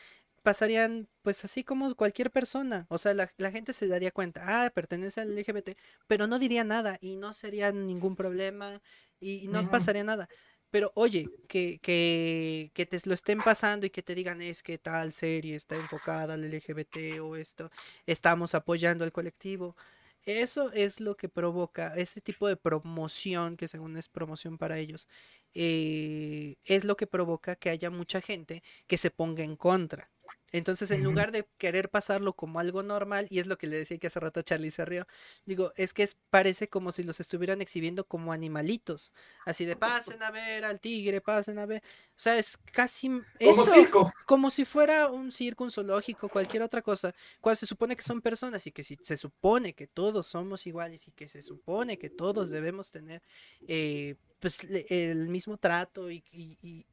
pasarían pues así como cualquier persona. O sea, la, la gente se daría cuenta, ah, pertenece al LGBT, pero no diría nada y no sería ningún problema y, y no pasaría nada. Pero oye, que, que, que te lo estén pasando y que te digan es que tal serie está enfocada al LGBT o esto, estamos apoyando al colectivo. Eso es lo que provoca ese tipo de promoción, que según es promoción para ellos, eh, es lo que provoca que haya mucha gente que se ponga en contra. Entonces, en lugar de querer pasarlo como algo normal, y es lo que le decía que hace rato Charlie se rió, digo, es que es, parece como si los estuvieran exhibiendo como animalitos, así de pasen a ver al tigre, pasen a ver, o sea, es casi Como circo. como si fuera un circo, un zoológico, cualquier otra cosa, cuando se supone que son personas y que si se supone que todos somos iguales y que se supone que todos debemos tener eh, pues el mismo trato y, y- y,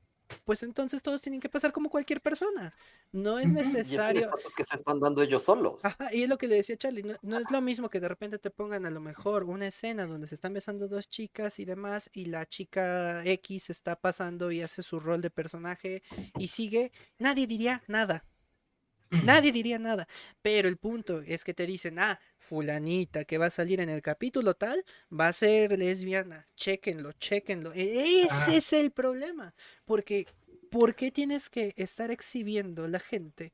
pues entonces todos tienen que pasar como cualquier persona. No es Ujú. Y es necesario. que se están dando ellos solos. Ajá, y es lo que le decía Charlie, no, no es lo mismo que de repente te pongan a lo mejor una escena donde se están besando dos chicas y demás, y la chica X está pasando y hace su rol de personaje y sigue, nadie diría nada. Nadie diría nada. Pero el punto es que te dicen, ah, fulanita que va a salir en el capítulo tal, va a ser lesbiana, chéquenlo, chéquenlo. E- Ese Ah. es el problema, porque ¿por qué tienes que estar exhibiendo a la gente?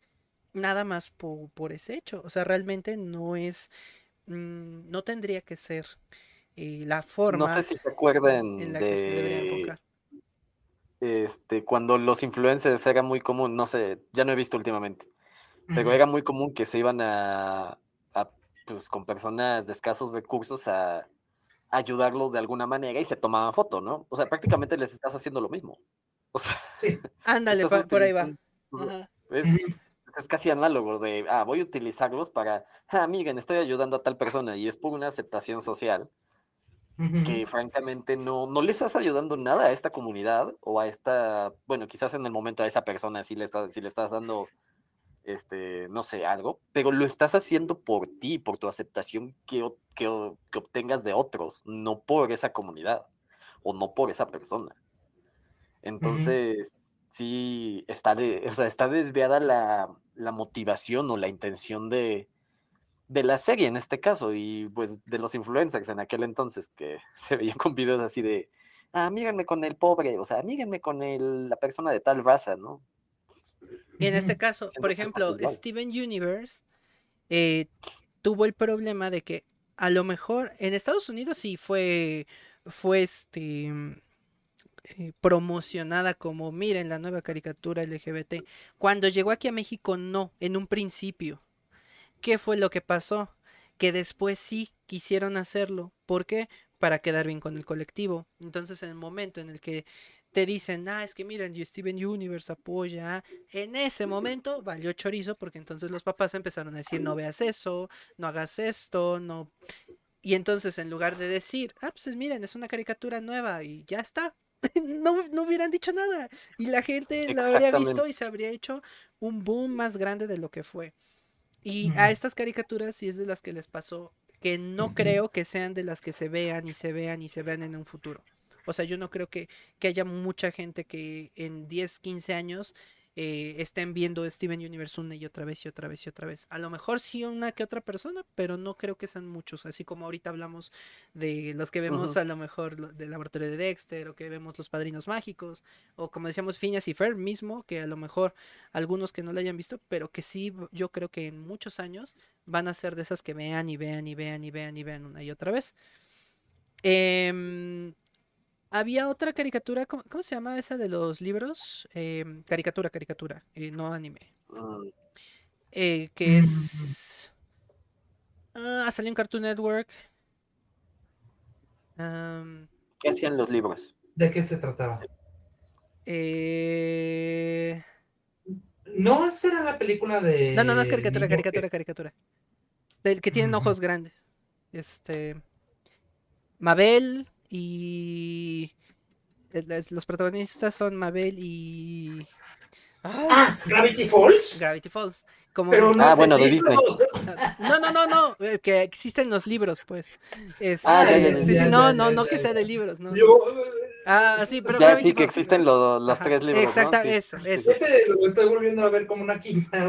nada más po- por, ese hecho. O sea, realmente no es, mm, no tendría que ser eh, la No forma sé si se acuerdan en la que se debería de enfocar. este, cuando los influencers era muy común, no sé, ya no he visto últimamente, pero era muy común que se iban a, a, pues con personas de escasos recursos a ayudarlos de alguna manera y se tomaban foto, ¿no? O sea, prácticamente les estás haciendo lo mismo. O sea, Sí. Ándale, pa- por ahí va. Es, casi análogo de, ah, voy a utilizarlos para, ah, miren, estoy ayudando a tal persona y es por una aceptación social que francamente no, no le estás ayudando nada a esta comunidad o a esta, bueno, quizás en el momento a esa persona sí le estás, sí le estás dando, este, no sé, algo, pero lo estás haciendo por ti, por tu aceptación que, que obtengas de otros, no por esa comunidad o no por esa persona. Entonces, sí, está, de, o sea, está desviada la, la motivación o la intención de, de la serie en este caso y pues de los influencers en aquel entonces que se veían con videos así de, ah, mírenme con el pobre, o sea, mírenme con el, la persona de tal raza, ¿no? Y en este caso, por ejemplo. Steven Universe eh, tuvo el problema de que a lo mejor en Estados Unidos sí fue, fue este, eh, promocionada como, miren, la nueva caricatura LGBT. Cuando llegó aquí a México, no, en un principio. ¿Qué fue lo que pasó? Que después sí quisieron hacerlo. ¿Por qué? Para quedar bien con el colectivo. Entonces, en el momento en el que te dicen, ah, es que miren, Steven Universe apoya. En ese momento valió chorizo porque entonces los papás empezaron a decir, no veas eso, no hagas esto, no. Y entonces en lugar de decir, ah, pues miren, es una caricatura nueva y ya está, no, no hubieran dicho nada. Y la gente lo habría visto y se habría hecho un boom más grande de lo que fue. Y a estas caricaturas sí es de las que les pasó, que no creo que sean de las que se vean y se vean y se vean en un futuro. O sea, yo no creo que, que haya mucha gente que en 10, 15 años eh, estén viendo Steven Universe una y otra vez y otra vez y otra vez. A lo mejor sí una que otra persona, pero no creo que sean muchos. Así como ahorita hablamos de los que vemos a lo mejor del laboratorio de Dexter o que vemos los padrinos mágicos o como decíamos Phineas y Fer mismo, que a lo mejor algunos que no lo hayan visto, pero que sí yo creo que en muchos años van a ser de esas que vean y vean y vean y vean y vean una y otra vez. Eh, había otra caricatura, ¿cómo, se llama esa de los libros? Em, caricatura, caricatura, eh, no anime. Mm. Eh, que es... Ah, salió en Cartoon Network. ¿Qué hacían los libros? ¿De qué se trataba? Eh... No, esa era la película de... No, no, no es caricatura, caricatura, caricatura. Del que tienen ojos grandes. Este... Mabel, y los protagonistas son Mabel y... Ah, Gravity Falls. Gravity Falls. Como... ah, bueno, de Disney. No, no, no, no, eh, que existen los libros, pues. ah, sí, sí, no, no, no que sea de libros, ¿no? Ah, sí, pero ya, sí, que existen los, los tres libros. Exacto, eso, eso. Este lo estoy volviendo a ver como una quinta.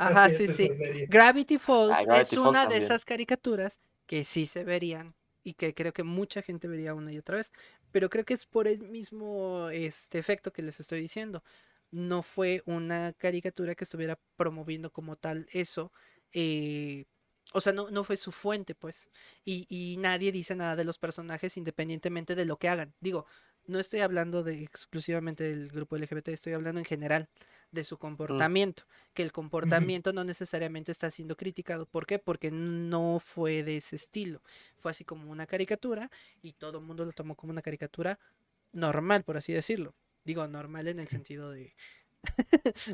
Ajá, sí, sí. Gravity Falls ah, es una de esas caricaturas que sí se verían y que creo que mucha gente vería una y otra vez. Pero creo que es por el mismo este efecto que les estoy diciendo. No fue una caricatura que estuviera promoviendo como tal eso. Eh, o sea, no, no fue su fuente, pues. Y, y nadie dice nada de los personajes independientemente de lo que hagan. Digo, no estoy hablando de exclusivamente del grupo LGBT, estoy hablando en general de su mm. comportamiento, que el comportamiento no necesariamente está siendo criticado. ¿Por qué? Porque no fue de ese estilo. Fue así como una caricatura y todo el mundo lo tomó como una caricatura normal, por así decirlo. Digo, normal en el sentido de,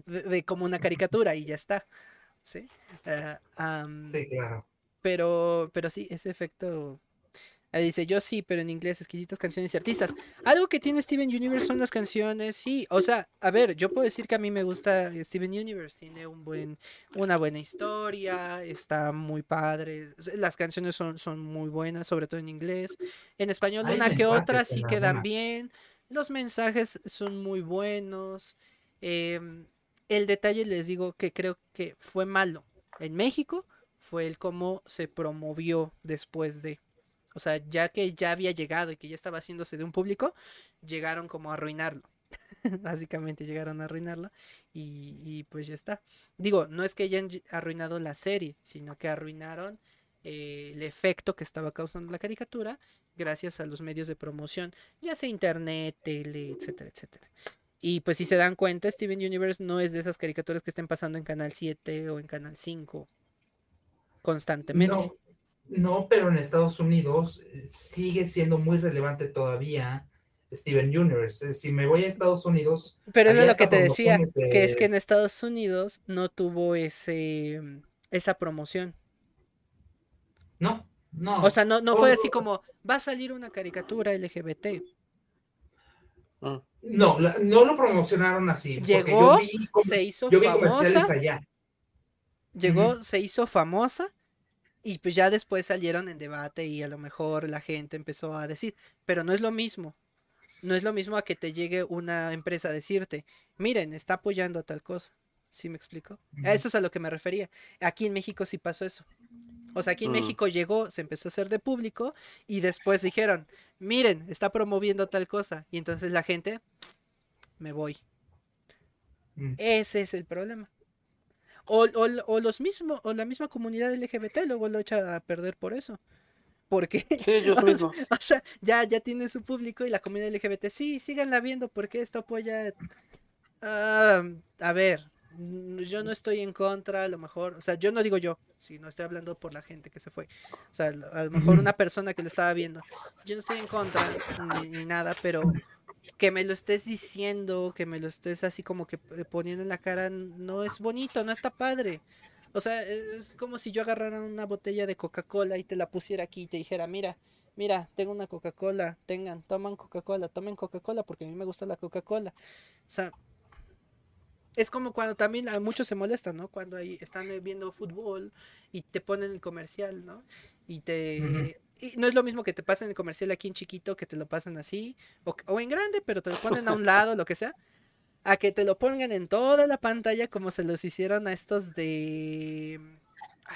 de, como una caricatura y ya está. ¿Sí? Eh, sí, claro. Pero, pero sí, ese efecto Ahí dice, yo sí, pero en inglés, exquisitas canciones y artistas. Algo que tiene Steven Universe son las canciones, sí. O sea, a ver, yo puedo decir que a mí me gusta Steven Universe. Tiene un buen, una buena historia, está muy padre. Las canciones son, son muy buenas, sobre todo en inglés. En español, una que otra sí quedan bien. Los mensajes son muy buenos. Em, el detalle, les digo, que creo que fue malo. En México fue el cómo se promovió después de o sea, ya que ya había llegado y que ya estaba haciéndose de un público, llegaron como a arruinarlo. Básicamente llegaron a arruinarlo y, pues ya está. Digo, no es que hayan arruinado la serie, sino que arruinaron eh, el efecto que estaba causando la caricatura gracias a los medios de promoción, ya sea internet, tele, etcétera, etcétera. Y pues si se dan cuenta, Steven Universe no es de esas caricaturas que estén pasando en Canal 7 o en Canal 5 constantemente. No, pero en Estados Unidos eh, sigue siendo muy relevante todavía Steven Universe. Si me voy a Estados Unidos. Pero es lo que te decía, que es que en Estados Unidos no tuvo ese esa promoción. No, no. O sea, no, no fue así como va a salir una caricatura LGBT. Ah. No, no lo promocionaron así. Llegó, se hizo famosa. Llegó, se hizo famosa y pues ya después salieron en debate y a lo mejor la gente empezó a decir, pero no es lo mismo. No es lo mismo a que te llegue una empresa a decirte, miren, está apoyando a tal cosa. ¿Sí me explico? A eso es a lo que me refería. Aquí en México sí pasó eso. O sea, aquí en mm. México llegó, se empezó a hacer de público y después dijeron, miren, está promoviendo tal cosa. Y entonces la gente, me voy. Mm. Ese es el problema. O, o, o los mismos, o la misma comunidad LGBT luego lo echa a perder por eso. Porque, Sí, ellos o, mismos. o sea, ya, ya tiene su público y la comunidad LGBT, sí, síganla viendo porque esto apoya. Ah, a ver, yo no estoy en contra, a lo mejor, o sea, yo no digo yo, si no estoy hablando por la gente que se fue. O sea, a lo mejor una persona que lo estaba viendo, yo no estoy en contra ni, ni nada, pero que me lo estés diciendo, que me lo estés así como que poniendo en la cara, no es bonito, no está padre. O sea, e- es como si yo agarrara una botella de Coca-Cola y te la pusiera aquí y te dijera, mira, mira, tengo una Coca-Cola, tengan, toman Coca-Cola, tomen Coca-Cola porque a mí me gusta la Coca-Cola. O sea, es como cuando también a muchos se molestan, ¿no? Cuando ahí están eh, viendo fútbol y te ponen el comercial, ¿no? Y te... Y no es lo mismo que te pasen el comercial aquí en chiquito, que te lo pasan así, o, o en grande, pero te lo ponen a un lado, lo que sea, a que te lo pongan en toda la pantalla como se los hicieron a estos de...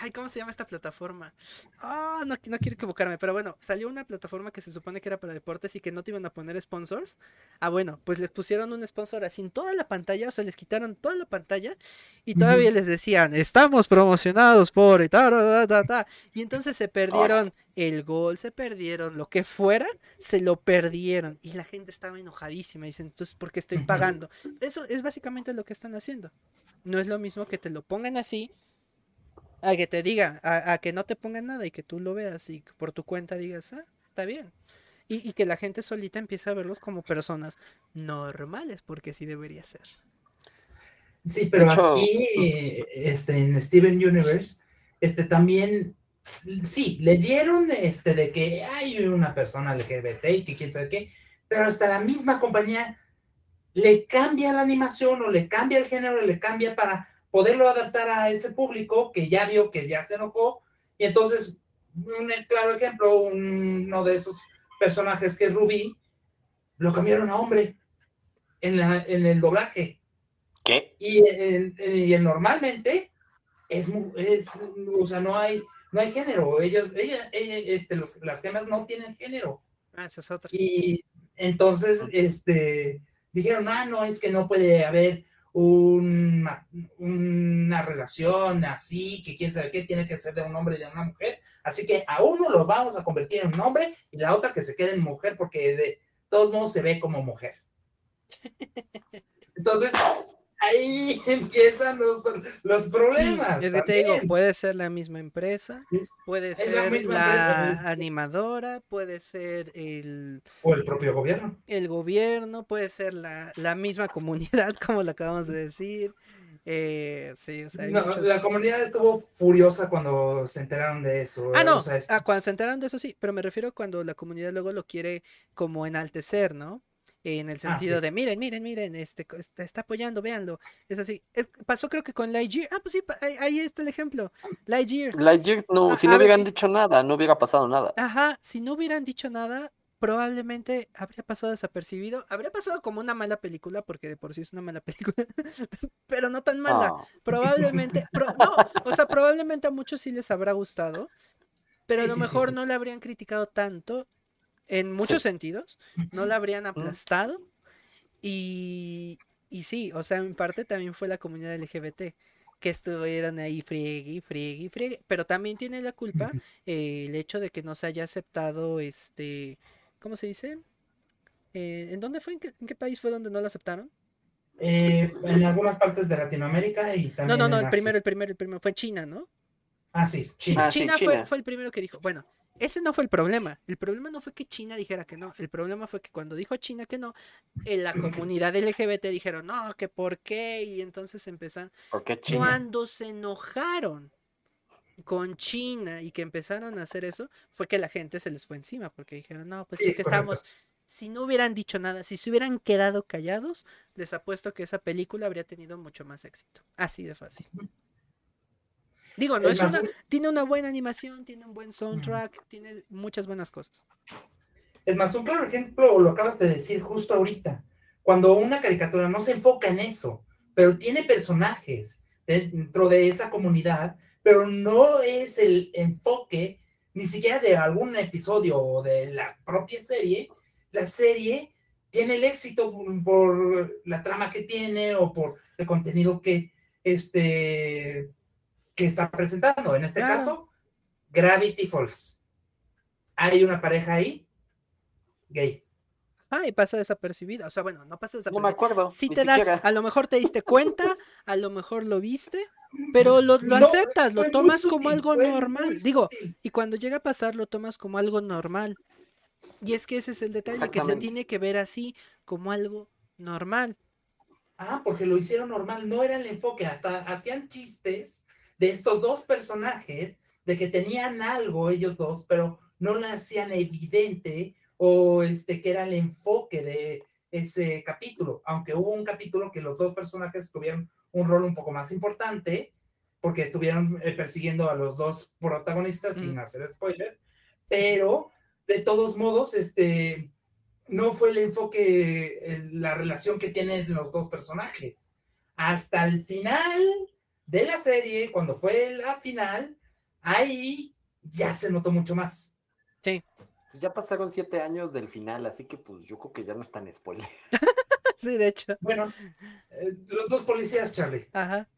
Ay, ¿cómo se llama esta plataforma? Ah, no, no quiero equivocarme, pero bueno, salió una plataforma que se supone que era para deportes y que no te iban a poner sponsors. Ah, bueno, pues les pusieron un sponsor así en toda la pantalla, o sea, les quitaron toda la pantalla y todavía les decían, estamos promocionados por y ta, ta, ta, ta, ta". Y entonces se perdieron el gol, se perdieron lo que fuera, se lo perdieron y la gente estaba enojadísima. Dicen, entonces, ¿por qué estoy pagando? Eso es básicamente lo que están haciendo. No es lo mismo que te lo pongan así a que te diga, a, a que no te pongan nada y que tú lo veas y que por tu cuenta digas, ah, está bien. Y, y que la gente solita empiece a verlos como personas normales, porque así debería ser. Sí, pero aquí, este, en Steven Universe, este, también, sí, le dieron, este, de que hay una persona LGBT y que quién sabe qué, pero hasta la misma compañía le cambia la animación o le cambia el género, le cambia para poderlo adaptar a ese público que ya vio que ya se enojó, y entonces, un claro ejemplo, uno de esos personajes que es Ruby, lo cambiaron a hombre en, la, en el doblaje. ¿Qué? Y, en- en- y en normalmente es, es, o sea, no hay, no hay género. Ellos, ella, ella, este, los, las gemas no tienen género. Ah, esa es otra. Y entonces, este, dijeron, ah, no, es que no puede haber un ma- una relación así, que quién sabe qué, tiene que ser de un hombre y de una mujer. Así que a uno lo vamos a convertir en un hombre y la otra que se quede en mujer porque de todos modos se ve como mujer. Entonces, ahí empiezan los, los problemas. Es que te digo, puede ser la misma empresa, puede la ser la empresa, animadora, puede ser el, O el propio gobierno. el gobierno, puede ser la, la misma comunidad, como lo acabamos de decir. Eh, sí, o sea, No, muchos- La comunidad estuvo furiosa cuando se enteraron de eso. Ah, no, o sea, es- ah, cuando se enteraron de eso sí, pero me refiero cuando la comunidad luego lo quiere como enaltecer, ¿no? En el sentido Ah, sí. de, miren, miren, miren, este co- está, está apoyando, véanlo. Es así. Es- pasó creo que con Lightyear. Ah, pues sí, ahí, ahí está el ejemplo. Lightyear. Lightyear, no, si no hubieran eh, dicho nada, no hubiera pasado nada. Ajá, si no hubieran dicho nada, probablemente habría pasado desapercibido. Habría pasado como una mala película, porque de por sí es una mala película, pero no tan mala. Ah, Probablemente, pro- no, o sea, probablemente a muchos sí les habrá gustado, pero a lo mejor no le habrían criticado tanto en muchos sentidos, no la habrían aplastado y, y sí, o sea, en parte también fue la comunidad LGBT que estuvieron ahí friegue friegue friegue, pero también tiene la culpa eh, el hecho de que no se haya aceptado este, ¿cómo se dice? Eh, ¿en dónde fue? ¿En qué, en qué país fue donde no la aceptaron? eh, en algunas partes de Latinoamérica y No, también. no, no, en el Asia. primero, el primero, el primero fue China, ¿no? Ah, sí, China. Ah, sí, China, Fue, el primero que dijo, bueno, ese no fue el problema. El problema no fue que China dijera que no. El problema fue que cuando dijo China que no, en la comunidad LGBT dijeron, no, que por qué. Y entonces empezaron. ¿por qué China? Cuando se enojaron con China y que empezaron a hacer eso, fue que la gente se les fue encima, porque dijeron, no, pues Sí, es que correcto. estamos. Si no hubieran dicho nada, si se hubieran quedado callados, les apuesto que esa película habría tenido mucho más éxito. Así de fácil. Digo, no Es una, un- tiene una buena animación, tiene un buen soundtrack, tiene muchas buenas cosas. Es más, un claro ejemplo lo acabas de decir justo ahorita. Cuando una caricatura no se enfoca en eso, pero tiene personajes dentro de esa comunidad, pero no es el enfoque ni siquiera de algún episodio o de la propia serie, la serie tiene el éxito por, por la trama que tiene o por el contenido que, este, que está presentando. En este Claro. caso, Gravity Falls. Hay una pareja ahí, gay. Ah, y pasa desapercibida. O sea, bueno, no pasa No me desapercibida. acuerdo. Si te das, siquiera. a lo mejor te diste cuenta, a lo mejor lo viste, pero lo, lo No, aceptas, lo tomas como algo normal. Digo, y cuando llega a pasar, lo tomas como algo normal. Y es que ese es el detalle, que se tiene que ver así, como algo normal. Ah, porque lo hicieron normal, no era el enfoque, hasta hacían chistes de estos dos personajes, de que tenían algo ellos dos, pero no lo hacían evidente o este que era el enfoque de ese capítulo, aunque hubo un capítulo que los dos personajes tuvieron un rol un poco más importante, porque estuvieron eh, persiguiendo a los dos protagonistas sin Mm. hacer spoiler, pero de todos modos, este, no fue el enfoque, el- la relación que tienen los dos personajes. Hasta el final de la serie, cuando fue la final, ahí ya se notó mucho más. Pues ya pasaron siete años del final, así que pues yo creo que ya no es tan spoiler. Sí, de hecho. Bueno, eh, los dos policías, Charlie. Ajá.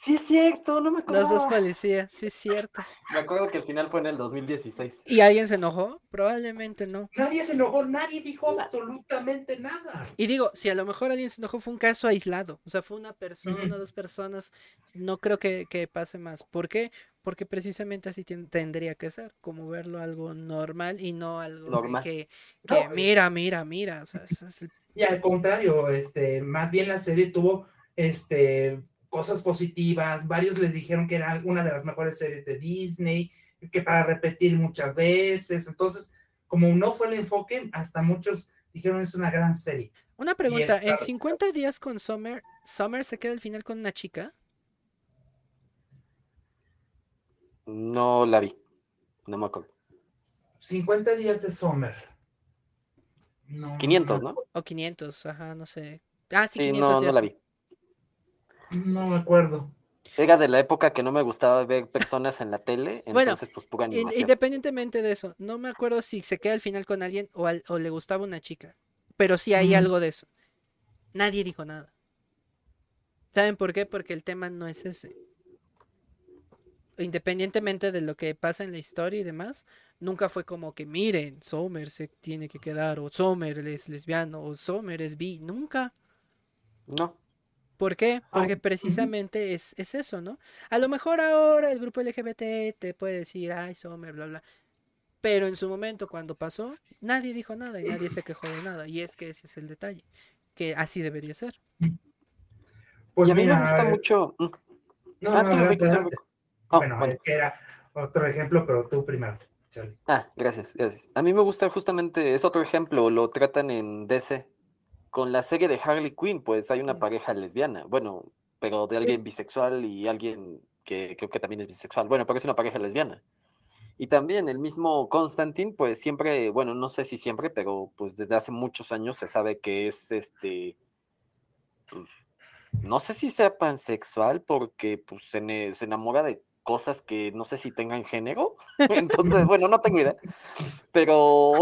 Sí, es cierto, no me acuerdo. Los dos policías, sí es cierto. Me acuerdo que el final fue en el 2016. ¿Y alguien se enojó? Probablemente no. Nadie se enojó, nadie dijo absolutamente nada. Y digo, si a lo mejor alguien se enojó, fue un caso aislado. O sea, fue una persona, dos personas. No creo que, que pase más. ¿Por qué? Porque precisamente así tendría que ser. Como verlo algo normal y no algo de Normal. que, que mira, mira, mira. O sea, es el- Y al contrario, este, más bien la serie tuvo este, cosas positivas. Varios les dijeron que era una de las mejores series de Disney, que para repetir muchas veces. Entonces, como no fue el enfoque, hasta muchos dijeron es una gran serie. Una pregunta, ¿en está- 50 días con Summer, Summer se queda al final con una chica? No la vi. No me acuerdo. 50 días de Summer. No, 500, ¿no? O 500, ajá, no sé. Ah, sí, Sí, 500 no, no días. la vi. No me acuerdo. Era de la época que no me gustaba ver personas en la tele, Bueno, entonces pues pura In- animación. Independientemente de eso, no me acuerdo si se queda al final con alguien o, al- o le gustaba una chica, pero sí hay algo de eso. Nadie dijo nada. ¿Saben por qué? Porque el tema no es ese. Independientemente de lo que pasa en la historia y demás, nunca fue como que miren, Sommer se tiene que quedar, o Sommer es lesbiano, o Sommer es bi, nunca. No. ¿Por qué? Ah, Porque precisamente es, es eso, ¿no? A lo mejor ahora el grupo LGBT te puede decir, ay, Sommer, bla, bla. Pero en su momento, cuando pasó, nadie dijo nada y nadie se quejó de nada. Y es que ese es el detalle, que así debería ser. Pues y a mí mira, me gusta eh, mucho. mm. No, Ah, no. Rico. Oh, bueno, bueno. es que era otro ejemplo, pero tú primero, Charlie. Ah, gracias, gracias. A mí me gusta justamente, es otro ejemplo, lo tratan en DC. Con la serie de Harley Quinn, pues hay una pareja lesbiana, bueno, pero de alguien bisexual y alguien que creo que también es bisexual. Bueno, pero es una pareja lesbiana. Y también el mismo Constantine, pues siempre, bueno, no sé si siempre, pero pues desde hace muchos años se sabe que es este, pues, no sé si sea pansexual porque pues se, se enamora de cosas que no sé si tengan género. Entonces, bueno, no tengo idea. Pero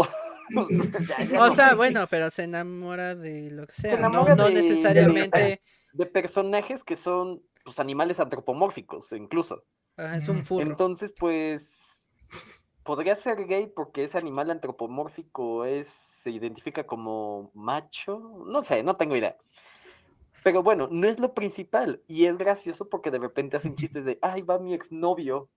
ya- ya O no sea, sé. bueno, pero se enamora de lo que sea, ¿no? enamora No de- necesariamente de personajes que son pues animales antropomórficos incluso. ajá, es un furro. Entonces, pues podría ser gay porque ese animal antropomórfico es se identifica como macho, no sé, no tengo idea. Pero bueno, no es lo principal y es gracioso porque de repente hacen chistes de, "Ahí va mi exnovio."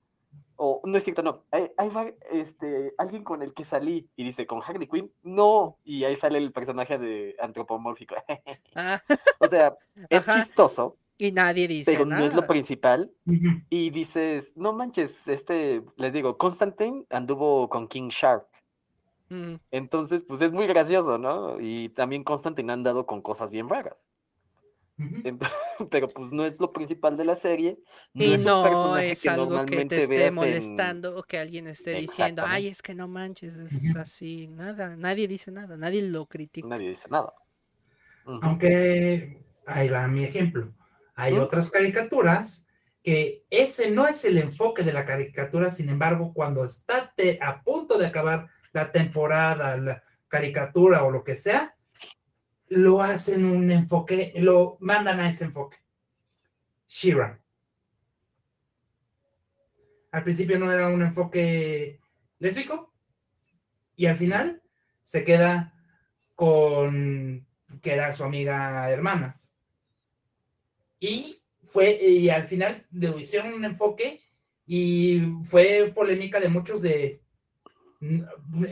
O no es cierto, no. Ahí, ahí va este alguien con el que salí y dice, "¿Con Harley Quinn?" No, y ahí sale el personaje de antropomórfico. Ah, o sea, es Ajá. chistoso, y nadie dice pero no es lo principal y dices, no manches, este, les digo, Constantine anduvo con King Shark. Mm, Entonces, pues es muy gracioso, ¿no? Y también Constantine ha andado con cosas bien raras. Pero pues no es lo principal de la serie. No Y es un no personaje es que algo que normalmente te esté veas en- molestando o que alguien esté diciendo, ay, es que no manches, es así, nada, nadie dice nada, nadie lo critica. Nadie dice nada. Aunque ahí va mi ejemplo. Hay otras caricaturas que ese no es el enfoque de la caricatura, sin embargo, cuando está te- a punto de acabar la temporada, la caricatura o lo que sea, lo hacen un enfoque, lo mandan a ese enfoque. Shira. Al principio no era un enfoque lésbico y al final se queda con que era su amiga hermana. Y fue, y al final le hicieron un enfoque y fue polémica de muchos de,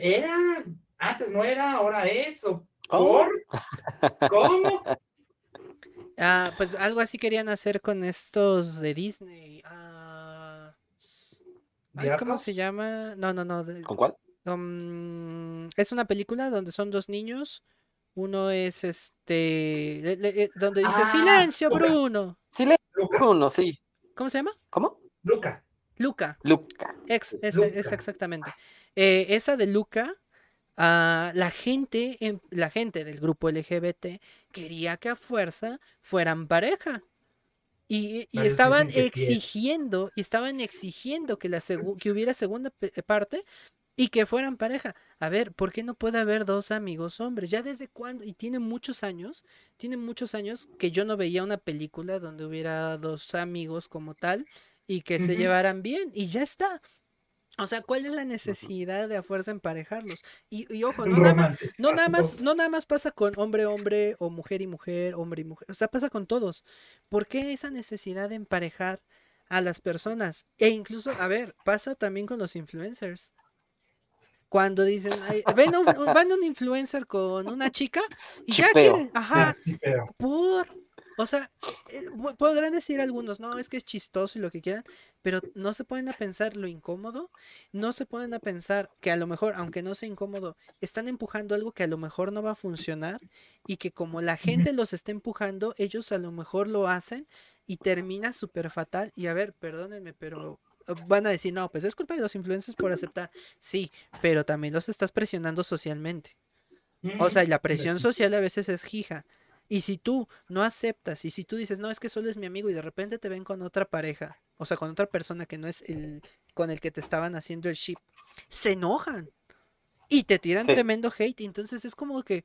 era, antes no era, ahora es, o ¿Cómo? ¿por? ¿Cómo? Ah, pues algo así querían hacer con estos de Disney. Ah, ay, ¿Cómo se llama? No, no, no. de- ¿Con cuál? um, es una película donde son dos niños. Uno es este. le- le- eh, donde dice Ah, Silencio, Luca. Bruno. Sí, le Luca, uno, sí. ¿Cómo se llama? ¿Cómo? Luca. Luca. Luca. Ex, es, Luca. es exactamente. Eh, esa de Luca, ah, la gente, en- la gente del grupo LGBT quería que a fuerza fueran pareja. Y, y Varios estaban exigiendo, y estaban exigiendo que, la que hubiera segunda parte y que fueran pareja. A ver, ¿por qué no puede haber dos amigos hombres? Ya desde cuándo, y tiene muchos años, tiene muchos años que yo no veía una película donde hubiera dos amigos como tal y que se llevaran bien, y ya está. O sea, ¿cuál es la necesidad de a fuerza emparejarlos? Y, y ojo, no nada, más, no nada más, no nada más pasa con hombre, hombre, o mujer y mujer, hombre y mujer. O sea, pasa con todos. ¿Por qué esa necesidad de emparejar a las personas? E incluso, a ver, pasa también con los influencers. Cuando dicen, "Ay, ven un, un- van un influencer con una chica y ya quieren, ajá, por. O sea, eh, podrán decir algunos, no, es que es chistoso y lo que quieran, pero no se ponen a pensar lo incómodo, no se ponen a pensar que a lo mejor, aunque no sea incómodo, están empujando algo que a lo mejor no va a funcionar y que como la gente los está empujando, ellos a lo mejor lo hacen y termina súper fatal. Y a ver, perdónenme, pero eh, van a decir, no, pues es culpa de los influencers por aceptar. Sí, pero también los estás presionando socialmente. O sea, y la presión social a veces es jija. Y si tú no aceptas, y si tú dices, no, es que solo es mi amigo, y de repente te ven con otra pareja, o sea, con otra persona que no es el con el que te estaban haciendo el ship, se enojan y te tiran Sí. tremendo hate. Entonces es como que,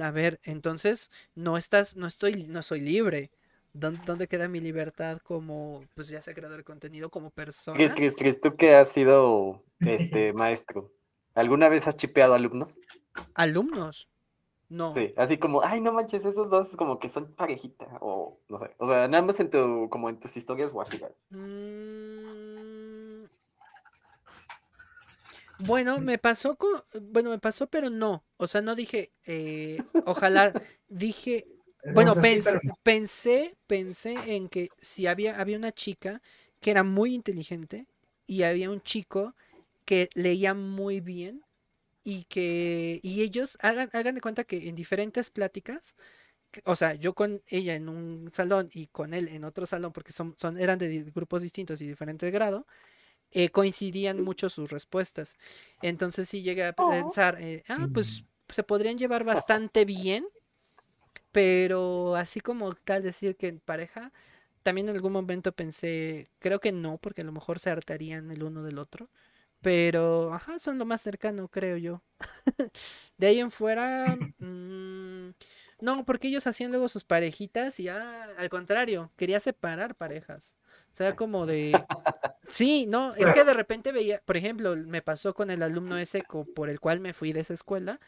a ver, entonces no estás, no estoy, no soy libre. ¿Dónde, dónde queda mi libertad como, pues ya sea creador de contenido, como persona? Cris, Cris, tú que has sido este maestro, ¿alguna vez has chipeado alumnos? Alumnos. No. Sí, así como, ay, no manches, esos dos como que son parejita, o no sé, o sea, nada más en tu, como en tus historias guajiras. Mm, Bueno, me pasó con, bueno, me pasó, pero no. O sea, no dije, eh, ojalá, dije, bueno, pensé, pensé, pensé en que si había, había una chica que era muy inteligente y había un chico que leía muy bien y que, y ellos, hagan, hagan de cuenta que en diferentes pláticas, o sea, yo con ella en un salón y con él en otro salón, porque son, son, eran de grupos distintos y diferente grado, eh, coincidían mucho sus respuestas. Entonces sí llegué a pensar, eh, ah, pues se podrían llevar bastante bien, pero así como tal decir que en pareja, también en algún momento pensé, creo que no, porque a lo mejor se hartarían el uno del otro. Pero, ajá, son lo más cercano, creo yo. De ahí en fuera, mm, no, porque ellos hacían luego sus parejitas y, ah, al contrario, quería separar parejas. O sea, como de... Sí, no, es que de repente veía, por ejemplo, me pasó con el alumno ese por el cual me fui de esa escuela,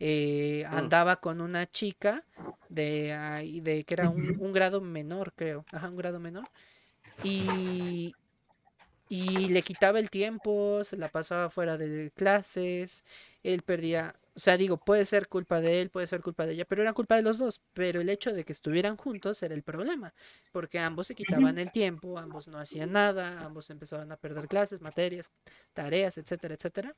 eh, Mm. andaba con una chica de, ahí- de que era un, un grado menor, creo, ajá, un grado menor, y, y le quitaba el tiempo, se la pasaba fuera de clases, él perdía, o sea, digo, puede ser culpa de él, puede ser culpa de ella, pero era culpa de los dos, pero el hecho de que estuvieran juntos era el problema, porque ambos se quitaban el tiempo, ambos no hacían nada, ambos empezaban a perder clases, materias, tareas, etcétera, etcétera.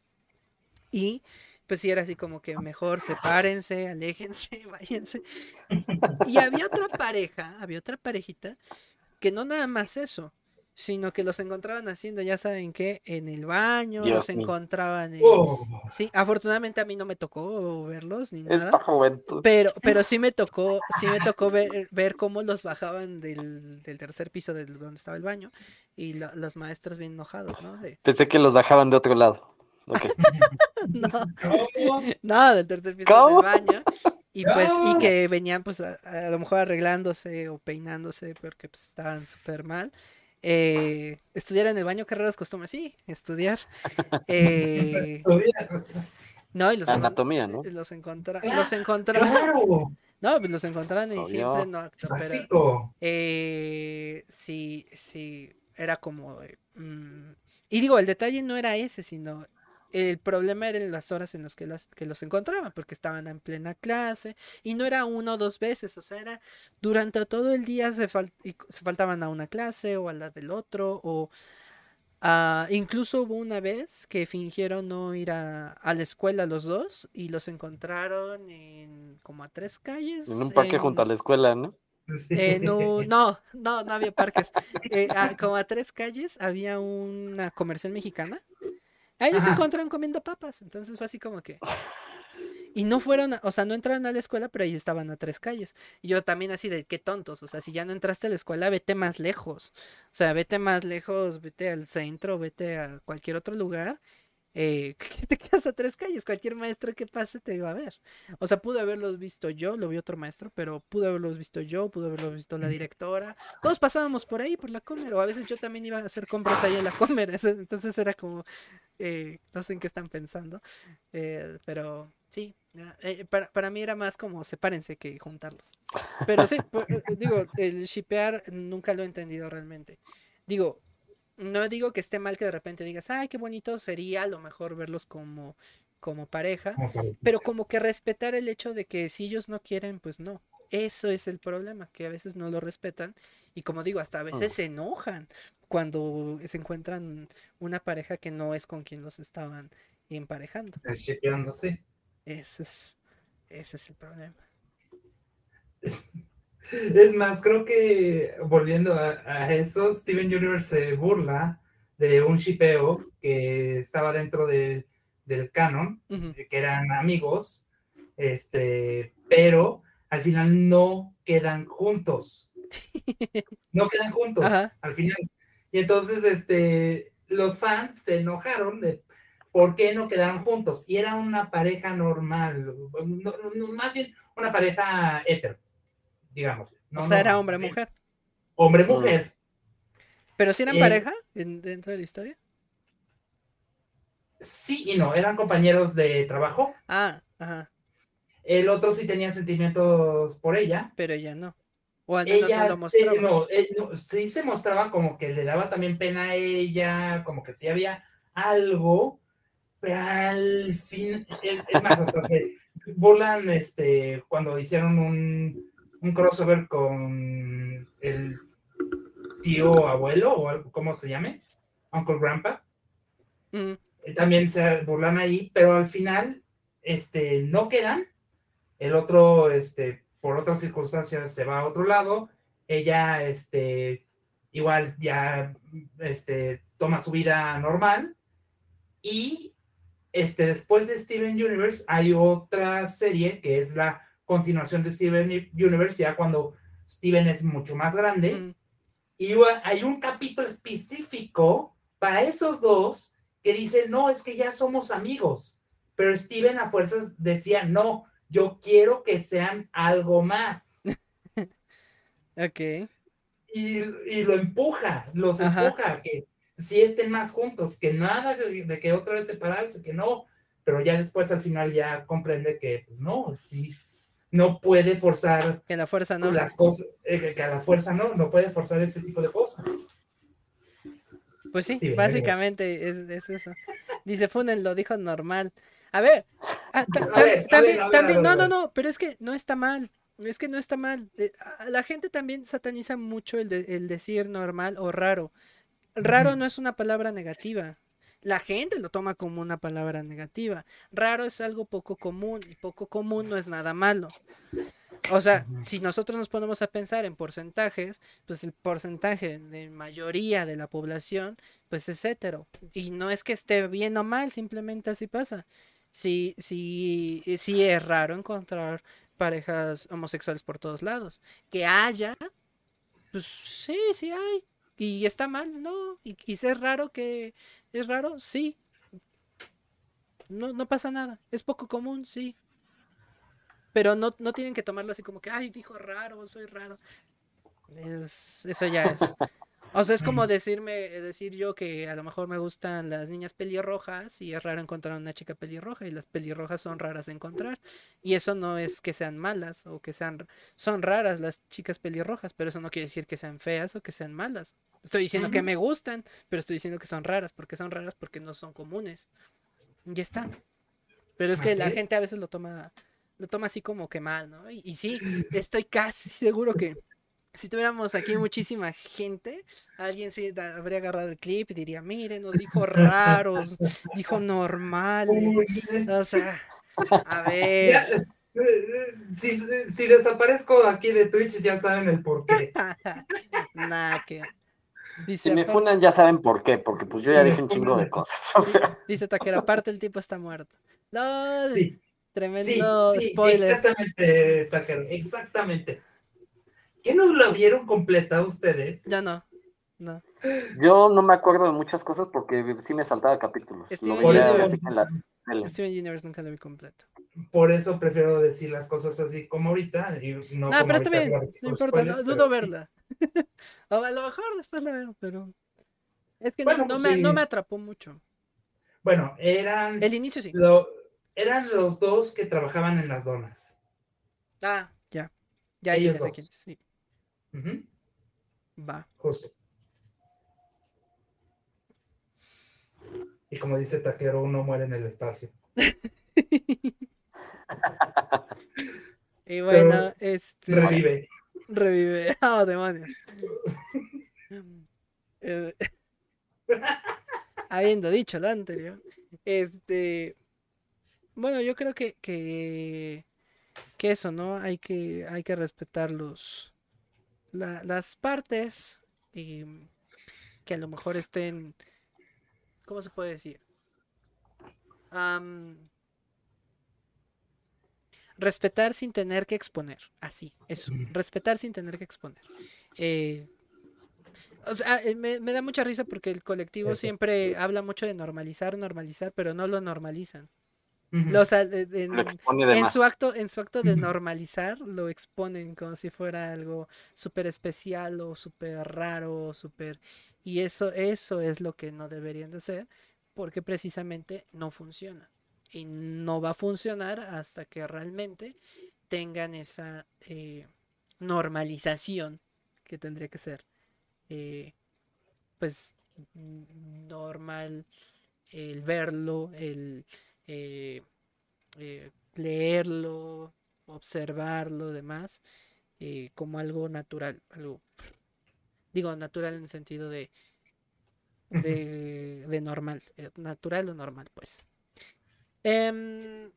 Y pues sí era así como que mejor sepárense, aléjense, váyanse. Y había otra pareja, había otra parejita que no nada más eso, sino que los encontraban haciendo, ya saben qué, en el baño, Dios los mío. encontraban en... Oh, Sí, afortunadamente a mí no me tocó verlos ni Esta nada. juventud. Pero, pero sí me tocó, sí me tocó ver, ver cómo los bajaban del, del tercer piso del, donde estaba el baño y lo- los maestros bien enojados, ¿no? De, Pensé que los bajaban de otro lado. No, ¿cómo? no, del tercer piso ¿Cómo? del baño. y pues, y que venían pues a, a lo mejor arreglándose o peinándose porque pues estaban súper mal. Eh, estudiar en el baño carreras costumbres, sí, estudiar. Eh, no, y los, Anatomía, ¿no? los, encontra- Ah, los encontraron, Claro, no, pues los encontraron y siempre no acto, pero eh, sí, sí, era como mm, y digo, el detalle no era ese, sino el problema eran las horas en las que, las, que los encontraban, porque estaban en plena clase, y no era una o dos veces, o sea, era durante todo el día se, fal- se faltaban a una clase o a la del otro, o ah, incluso hubo una vez que fingieron no ir a, a la escuela los dos, y los encontraron en como a tres calles. En un parque junto a la escuela, ¿no? eh, no, no, no, no había parques. Eh, a- como a tres calles había una comercial mexicana. Ahí los Ajá. encontraron comiendo papas. Entonces fue así como que. Y no fueron, a- o sea, no entraron a la escuela, pero ahí estaban a tres calles. Y yo también así de qué tontos. O sea, si ya no entraste a la escuela, vete más lejos. O sea, vete más lejos, vete al centro, vete a cualquier otro lugar. Eh, que te quedas a tres calles. Cualquier maestro que pase te va a ver. O sea, pude haberlos visto yo, lo vi otro maestro, pero pude haberlos visto yo, pudo haberlos visto la directora. Todos pasábamos por ahí, por la comer, o a veces yo también iba a hacer compras ahí en la comer. Entonces era como, eh, no sé en qué están pensando, eh, pero sí, eh, para, para mí era más como sepárense que juntarlos. Pero sí, por- eh, digo, el shipear nunca lo he entendido realmente. Digo, no digo que esté mal que de repente digas, ay, qué bonito sería a lo mejor verlos como, como pareja, pero como que respetar el hecho de que si ellos no quieren, pues no. Eso es el problema, que a veces no lo respetan y como digo, hasta a veces se enojan cuando se encuentran una pareja que no es con quien los estaban emparejando. Ese es, ese es el problema. Es más, creo que volviendo a, a eso, Steven Universe se burla de un shipeo que estaba dentro de- del canon, que eran amigos, este, pero al final no quedan juntos. No quedan juntos Ajá. al final. Y entonces, este, los fans se enojaron de por qué no quedaron juntos. Y era una pareja normal, no- no- más bien una pareja hetero, digamos. o sea, era hombre-mujer. Hombre-mujer. Pero si eran Eh, pareja en- dentro de la historia. Sí y no, eran compañeros de trabajo. Ah, ajá. El otro sí tenía sentimientos por ella. Pero ella no. O al menos no Ella lo sí- mostraba. no, eh, no, sí se mostraba como que le daba también pena a ella, como que sí había algo, pero al fin, es, es más, hasta se burlan este, cuando hicieron un, un crossover con el tío abuelo, o algo, ¿cómo se llame? Uncle Grandpa. Mm, eh, también se burlan ahí, pero al final este, no quedan. El otro, este, por otras circunstancias, se va a otro lado. Ella, este, igual ya, este, toma su vida normal. Y, este, después de Steven Universe, hay otra serie que es la continuación de Steven Universe, ya cuando Steven es mucho más grande. mm. Y hay un capítulo específico para esos dos que dice, no, es que ya somos amigos. Pero Steven a fuerzas decía, no, yo quiero que sean algo más. Ok. Y, y lo empuja, los Ajá. empuja que sí estén más juntos, que nada de, de que otra vez separarse, que no. Pero ya después al final ya comprende que pues, no, sí, no puede forzar Que la fuerza no. las cosas, eh, que- a la fuerza no, no puede forzar ese tipo de cosas. Pues sí, básicamente es, es eso. Dice Funen lo dijo normal. A ver, también, no, no, no, pero es que no está mal. Es que no está mal. Eh, La gente también sataniza mucho el, de- el decir normal o raro. Raro no es una palabra negativa. La gente lo toma como una palabra negativa. Raro es algo poco común y poco común no es nada malo. O sea, si nosotros nos ponemos a pensar en porcentajes, pues el porcentaje de mayoría de la población, pues es hetero. Y no es que esté bien o mal, simplemente así pasa. Sí, sí, sí es raro encontrar parejas homosexuales por todos lados. Que haya, pues sí, sí hay. Y está mal, ¿no? Y, y es raro que es raro, sí. No, no pasa nada. Es poco común, sí. pero no, no tienen que tomarlo así como que, ay, dijo raro, soy raro. Es- eso ya es. O sea, es como decirme, decir yo que a lo mejor me gustan las niñas pelirrojas y es raro encontrar una chica pelirroja y las pelirrojas son raras de encontrar. Y eso no es que sean malas o que sean, son raras las chicas pelirrojas, pero eso no quiere decir que sean feas o que sean malas. Estoy diciendo que me gustan, pero estoy diciendo que son raras, porque son raras porque no son comunes. Ya está. Pero es que la gente a veces lo toma, lo toma así como que mal, ¿no? Y, y sí, estoy casi seguro que si tuviéramos aquí muchísima gente, alguien sí da- habría agarrado el clip y diría, miren, nos dijo raros, dijo normales. O sea, a ver. eh, eh, si, si desaparezco aquí de Twitch, ya saben el por qué. Nah, que. Dice, Si me funan ya saben por qué, porque pues yo ya dije un chingo de cosas. O sea, dice Taquera, aparte el tipo está muerto. No, Sí, tremendo sí, spoiler. exactamente, Taquero, exactamente. ¿Qué no lo vieron completa ustedes? Ya no. No. yo no me acuerdo de muchas cosas porque sí me saltaba capítulos. Lo Steven Universe. en la tele. Steven Universe nunca lo vi completo. Por eso prefiero decir las cosas así como ahorita. Y no No, como pero está bien, no por importa, no, dudo pero- verla. O a lo mejor después la veo, pero. Es que Bueno, no, no pues me, no sí. me atrapó mucho. Bueno, eran, El inicio sí. lo- eran los dos que trabajaban en las donas. Ah, ya. Ya, ya, Ellos dos. quién es, Va. justo. Y como dice Taquero, uno muere en el espacio. Y bueno, este. Revive. Revive. Oh, demonios. Eh, habiendo dicho lo anterior, este. Bueno, yo creo que, que, que eso, ¿no? Hay que, hay que respetar los, la- las partes em, que a lo mejor estén. ¿Cómo se puede decir? Respetar sin tener que exponer. Así, eso. Respetar sin tener que exponer. Eh, o sea, eh, me, me da mucha risa porque el colectivo siempre habla mucho de normalizar, normalizar, pero no lo normalizan. Ujú. Lo- o sea, de- de- Lo expone de en más. su acto, en su acto de normalizar, lo exponen como si fuera algo súper especial o súper raro, o súper. Y eso, eso es lo que no deberían de hacer, porque precisamente no funciona. Y no va a funcionar hasta que realmente tengan esa eh, normalización que tendría que ser. eh, pues normal el verlo, el eh, eh, leerlo, observarlo, demás, eh, como algo natural, algo, digo, natural en el sentido de, de, de normal, eh, natural o normal, pues. Em,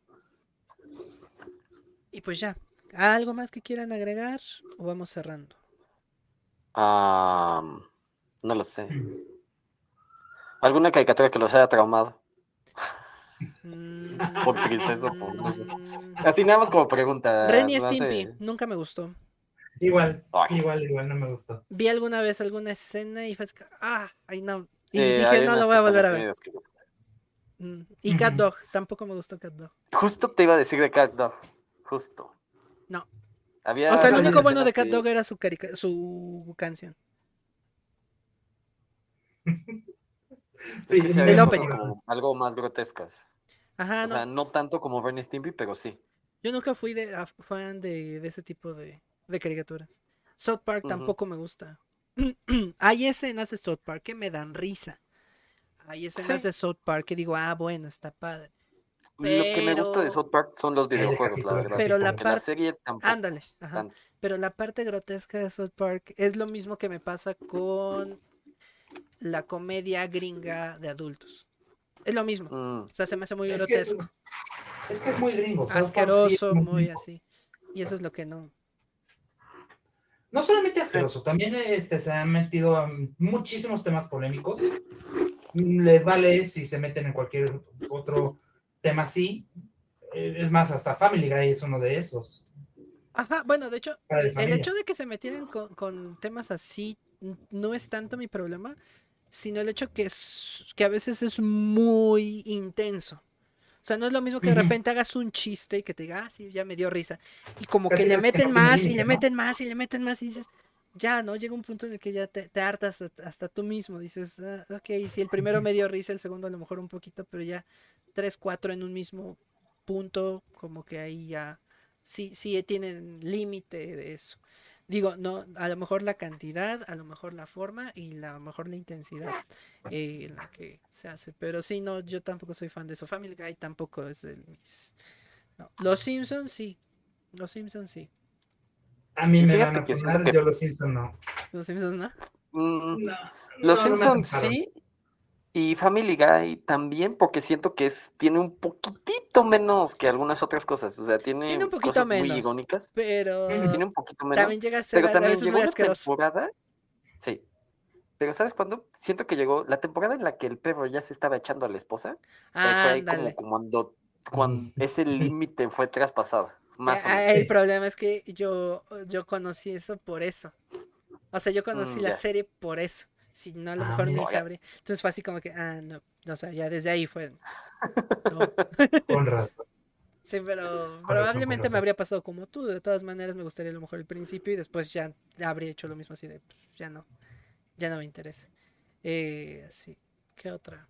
y pues ya, ¿algo más que quieran agregar o vamos cerrando? Ah, no lo sé. ¿Alguna caricatura que los haya traumado? Por tristeza o por no sé. Mm, Así nada más como pregunta. Ren y. Stimpy, nunca me gustó. Igual, Ay. igual, igual, no me gustó. Vi alguna vez alguna escena y fue así, ah, ay no. Y dije, no lo voy a volver a ver. Mm, Y Cat Ujú. Dog, tampoco me gustó Cat Dog. Justo te iba a decir de Cat Dog. Justo. No. Había O sea, el Ah, único bueno de Cat que- Dog era su, carica- su canción. es Sí, que sí algo más grotescas. Ajá, o no. sea, no tanto como Ren y Stimpy, pero sí. Yo nunca fui de, a- fan de, de ese tipo de, de caricaturas. South Park tampoco me gusta. Hay escenas de South Park que me dan risa. Hay escenas Sí. de South Park que digo, ah, bueno, está padre. Lo que me gusta de South Park son los de videojuegos, la verdad. Pero la la serie tampoco. Ándale, ajá. Pero la parte grotesca de South Park es lo mismo que me pasa con la comedia gringa de adultos. Es lo mismo. Mm, O sea, se me hace muy Es que, es, grotesco, es que es muy gringo. Asqueroso, muy muy gringo. así. Y eso es lo que no. No solamente asqueroso, también este, se han metido a muchísimos temas polémicos. Les vale si se meten en cualquier otro tema así. Eh, Es más, hasta Family Guy es uno de esos. Ajá, bueno, de hecho, el hecho de que se metieran con, con temas así no es tanto mi problema, sino el hecho que, es, que a veces es muy intenso. O sea, no es lo mismo que de repente hagas un chiste y que te diga, ah, sí, ya me dio risa. Y como que le meten más y le meten más y le meten más y dices, ya, ¿no? Llega un punto en el que ya te, te hartas hasta, tú mismo. Dices, ah, ok, si el primero me dio risa, el segundo a lo mejor un poquito, pero ya tres, cuatro en un mismo punto, como que ahí ya sí, sí tienen límite de eso. Digo, no, a lo mejor la cantidad, a lo mejor la forma y la- a lo mejor la intensidad eh, en la que se hace. Pero sí, no, yo tampoco soy fan de eso. Family Guy tampoco es de mis. no. Los Simpsons sí. Los Simpsons sí. A mí me fíjate van a que poner, que- yo los Simpson no. Los Simpsons no. Mm, No, Los no, Simpsons sí. Y Family Guy también, porque siento que es, tiene un poquitito menos que algunas otras cosas. O sea, tiene, Tiene un poquito cosas muy menos. irónicas. Pero Tiene un poquito menos. también llega a ser Pero también llegó muy una temporada. Sí. Pero ¿sabes cuándo? Siento que llegó la temporada en la que el perro ya se estaba echando a la esposa. eh, fue ahí como cuando, cuando ese límite fue traspasado. Más o Ah, menos. El problema es que yo, yo conocí eso por eso. O sea, yo conocí Mm, la serie por eso. Si no, a lo Ah, mejor ni mira. sabría. Entonces fue así como que, ah, no. O sea, ya desde ahí fue. no. Con razón. Sí, pero razón, probablemente me habría pasado como tú. De todas maneras, me gustaría a lo mejor el principio y después ya, ya habría hecho lo mismo así de, "Pues, ya no, ya no me interesa. Eh, sí. ¿Qué otra?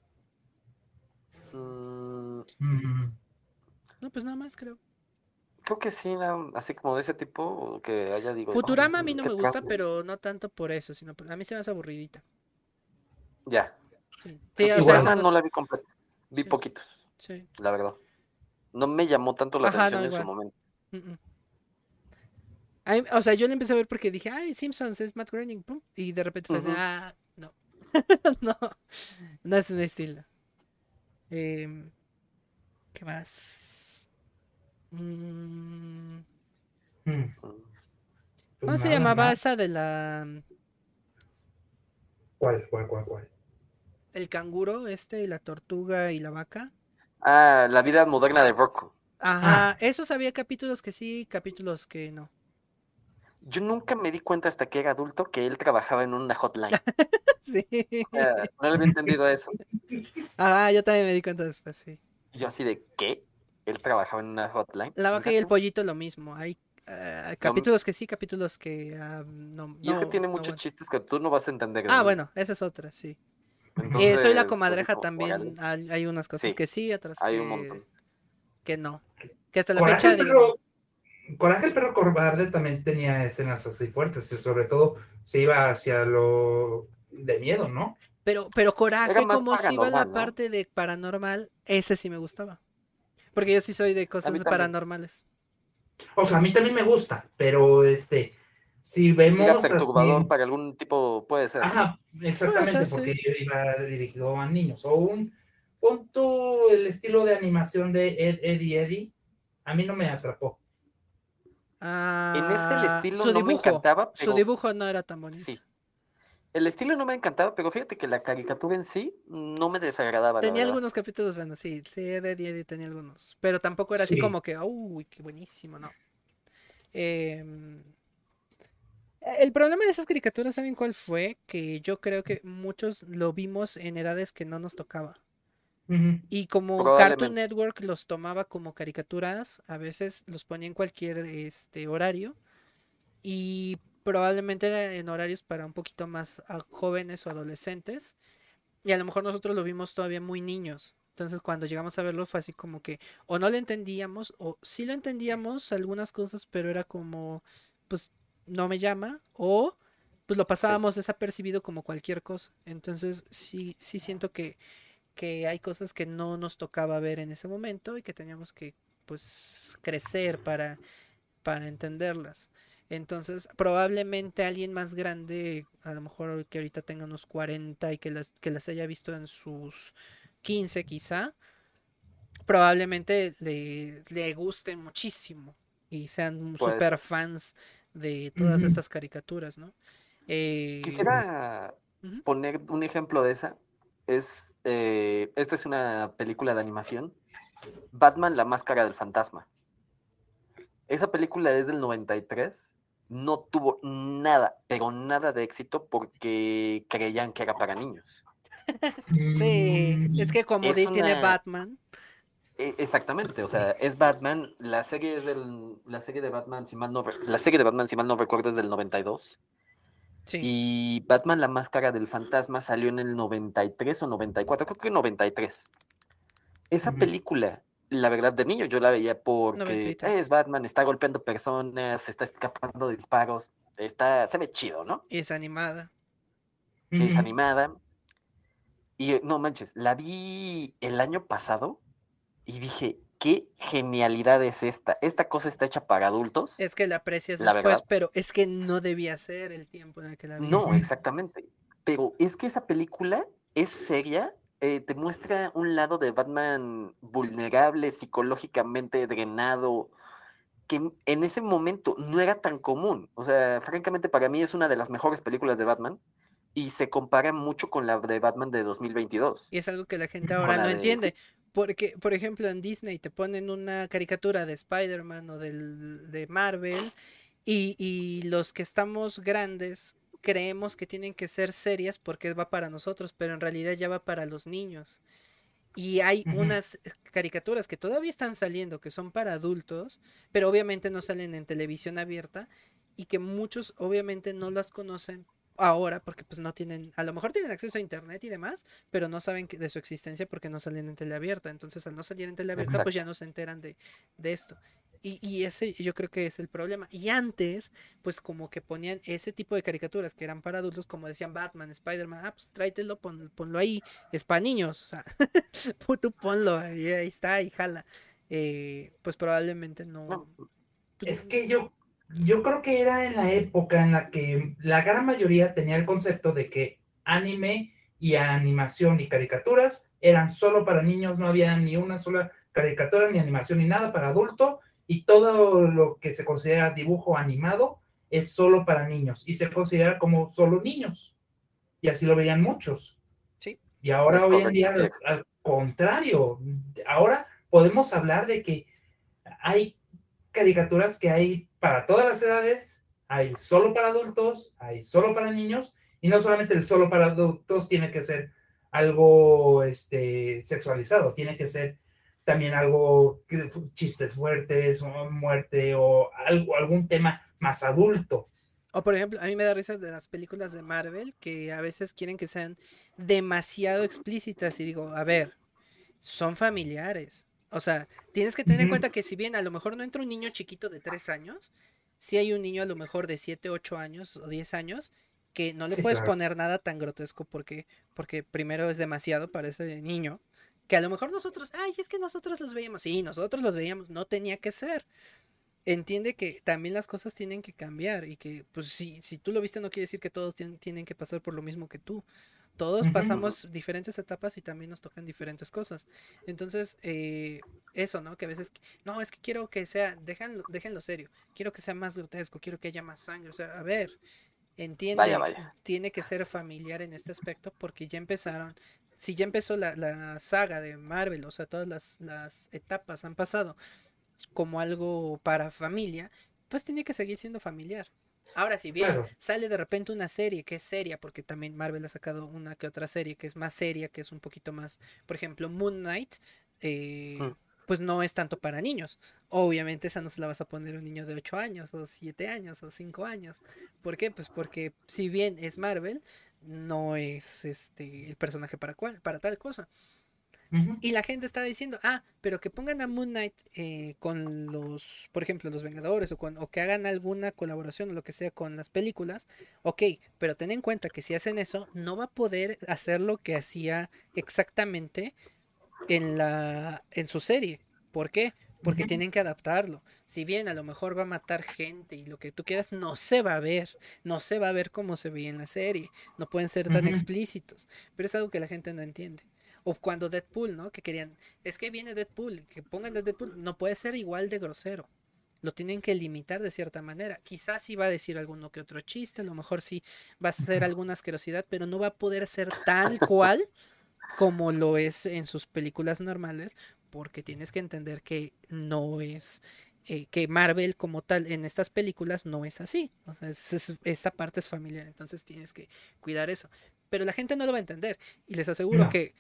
Mm, Mm, No, pues nada más creo. Creo que sí, así como de ese tipo que haya digo. "Ay, Futurama a mí no ¿qué me gusta, trata?". pero no tanto por eso, sino por- a mí se me hace aburridita. Ya. Sí, sí, o sea, Futurama esa no la vi completa. Vi Sí. poquitos, sí. la verdad. No me llamó tanto la Ajá, atención no, en su momento. Mm, mm. O sea, yo le empecé a ver porque dije, ay, Simpsons es Matt Groening, pum, y de repente fue Ujú. ah, no, no, no es mi estilo. Em, ¿Qué más? Mm, mm. Mm. ¿Cómo Pues se llamaba más. esa de la ¿Cuál, cuál, cuál, cuál? el canguro, este, y la tortuga y la vaca? Ah, la vida moderna de Rocco. Ajá, esos había capítulos que sí, capítulos que no. Yo nunca me di cuenta hasta que era adulto que él trabajaba en una hotline. Sí. O sea, no le había entendido eso. Ah, yo también me di cuenta después, sí. Yo así de, ¿qué? Él trabajaba en una hotline. La vaca y el pollito lo mismo. Hay eh, capítulos que sí, capítulos que ah, no. Y es que tiene no muchos chistes que tú no vas a entender. de Ah, bueno, esa es otra, sí. Eh, soy Entonces, la así comadreja como, también. Hay, hay unas cosas Sí, que sí, otras Hay que, un montón. que no. Que hasta la Coraje fecha el, digo, perro, Coraje el perro cobarde también tenía escenas así fuertes, y sobre todo se iba hacia lo de miedo, ¿no? Pero, pero coraje, como si iba la parte de paranormal, ese sí me gustaba. Porque yo sí soy de cosas paranormales. O sea, a mí también me gusta, pero este, si vemos Era así- perturbador para algún tipo, puede ser. Ajá, exactamente, ser, sí. porque iba dirigido a niños. O un, pon tú el estilo de animación de Ed, Eddie, Eddie, a mí no me atrapó. En ese el Ah, estilo su no me encantaba, su dibujo no era tan bonito. sí. El estilo no me encantaba, pero fíjate que la caricatura en sí no me desagradaba. Tenía algunos capítulos, bueno, sí, sí, de Eddie tenía algunos. Pero tampoco era así Sí. como que, uy, qué buenísimo, no. Em, el problema de esas caricaturas, ¿saben cuál fue? Que yo creo que muchos lo vimos en edades que no nos tocaba. Y como Cartoon. Network los tomaba como caricaturas, a veces los ponía en cualquier este, horario. Y probablemente era en horarios para un poquito más jóvenes o adolescentes. Y a lo mejor nosotros lo vimos todavía muy niños. Entonces cuando llegamos a verlo fue así como que o no lo entendíamos o sí lo entendíamos algunas cosas, pero era como, pues no me llama o pues lo pasábamos desapercibido como cualquier cosa. Entonces sí, sí siento que, que hay cosas que no nos tocaba ver en ese momento y que teníamos que pues crecer para, para entenderlas. Entonces, probablemente alguien más grande, a lo mejor que ahorita tenga unos 40 y que las, que las haya visto en sus 15 quizá, probablemente le, le gusten muchísimo y sean Puede super fans de todas estas caricaturas, ¿no? Eh, Quisiera poner un ejemplo de esa. Es, eh, esta es una película de animación. Batman, la máscara del fantasma. Esa película es del 93. No tuvo nada, pero nada de éxito porque creían que era para niños. Sí, es que como Es di- tiene una- Batman, E- Exactamente, o sea, es Batman, la serie es del, la serie de Batman, si mal no, la serie de Batman, si mal no recuerdo, es del 92, Sí. y Batman, la máscara del fantasma, salió en el 93 o 94, creo que 93. Esa Ujú. película, la verdad, de niño yo la veía porque 93. es Batman, está golpeando personas, está escapando de disparos, está, se ve chido, ¿no? Y es animada. Es Ujú. animada. Y eh, no manches, la vi el año pasado y dije, qué genialidad es esta. Esta cosa está hecha para adultos. Es que la aprecias La después, verdad. pero es que no debía ser el tiempo en el que la viste. No, exactamente. Pero es que esa película es seria, eh, te muestra un lado de Batman vulnerable, psicológicamente drenado, que en- ese momento no era tan común. O sea, francamente para mí es una de las mejores películas de Batman y se compara mucho con la de Batman de 2022. Y es algo que la gente ahora no de- entiende. Porque, por ejemplo, en Disney te ponen una caricatura de Spider-Man o del, de Marvel y, y los que estamos grandes creemos que tienen que ser serias porque va para nosotros, pero en realidad ya va para los niños. Y hay Ujú. unas eh, caricaturas que todavía están saliendo, que son para adultos, pero obviamente no salen en televisión abierta y que muchos obviamente no las conocen ahora porque pues no tienen, a lo mejor tienen acceso a internet y demás, pero no saben de su existencia porque no salen en tele abierta. Entonces al no salir en tele abierta pues ya no se enteran de, de esto. Y, y ese yo creo que es el problema. Y antes, pues como que ponían ese tipo de caricaturas que eran para adultos, como decían Batman, Spider-Man, ah, pues tráetelo, pon- ponlo ahí, es para niños, o sea, tú ponlo ahí, ahí está, y jala. Eh, pues probablemente no. No, pues, Es que yo, yo creo que era en la época en la que la gran mayoría tenía el concepto de que anime y animación y caricaturas eran solo para niños, no había ni una sola caricatura, ni animación, ni nada para adulto, y todo lo que se considera dibujo animado es solo para niños, y se considera como solo niños. Y así lo veían muchos. Sí. Y ahora hoy en día, al contrario, ahora podemos hablar de que hay caricaturas que hay para todas las edades, hay solo para adultos, hay solo para niños, y no solamente el solo para adultos tiene que ser algo este, sexualizado, tiene que ser también algo, chistes fuertes, o muerte, o algo, algún tema más adulto. O por ejemplo, a mí me da risa de las películas de Marvel que a veces quieren que sean demasiado explícitas y digo, a ver, son familiares. O sea, tienes que tener en cuenta que si bien a lo mejor no entra un niño chiquito de 3 años, si hay un niño a lo mejor de 7, 8 años o 10 años que no le Sí, puedes claro. poner nada tan grotesco porque porque primero es demasiado para ese niño, que a lo mejor nosotros, ay, es que nosotros los veíamos, sí, nosotros los veíamos, no tenía que ser entiende que también las cosas tienen que cambiar y que, pues, si, si tú lo viste, no quiere decir que todos tien- tienen que pasar por lo mismo que tú. Todos pasamos diferentes etapas y también nos tocan diferentes cosas. Entonces, eh, eso, ¿no? Que a veces, no, es que quiero que sea, déjenlo, déjenlo serio, quiero que sea más grotesco, quiero que haya más sangre. O sea, a ver, entiende, Vaya, vaya. tiene que ser familiar en este aspecto porque ya empezaron, si ya empezó la, la saga de Marvel, o sea, todas las, las etapas han pasado como algo para familia, pues tiene que seguir siendo familiar. Ahora, si bien Claro. sale de repente una serie que es seria, porque también Marvel ha sacado una que otra serie que es más seria, que es un poquito más, por ejemplo, Moon Knight, eh, Mm. pues no es tanto para niños. Obviamente esa no se la vas a poner a un niño de 8 años, o 7 años, o 5 años. ¿Por qué? Pues porque si bien es Marvel, no es este el personaje para cual, para tal cosa. Y la gente estaba diciendo, ah, pero que pongan a Moon Knight eh, con los, por ejemplo, los Vengadores o, con, o que hagan alguna colaboración o lo que sea con las películas. Ok, pero ten en cuenta que si hacen eso, no va a poder hacer lo que hacía exactamente en, la, en su serie. ¿Por qué? Porque tienen que adaptarlo. Si bien a lo mejor va a matar gente y lo que tú quieras, no se va a ver. No se va a ver como se veía en la serie. No pueden ser tan explícitos. Pero es algo que la gente no entiende. O cuando Deadpool, ¿no? Que querían, es que viene Deadpool, que pongan de Deadpool, no puede ser igual de grosero. Lo tienen que limitar de cierta manera. Quizás sí va a decir alguno que otro chiste, a lo mejor sí va a ser alguna asquerosidad, pero no va a poder ser tal cual como lo es en sus películas normales, porque tienes que entender que no es, eh, que Marvel como tal en estas películas no es así. O sea, es- es- esta parte es familiar, entonces tienes que cuidar eso. Pero la gente no lo va a entender. Y les aseguro No. que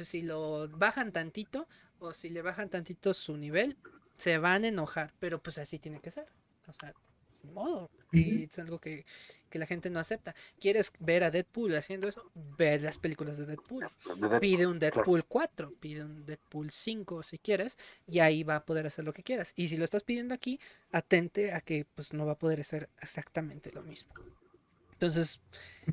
si lo bajan tantito o si le bajan tantito su nivel, se van a enojar, pero pues así tiene que ser. O sea, modo. Y es algo que, que la gente no acepta. ¿Quieres ver a Deadpool haciendo eso? Ve las películas de Deadpool. De Deadpool, Pide un. Deadpool 4, pide un Deadpool 5 si quieres, y ahí va a poder hacer lo que quieras. Y si lo estás pidiendo aquí, atente a que pues no va a poder hacer exactamente lo mismo. Entonces,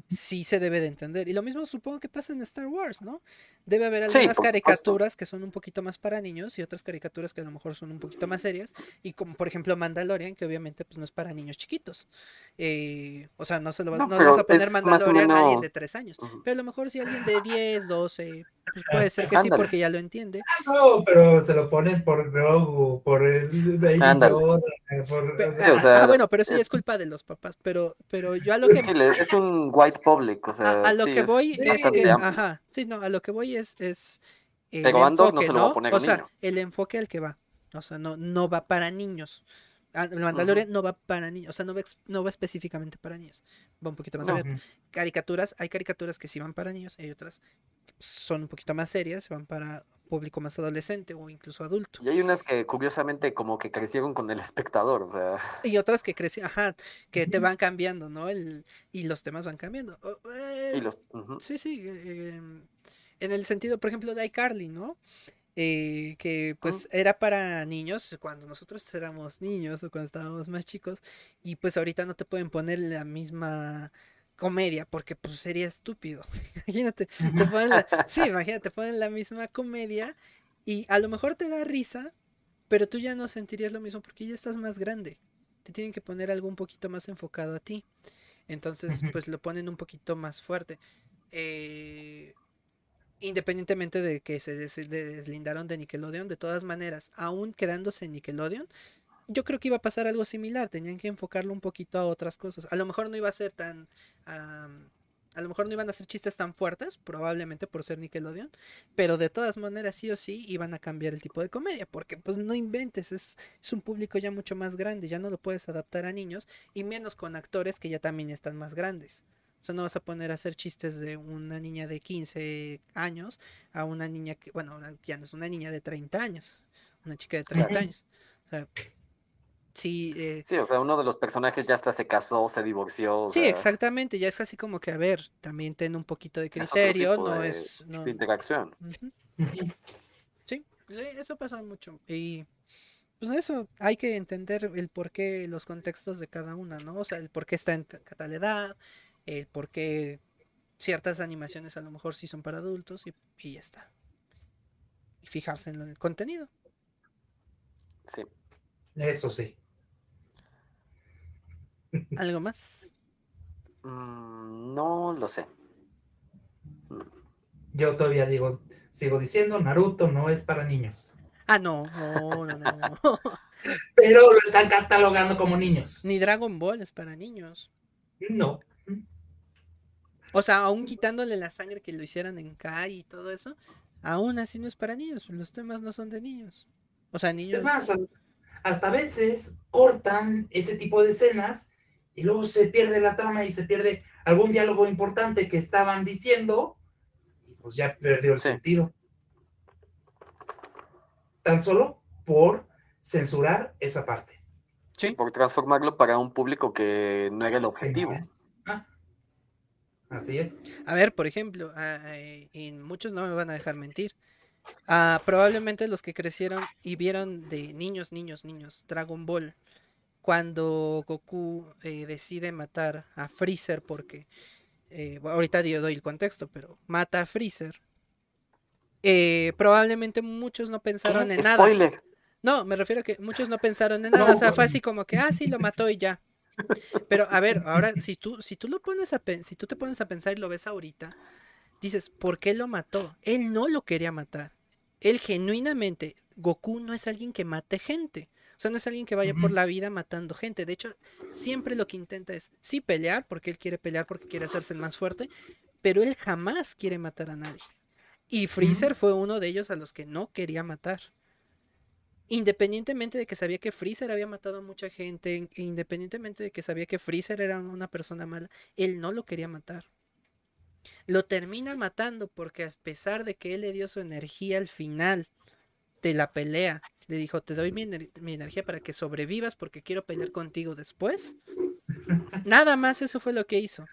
sí se debe de entender. Y lo mismo supongo que pasa en Star Wars, ¿no? Debe haber Sí, algunas supuesto. caricaturas que son un poquito más para niños y otras caricaturas que a lo mejor son un poquito más serias. Y como por ejemplo Mandalorian, que obviamente pues no es para niños chiquitos. Eh, o sea, no se lo va- No, no, vas a poner Mandalorian a alguien menos- de 3 años. Ujú. Pero a lo mejor si alguien de 10, 12, pues puede ser que sí porque ya lo entiende. No, pero se lo ponen por Grogu, por el Baby por... Sí, o sea, ah, bueno, pero eso ya es- culpa de los papás. Pero, pero yo a lo que Sí, es un white public, o sea, a, a lo sí, que es voy es amplio. ajá, sí, no, a lo que voy es, es el Pero Andor no enfoque, se lo va a ¿no? poner O sea, niño. el enfoque al que va. O sea, no, no va para niños. Ah, El Mandalorian no va para niños, o sea, no va, no va específicamente para niños. Va un poquito más No. abierto. Caricaturas, hay caricaturas que sí van para niños, hay otras son un poquito más serias, van para público más adolescente o incluso adulto. Y hay unas que curiosamente como que crecieron con el espectador, o sea, Y otras que crecen, ajá, que te van cambiando, ¿no? El, y los temas van cambiando. Eh, y los... Sí, sí. eh, en el sentido, por ejemplo, de iCarly, ¿no? Eh, que pues era para niños cuando nosotros éramos niños o cuando estábamos más chicos. Y pues ahorita no te pueden poner la misma comedia porque pues sería estúpido. Imagínate, te ponen la, sí, imagínate, te ponen la misma comedia y a lo mejor te da risa, pero tú ya no sentirías lo mismo porque ya estás más grande. Te tienen que poner algo un poquito más enfocado a ti. Entonces, pues lo ponen un poquito más fuerte. Eh, independientemente de que se des- deslindaron de Nickelodeon, de todas maneras, aún quedándose en Nickelodeon, yo creo que iba a pasar algo similar. Tenían que enfocarlo un poquito a otras cosas. A lo mejor no iba a ser tan. am, a lo mejor no iban a ser chistes tan fuertes, probablemente por ser Nickelodeon, pero de todas maneras sí o sí iban a cambiar el tipo de comedia, porque pues no inventes, es, es un público ya mucho más grande, ya no lo puedes adaptar a niños, y menos con actores que ya también están más grandes. O sea, no vas a poner a hacer chistes de una niña de 15 años a una niña que, bueno, ya no es una niña de 30 años, una chica de 30 Ujú. años. O sea, sí, eh, Sí, o sea, uno de los personajes ya hasta se casó, se divorció, o sí, sea, exactamente, ya es así como que, a ver, también ten un poquito de criterio, no de- es... No, de interacción. Sí, sí, eso pasa mucho. Y pues eso, hay que entender el porqué, los contextos de cada una, ¿no? O sea, el por qué está en ta- tal edad, el por qué ciertas animaciones a lo mejor sí son para adultos y, y ya está. Y fijarse en el contenido. Sí. Eso sí. ¿Algo más? Mm, no lo sé. Yo todavía digo, sigo diciendo, Naruto no es para niños. Ah, no, no, no, no. Pero lo están catalogando como niños. Ni Dragon Ball es para niños. No. O sea, aún quitándole la sangre que lo hicieran en Kai y todo eso, aún así no es para niños, pues los temas no son de niños. O sea, niños. Es más, hasta a veces cortan ese tipo de escenas y luego se pierde la trama y se pierde algún diálogo importante que estaban diciendo y pues ya perdió el Sí. sentido. Tan solo por censurar esa parte. Sí. Por transformarlo para un público que no era el objetivo. Ah, así es. A ver, por ejemplo, eh, y muchos no me van a dejar mentir. Ah, probablemente los que crecieron y vieron de niños, niños, niños, Dragon Ball, cuando Goku eh, decide matar a Freezer, porque eh, ahorita yo doy el contexto, pero mata a Freezer. eh, probablemente muchos no pensaron en nada. No, me refiero a que muchos no pensaron en nada. O sea, fue así como que, ah, sí, lo mató y ya. Pero a ver, ahora, si tú, si tú lo pones a si tú te pones a pensar y lo ves ahorita, dices, ¿por qué lo mató? Él no lo quería matar. Él genuinamente, Goku no es alguien que mate gente. O sea, no es alguien que vaya por la vida matando gente. De hecho, siempre lo que intenta es, sí, pelear, porque él quiere pelear, porque quiere hacerse el más fuerte, pero él jamás quiere matar a nadie. Y Freezer fue uno de ellos a los que no quería matar. Independientemente de que sabía que Freezer había matado a mucha gente, in- independientemente de que sabía que Freezer era una persona mala, él no lo quería matar. Lo termina matando porque a pesar de que él le dio su energía al final de la pelea, le dijo, te doy mi, ener- mi energía para que sobrevivas porque quiero pelear contigo después. Nada más eso fue lo que hizo.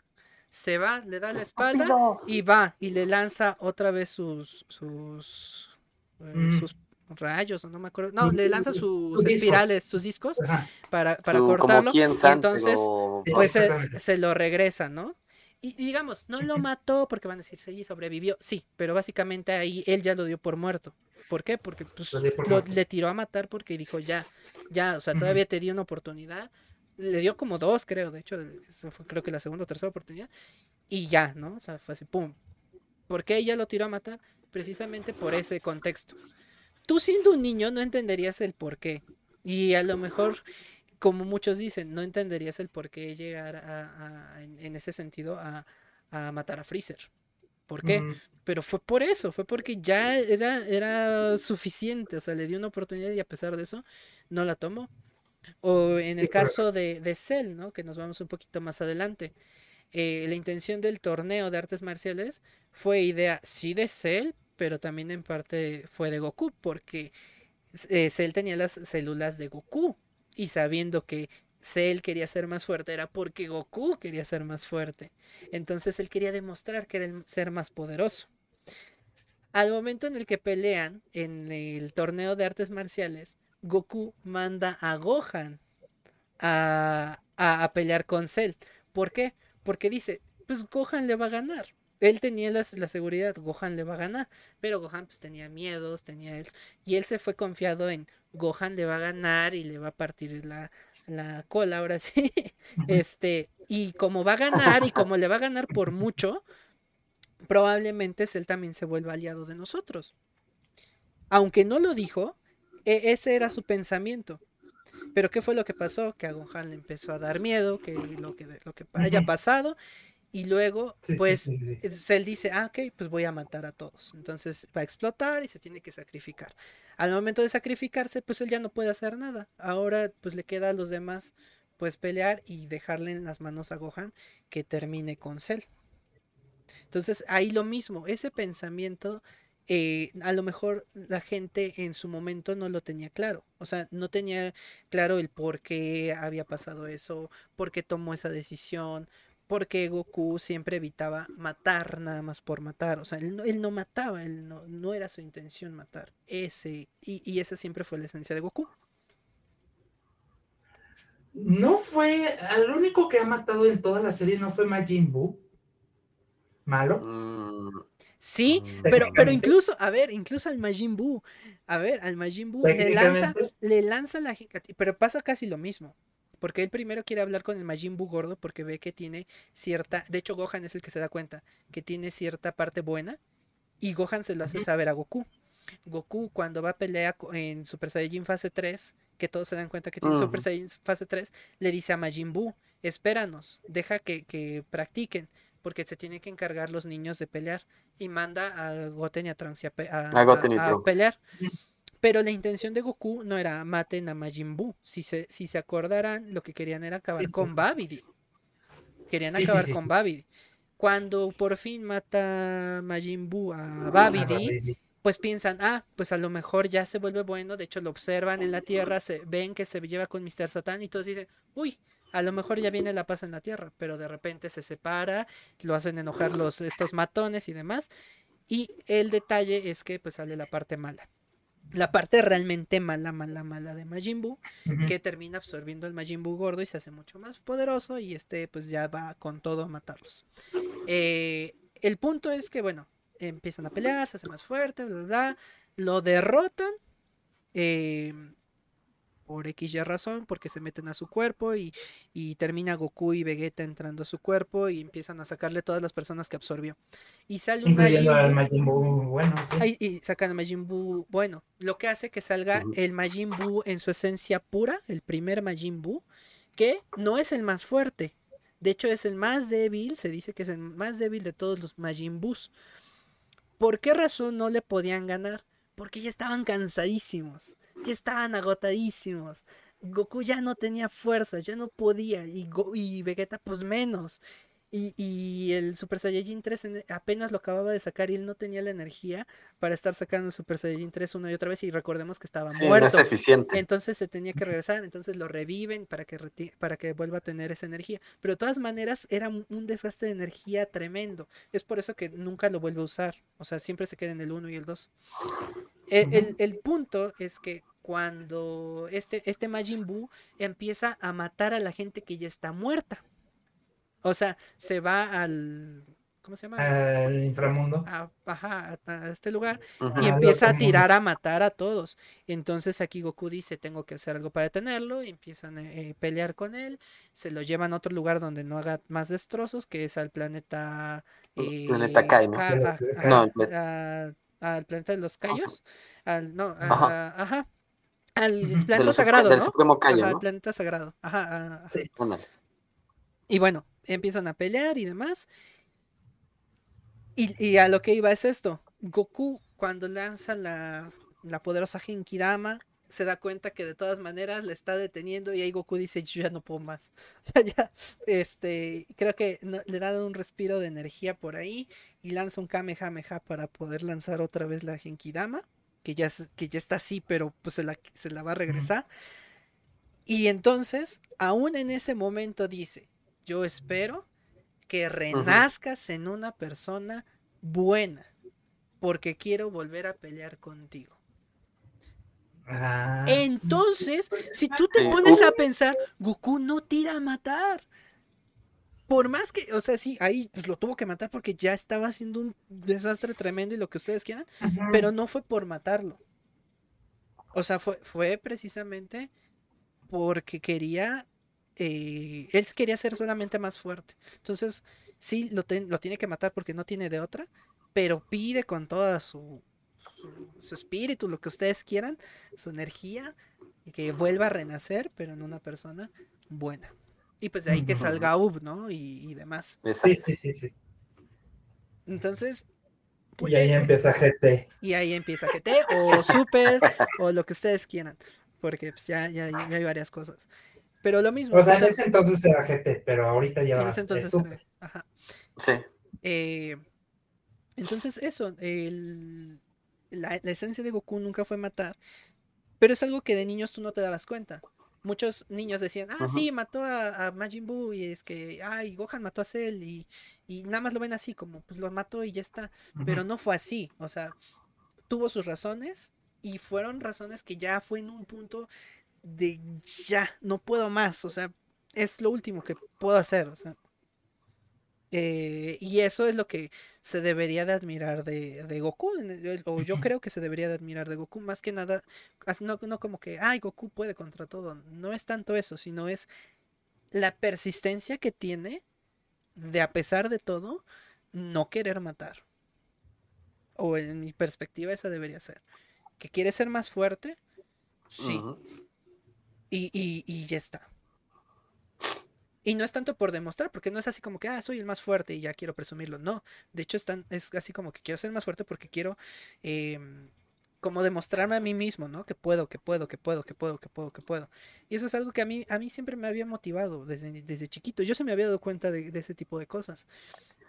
Se va, le da la espalda y va y le lanza otra vez sus sus eh, Mm. sus rayos, no me acuerdo. No, le lanza sus espirales, sus discos para, para Su- cortarlo. quien y entonces, pues se, se lo regresa, ¿no? Y, y digamos, no lo mató porque van a decir, sí, sobrevivió. Sí, pero básicamente ahí él ya lo dio por muerto. ¿Por qué? Porque pues, Lo le tiró a matar porque dijo, ya, ya, o sea, todavía te di una oportunidad. Le dio como dos, creo, de hecho, esa fue creo que la segunda o tercera oportunidad. Y ya, ¿no? O sea, fue así, pum. ¿Por qué ella lo tiró a matar? Precisamente por ese contexto. Tú siendo un niño no entenderías el por qué. Y a lo mejor, como muchos dicen, no entenderías el por qué llegar a, a- en, en ese sentido a, a matar a Freezer. ¿Por qué? Mm, Pero fue por eso, fue porque ya era, era suficiente, o sea, le dio una oportunidad y a pesar de eso no la tomó. O en el Sí, caso de, de Cell, ¿no? Que nos vamos un poquito más adelante. eh, la intención del torneo de artes marciales fue idea, sí, de Cell, pero también en parte fue de Goku, porque eh, Cell tenía las células de Goku. Y sabiendo que Cell quería ser más fuerte, era porque Goku quería ser más fuerte. Entonces él quería demostrar que era el ser más poderoso. Al momento en el que pelean en el torneo de artes marciales, Goku manda a Gohan a, a- a pelear con Cell. ¿Por qué? Porque dice, pues Gohan le va a ganar. Él tenía la, la seguridad, Gohan le va a ganar. Pero Gohan pues tenía miedos, tenía eso. Y él se fue confiado en Gohan le va a ganar y le va a partir la, la cola, ahora sí. Este, y como va a ganar y como le va a ganar por mucho, probablemente él también se vuelva aliado de nosotros. Aunque no lo dijo, e- ese era su pensamiento. Pero ¿qué fue lo que pasó? Que a Gohan le empezó a dar miedo, que lo que, lo que haya pasado, y luego, Sí, pues, sí, sí. es- él dice, ah, ok, pues voy a matar a todos. Entonces va a explotar y se tiene que sacrificar. Al momento de sacrificarse, pues él ya no puede hacer nada. Ahora, pues le queda a los demás, pues pelear y dejarle en las manos a Gohan que termine con Cell. Entonces, ahí lo mismo, ese pensamiento, eh, a lo mejor la gente en su momento no lo tenía claro. O sea, no tenía claro el por qué había pasado eso, por qué tomó esa decisión, por qué Goku siempre evitaba matar nada más por matar. O sea, él no, él no mataba, él no, no era su intención matar. Ese, y, y esa siempre fue la esencia de Goku. No fue, al único que ha matado en toda la serie no fue Majin Buu. Malo. Mm, Sí, mm, pero, pero incluso, a ver, incluso al Majin Buu, a ver, al Majin Buu le lanza, le lanza la pero pasa casi lo mismo. Porque él primero quiere hablar con el Majin Buu gordo porque ve que tiene cierta, de hecho Gohan es el que se da cuenta que tiene cierta parte buena y Gohan se lo hace saber a Goku. Goku cuando va a pelear en Super Saiyajin fase 3, que todos se dan cuenta que tiene Super. Saiyajin fase 3, le dice a Majin Buu, espéranos, deja que, que practiquen, porque se tienen que encargar los niños de pelear. Y manda a Goten y a Trunks a, pe- a- pelear. Pero la intención de Goku no era maten a Majin Buu. Si se, si se acordarán, lo que querían era acabar Sí, sí. con Babidi. Querían acabar sí, con. Babidi. Cuando por fin mata Majin Buu a Babidi, Babidi. pues piensan, ah, pues a lo mejor ya se vuelve bueno, de hecho lo observan en la Tierra, se ven que se lleva con Mr. Satan y todos dicen, uy, a lo mejor ya viene la paz en la Tierra, pero de repente se separa, lo hacen enojar los, estos matones y demás, y el detalle es que pues sale la parte mala. La parte realmente mala, mala, mala de Majin Buu, que termina absorbiendo el Majin Buu gordo y se hace mucho más poderoso y este pues ya va con todo a matarlos. Eh, el punto es que bueno, empiezan a pelear, se hace más fuerte, bla, bla, bla, lo derrotan eh, por X y razón, porque se meten a su cuerpo y, y termina Goku y Vegeta entrando a su cuerpo y empiezan a sacarle todas las personas que absorbió. Y sale un Majin al Buu- Majin Buu, bueno, sí. Y sacan a Majin Buu. Bueno, lo que hace que salga el Majin Buu en su esencia pura, el primer Majin Buu, que no es el más fuerte. De hecho, es el más débil. Se dice que es el más débil de todos los Majin Buus. ¿Por qué razón no le podían ganar? Porque ya estaban cansadísimos. Ya estaban agotadísimos. Goku ya no tenía fuerzas, ya no podía. Y, Go- y Vegeta, pues menos. Y, y el Super Saiyajin 3 en- apenas lo acababa de sacar y él no tenía la energía para estar sacando el Super Saiyajin 3 una y otra vez y recordemos que estaba Sí, no muerto. es eficiente. Entonces se tenía que regresar, entonces lo reviven para que, para que vuelva a tener esa energía. Pero de todas maneras era un desgaste de energía tremendo. Es por eso que nunca lo vuelve a usar. O sea, siempre se queda en el 1 y el 2. E- el, el punto es que cuando este, este Majin Buu empieza a matar a la gente que ya está muerta. O sea, se va al... ¿Cómo se llama? Al inframundo. A, ajá, a- a este lugar y empieza a tirar a matar a todos. Entonces aquí Goku dice, tengo que hacer algo para detenerlo, y empiezan a eh, pelear con él, se lo llevan a otro lugar donde no haga más destrozos, que es al planeta... El planeta eh. Ka- Planeta a- de ajá, No, a- al planeta de los Cayos, al, no, Ajá. a- ajá, al planeta sagrado, del ¿no? Supremo Cayo, al ¿no? planeta sagrado, ajá, ajá. Sí. Y bueno, empiezan a pelear y demás. Y, y a lo que iba es esto. Goku, cuando lanza la, la poderosa Genkidama, se da cuenta que de todas maneras le está deteniendo y ahí Goku dice, yo ya no puedo más. O sea, ya, este, creo que no- le da un respiro de energía por ahí y lanza un Kamehameha para poder lanzar otra vez la Genkidama, que ya, que ya está así, pero pues se la, se la va a regresar. Y entonces, aún en ese momento dice, yo espero que renazcas en una persona buena, porque quiero volver a pelear contigo. Ah, sí, sí. Entonces, si tú te pones uh. a pensar, Goku no tira a matar. Por más que, o sea, sí, ahí pues lo tuvo que matar porque ya estaba haciendo un desastre tremendo y lo que ustedes quieran, pero no fue por matarlo. O sea, fue, fue precisamente porque quería, eh, él quería ser solamente más fuerte. Entonces, sí, lo, ten- lo tiene que matar porque no tiene de otra, pero pide con toda su, su, su espíritu, lo que ustedes quieran, su energía, y que vuelva a renacer, pero en una persona buena. Y pues de ahí que salga Ub, ¿no? Y, y demás. Sí, sí, sí, sí. Entonces... pues, Y ahí eh, empieza GT. y ahí empieza GT o Super o lo que ustedes quieran. Porque pues, ya, ya, ya hay varias cosas. Pero lo mismo. O sea, o en ese entonces era GT, pero ahorita ya en ese entonces. Era- ajá. Sí. Eh, entonces, eso. el- la, la esencia de Goku nunca fue matar. Pero es algo que de niños tú no te dabas cuenta. Muchos niños decían, ah, sí, mató a, a Majin Buu y es que, ay, Gohan mató a Cell y, y nada más lo ven así, como, pues lo mató y ya está. pero no fue así. O sea, tuvo sus razones y fueron razones que ya fue en un punto de ya, no puedo más. O sea, es lo último que puedo hacer. O sea, eh, y eso es lo que se debería de admirar de, de Goku. O yo creo que se debería de admirar de Goku. Más que nada, no, no como que, ay, Goku puede contra todo. No es tanto eso, sino es la persistencia que tiene de a pesar de todo, no querer matar. O en mi perspectiva esa debería ser. Que quiere ser más fuerte, sí. Y, y, y ya está. Y no es tanto por demostrar, porque no es así como que, ah, soy el más fuerte y ya quiero presumirlo. No, de hecho es, tan- es así como que quiero ser más fuerte porque quiero em, como demostrarme a mí mismo, ¿no? Que puedo, que puedo, que puedo, que puedo, que puedo, que puedo. Y eso es algo que a mí, a mí siempre me había motivado desde, desde chiquito. Yo se me había dado cuenta de, de ese tipo de cosas.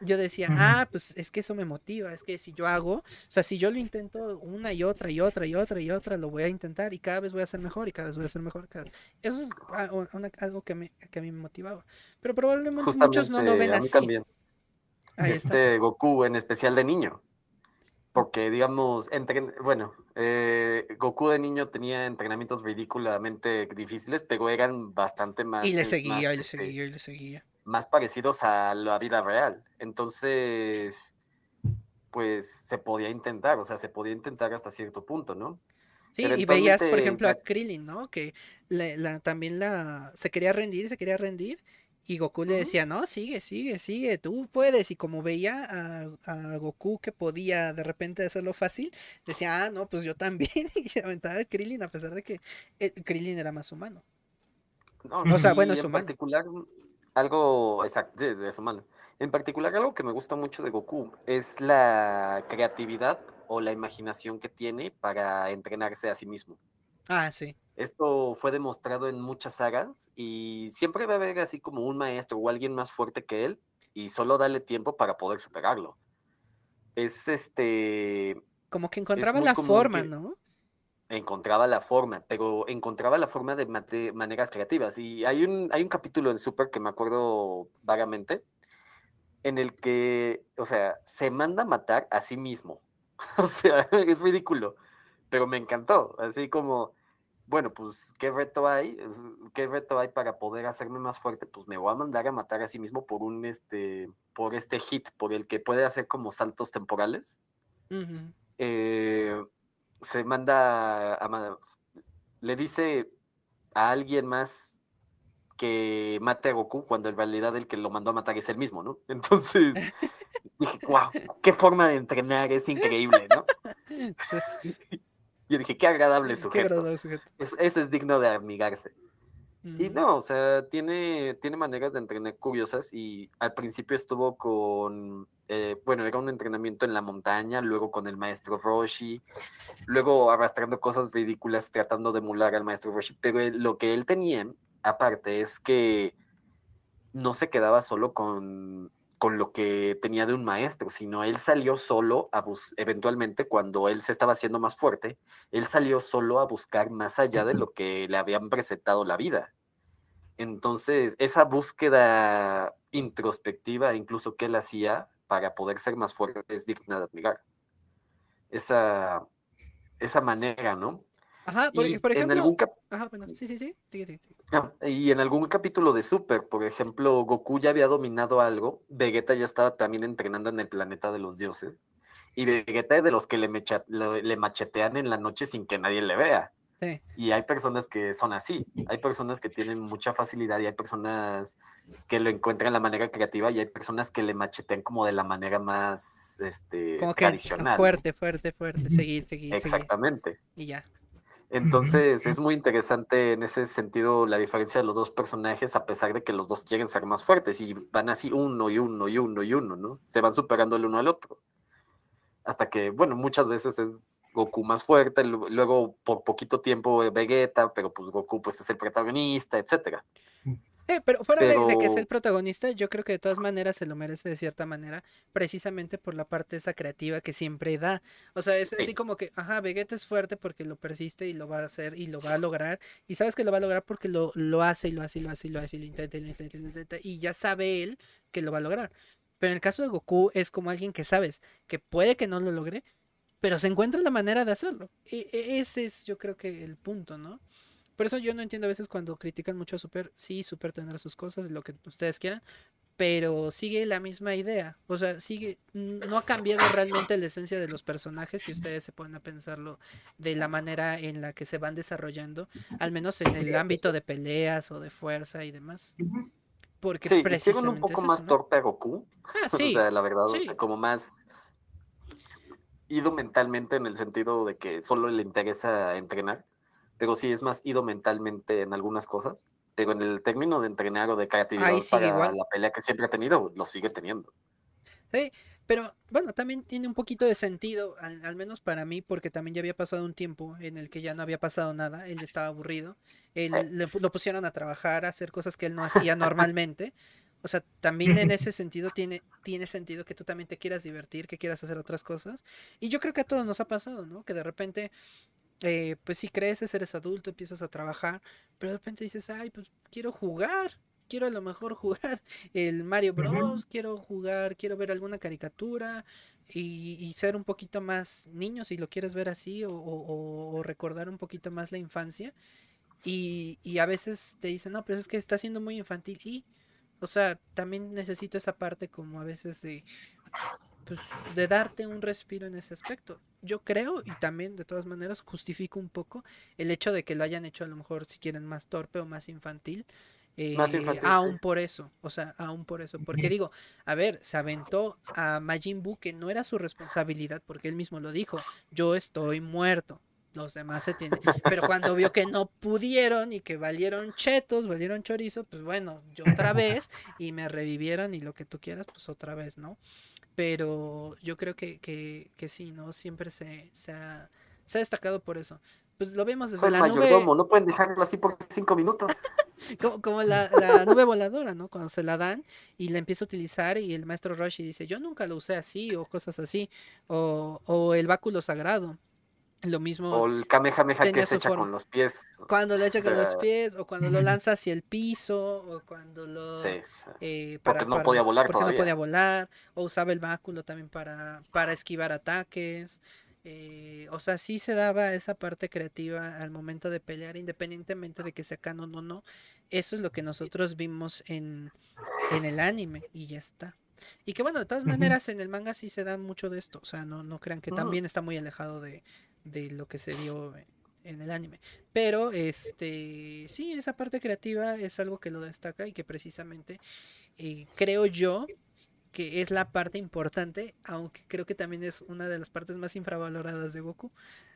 Yo decía, ah, pues es que eso me motiva, es que si yo hago, o sea, si yo lo intento una y otra y otra y otra y otra, lo voy a intentar y cada vez voy a ser mejor y cada vez voy a ser mejor. cada- Eso es una- algo que, me, que a mí me motivaba. Pero probablemente muchos no lo Justamente ven a mí así. también. Ahí está. Este Goku en especial de niño. Porque, digamos, entren- bueno, eh, Goku de niño tenía entrenamientos ridículamente difíciles, pero eran bastante más, Y le seguía, más, y le este, seguía, y le seguía. más parecidos a la vida real. Entonces, pues se podía intentar, o sea, se podía intentar hasta cierto punto, ¿no? Sí, y veías, por ejemplo, a Krillin, ¿no? Que le- la, también la se quería rendir, se quería rendir. Y Goku le decía, no, sigue, sigue, sigue, tú puedes. Y como veía a, a Goku que podía de repente hacerlo fácil, decía, ah, no, pues yo también. Y se aventaba el Krillin a pesar de que el Krillin era más humano. No, O sea, bueno, es en humano. particular, algo, exacto, es humano. En particular, algo que me gusta mucho de Goku es la creatividad o la imaginación que tiene para entrenarse a sí mismo. Ah, sí. Esto fue demostrado en muchas sagas y siempre va a haber así como un maestro o alguien más fuerte que él y solo dale tiempo para poder superarlo. Es este... Como que encontraba la forma, ¿no? Encontraba la forma, pero encontraba la forma de, maneras creativas. Y hay un, hay un capítulo en Super que me acuerdo vagamente, en el que, o sea, se manda a matar a sí mismo. o sea, es ridículo, pero me encantó. Así como, bueno, pues, ¿qué reto hay? ¿Qué reto hay para poder hacerme más fuerte? Pues me voy a mandar a matar a sí mismo por un, este, por este hit, por el que puede hacer como saltos temporales. Eh, se manda a, le dice a alguien más que mate a Goku cuando en realidad el que lo mandó a matar es el mismo, ¿no? Entonces dije, wow, qué forma de entrenar, es increíble, ¿no? Yo dije, qué agradable sujeto. eso es digno de amigarse. Y no, o sea, tiene, tiene maneras de entrenar curiosas y al principio estuvo con, eh, bueno, era un entrenamiento en la montaña, luego con el maestro Roshi, luego arrastrando cosas ridículas tratando de emular al maestro Roshi, pero lo que él tenía, aparte, es que no se quedaba solo con con lo que tenía de un maestro, sino él salió solo a eventualmente cuando él se estaba haciendo más fuerte, él salió solo a buscar más allá de lo que le habían presentado la vida. Entonces, esa búsqueda introspectiva, incluso que él hacía para poder ser más fuerte, es digna de admirar. Esa, esa manera, ¿no? Ajá, por, ejemplo. En algún Ajá, bueno, sí, sí, sí. Ah, y en algún capítulo de Super, por ejemplo, Goku ya había dominado algo, Vegeta ya estaba también entrenando en el planeta de los dioses, y Vegeta es de los que le, le machetean en la noche sin que nadie le vea. Sí. Y hay personas que son así, hay personas que tienen mucha facilidad y hay personas que lo encuentran de la manera creativa y hay personas que le machetean como de la manera más este, como que tradicional. Fuerte, fuerte, fuerte, seguir, seguir. Exactamente. Y ya. Entonces es muy interesante en ese sentido la diferencia de los dos personajes, a pesar de que los dos quieren ser más fuertes y van así uno y uno y uno y uno, ¿no? Se van superando el uno al otro. Hasta que, bueno, muchas veces es Goku más fuerte, luego por poquito tiempo Vegeta, pero pues Goku pues es el protagonista, etcétera. Eh, pero fuera De, que es el protagonista, yo creo que de todas maneras se lo merece de cierta manera, precisamente por la parte esa creativa que siempre da. O sea, es así como que, ajá, Vegeta es fuerte porque lo persiste y lo va a hacer y lo va a lograr. Y sabes que lo va a lograr porque lo, lo hace y lo hace y lo hace y lo hace y lo intenta y lo intenta y lo intenta. Y ya sabe él que lo va a lograr. Pero en el caso de Goku es como alguien que sabes que puede que no lo logre, pero se encuentra la manera de hacerlo. E, e, ese es yo creo que el punto, ¿no? Por eso yo no entiendo a veces cuando critican mucho a Super. Sí, Super tendrá sus cosas, lo que ustedes quieran. Pero sigue la misma idea. O sea, sigue. No ha cambiado realmente la esencia de los personajes. Si ustedes se ponen a pensarlo de la manera en la que se van desarrollando. Al menos en el ámbito de peleas o de fuerza y demás. Porque sí, precisamente. un poco más torpe a Goku. Ah, sí. o sea, la verdad, o sea, como más ido mentalmente en el sentido de que solo le interesa entrenar pero sí es más ido mentalmente en algunas cosas, pero en el término de entrenar o de creatividad para la pelea que siempre ha tenido, lo sigue teniendo. Sí, pero bueno, también tiene un poquito de sentido, al, menos para mí, porque también ya había pasado un tiempo en el que ya no había pasado nada, él estaba aburrido, él, le, lo pusieron a trabajar, a hacer cosas que él no hacía normalmente. O sea, también en ese sentido tiene, tiene sentido que tú también te quieras divertir, que quieras hacer otras cosas. Y yo creo que a todos nos ha pasado, ¿no? Que de repente eh, pues si creces, eres adulto, empiezas a trabajar, pero de repente dices, ay, pues quiero jugar, quiero a lo mejor jugar el Mario Bros, quiero jugar, quiero ver alguna caricatura y, ser un poquito más niño si lo quieres ver así o, recordar un poquito más la infancia. Y, y, a veces te dicen, no, pero es que está siendo muy infantil y, o sea, también necesito esa parte como a veces de pues, de darte un respiro en ese aspecto. Yo creo, y también de todas maneras justifico un poco el hecho de que lo hayan hecho a lo mejor si quieren más torpe o más infantil. Eh, aún por eso, o sea, aún por eso, porque digo, a ver, se aventó a Majin Buu que no era su responsabilidad, porque él mismo lo dijo, yo estoy muerto, los demás se tienen. Pero cuando vio que no pudieron y que valieron chetos, valieron chorizo, pues bueno, yo otra vez y me revivieron y lo que tú quieras, pues otra vez, ¿no? Pero yo creo que, que, que sí, ¿no? Siempre se, se, ha, se ha destacado por eso. Pues lo vemos desde la nube. no pueden dejarlo así por cinco minutos. Como, como la, la nube voladora, ¿no? Cuando se la dan y la empieza a utilizar y el maestro Roshi dice, yo nunca lo usé así o cosas así. O, o el báculo sagrado. Lo mismo O el Kamehameha que se echa forma. con los pies. cuando lo echa o con los pies o cuando lo lanza hacia el piso o cuando lo... Sí, sí. eh, Porque no podía volar porque no podía volar o usaba el báculo también para, para esquivar ataques eh, o sea sí se daba esa parte creativa al momento de pelear independientemente de que sea canon o no eso es lo que nosotros vimos en, en el anime y ya está y que bueno de todas maneras en el manga sí se da mucho de esto o sea no, no crean que Ujú. también está muy alejado de, de lo que se vio en el anime pero este sí esa parte creativa es algo que lo destaca y que precisamente eh, creo yo que es la parte importante, aunque creo que también es una de las partes más infravaloradas de Goku.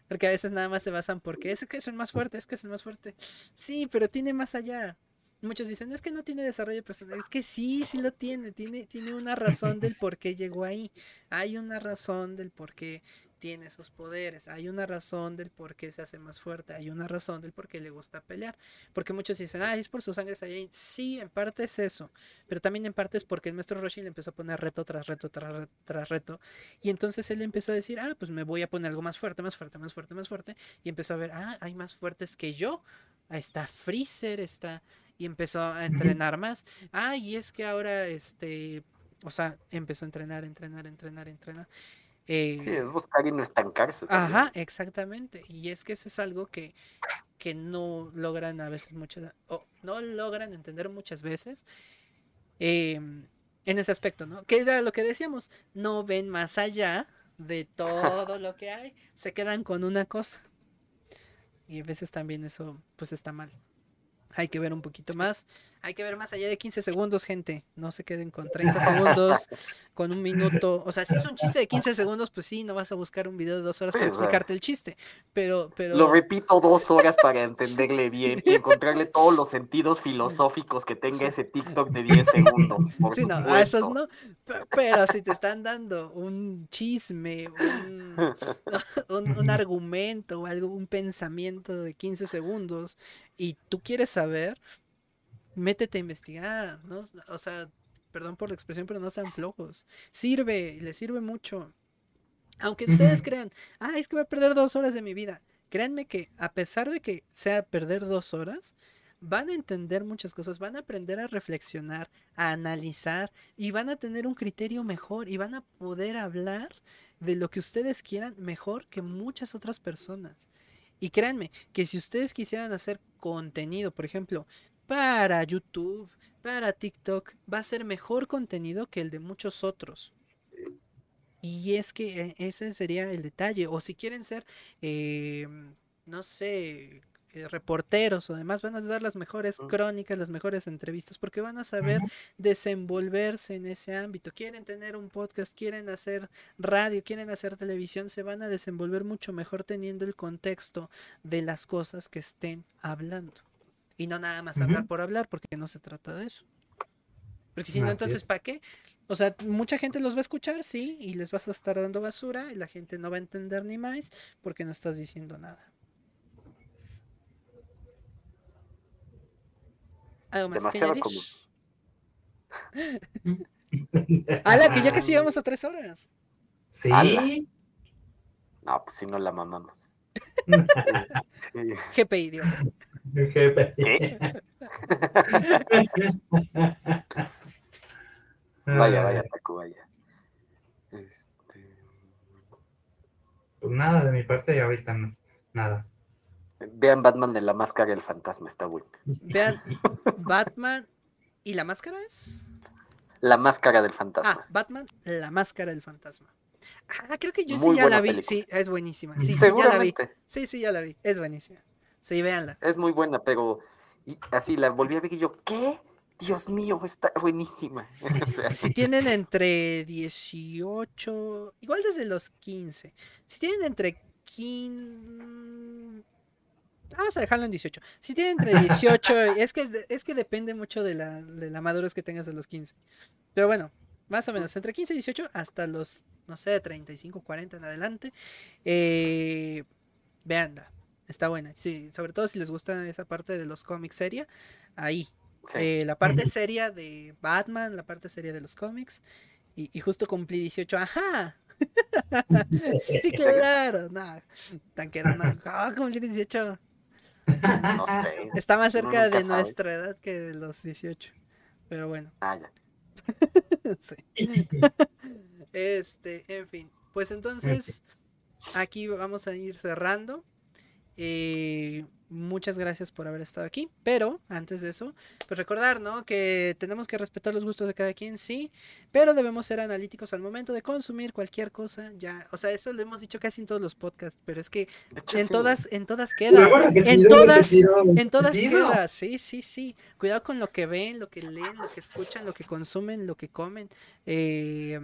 Porque a veces nada más se basan porque es que es el más fuerte, es que es el más fuerte. Sí, pero tiene más allá. Muchos dicen, es que no tiene desarrollo personal. Es que sí, sí lo tiene. Tiene, tiene una razón del por qué llegó ahí. Hay una razón del por qué tiene esos poderes. Hay una razón del por qué se hace más fuerte. Hay una razón del por qué le gusta pelear. Porque muchos dicen, ah, es por su sangre Saiyajin. Sí, en parte es eso. Pero también en parte es porque el maestro Roshi le empezó a poner reto tras reto tras, tras reto. Y entonces él empezó a decir, ah, pues me voy a poner algo más fuerte, más fuerte, más fuerte, más fuerte. Y empezó a ver, ah, hay más fuertes que yo. Ahí está Freezer, está. Y empezó a entrenar más. Ah, y es que ahora, este. O sea, empezó a entrenar, entrenar, entrenar, entrenar. Eh, Sí, es buscar y no estancarse. también. Ajá, exactamente. Y es que eso es algo que, que no logran a veces muchas, o no logran entender muchas veces em, en ese aspecto, ¿no? Que era lo que decíamos, no ven más allá de todo lo que hay, se quedan con una cosa. Y a veces también eso, pues está mal. Hay que ver un poquito más. Hay que ver más allá de 15 segundos, gente. No se queden con 30 segundos, con un minuto. O sea, si es un chiste de 15 segundos, pues sí, no vas a buscar un video de dos horas para explicarte el chiste. Pero, pero. Lo repito dos horas para entenderle bien y encontrarle todos los sentidos filosóficos que tenga ese TikTok de 10 segundos. Por Sí, no, supuesto. a esos no. pe- Pero si te están dando un chisme, un, un, un argumento o algo, un pensamiento de 15 segundos y tú quieres saber, métete a investigar, ¿no? O sea, perdón por la expresión, pero no sean flojos. Sirve, les sirve mucho. Aunque ustedes crean, ah, es que voy a perder dos horas de mi vida. Créanme que a pesar de que sea perder dos horas, van a entender muchas cosas, van a aprender a reflexionar, a analizar y van a tener un criterio mejor y van a poder hablar de lo que ustedes quieran mejor que muchas otras personas. Y créanme que si ustedes quisieran hacer contenido, por ejemplo, para YouTube, para TikTok, va a ser mejor contenido que el de muchos otros. Y es que eh, ese sería el detalle. O si quieren ser, eh, no sé, eh, reporteros o demás, van a dar las mejores crónicas, las mejores entrevistas, porque van a saber desenvolverse en ese ámbito. Quieren tener un podcast, quieren hacer radio, quieren hacer televisión, se van a desenvolver mucho mejor teniendo el contexto de las cosas que estén hablando. Y no nada más hablar por hablar, porque no se trata de eso. Porque si no, entonces, es. ¿para qué? O sea, mucha gente los va a escuchar, sí, y les vas a estar dando basura, y la gente no va a entender ni más porque no estás diciendo nada. ¿Algo más Demasiado común. ¡Hala, que ya casi llegamos a tres horas! Sí. Ala. No, pues si no la mamamos. GPI, digo. ¿Qué? Vaya, vaya, Paco, vaya. Este, Pues nada, de mi parte ahorita no. Nada. Vean Batman de la máscara del fantasma, está bueno. Vean, Batman y la máscara es. La máscara del Ah, fantasma. Batman, la máscara del fantasma. Ah, creo que yo Muy sí ya la vi. película. Sí, es buenísima. Sí, sí, ya la vi. Sí, sí, ya la vi. Es buenísima. Sí, véanla. Es muy buena, pero y así la volví a ver y yo, ¿qué? Dios mío, está buenísima. O sea, Si tienen entre 18, igual desde los 15. Si tienen entre 15... Vamos a dejarlo en 18. Si tienen entre 18, es que, es que depende mucho de la, de la madurez que tengas de los 15. Pero bueno, más o menos, entre 15 y 18 hasta los, no sé, 35, 40 en adelante. Eh, veanla, está buena. Sí, sobre todo si les gusta esa parte de los cómics seria, ahí. Sí. Eh, la parte seria de Batman, la parte seria de los cómics. Y, y justo cumplí 18. ¡Ajá! sí, claro. No, tan que era, no, ah, cumplí 18. No sé. Está más cerca de sabe. nuestra edad que de los 18. Pero bueno, Ah, ya. sí. Este, en fin. Pues entonces, aquí vamos a ir cerrando. Eh, muchas gracias por haber estado aquí. Pero antes de eso, pues recordar, ¿no? Que tenemos que respetar los gustos de cada quien, sí. Pero debemos ser analíticos al momento de consumir cualquier cosa. Ya, o sea, eso lo hemos dicho casi en todos los podcasts. Pero es que hecho, en sí. todas, en todas queda. hemos repetido, En todas, en todas queda, sí, sí, sí. Cuidado con lo que ven, lo que leen, lo que escuchan, lo que consumen, lo que comen. Eh,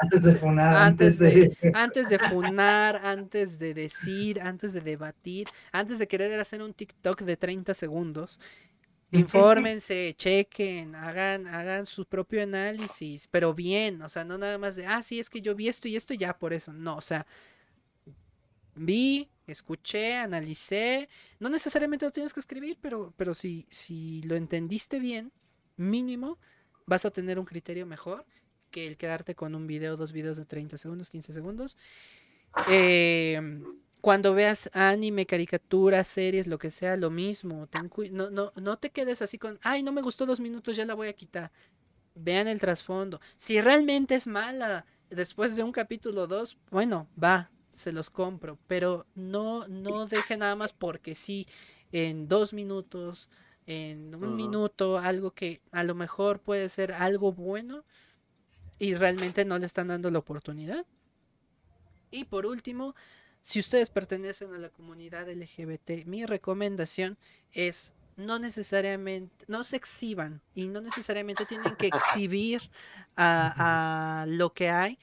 Antes de funar, antes antes de... antes de funar, antes de decir, antes de debatir, antes de querer hacer un TikTok de 30 segundos. Infórmense, chequen, hagan, hagan su propio análisis, pero bien, o sea, no nada más de, ah, sí, es que yo vi esto y esto ya por eso. No, o sea, vi, escuché, analicé. No necesariamente lo tienes que escribir, pero, pero si, si lo entendiste bien, mínimo, vas a tener un criterio mejor que el quedarte con un video, dos videos de 30 segundos, 15 segundos. Em, cuando veas anime, caricaturas, series, lo que sea, lo mismo. ten no, no, no te quedes así con, ay, no me gustó dos minutos, ya la voy a quitar. Vean el trasfondo. Si realmente es mala después de un capítulo 2, bueno, va, se los compro. Pero no, no deje nada más porque sí, en dos minutos, en un minuto, algo que a lo mejor puede ser algo bueno y realmente no le están dando la oportunidad. Y por último, si ustedes pertenecen a la comunidad LGBT, mi recomendación es no necesariamente, no se exhiban y no necesariamente tienen que exhibir a, a lo que hay.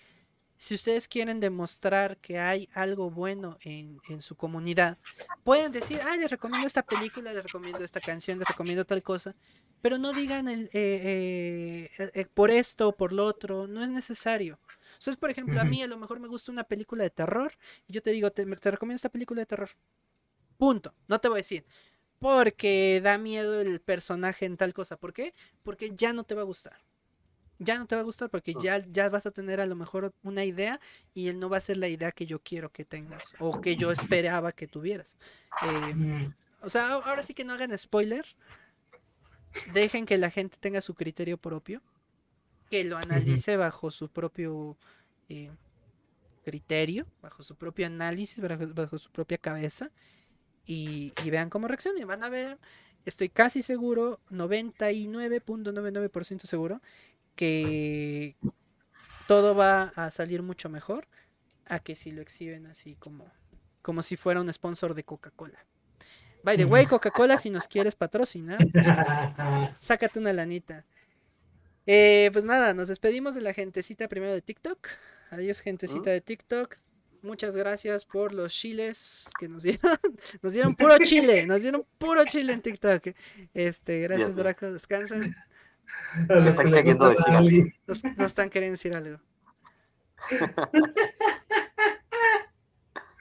Si ustedes quieren demostrar que hay algo bueno en, en su comunidad, pueden decir, ay, les recomiendo esta película, les recomiendo esta canción, les recomiendo tal cosa, pero no digan el, eh, eh, eh, por esto o por lo otro, no es necesario. O sea, es, por ejemplo, a mí a lo mejor me gusta una película de terror y yo te digo, te, te recomiendo esta película de terror. Punto. No te voy a decir, porque da miedo el personaje en tal cosa. ¿Por qué? Porque ya no te va a gustar. Ya no te va a gustar porque ya, ya vas a tener a lo mejor una idea y él no va a ser la idea que yo quiero que tengas o que yo esperaba que tuvieras. Eh, Mm, o sea, ahora sí que no hagan spoiler. Dejen que la gente tenga su criterio propio. Que lo analice bajo su propio eh, criterio, bajo su propio análisis, bajo, bajo su propia cabeza. Y, y vean cómo reacciona. Y van a ver, estoy casi seguro, 99.99% seguro, que todo va a salir mucho mejor a que si lo exhiben así como, como si fuera un sponsor de Coca-Cola. By the way, Coca-Cola, si nos quieres patrocinar, sácate una lanita. Eh, pues nada, nos despedimos de la gentecita primero de TikTok. Adiós, gentecita de TikTok. Muchas gracias por los chiles que nos dieron. Nos dieron puro chile, nos dieron puro chile en TikTok. Este, gracias. Draco, descansen. a los están queriendo decir algo. Nos, nos están queriendo decir algo.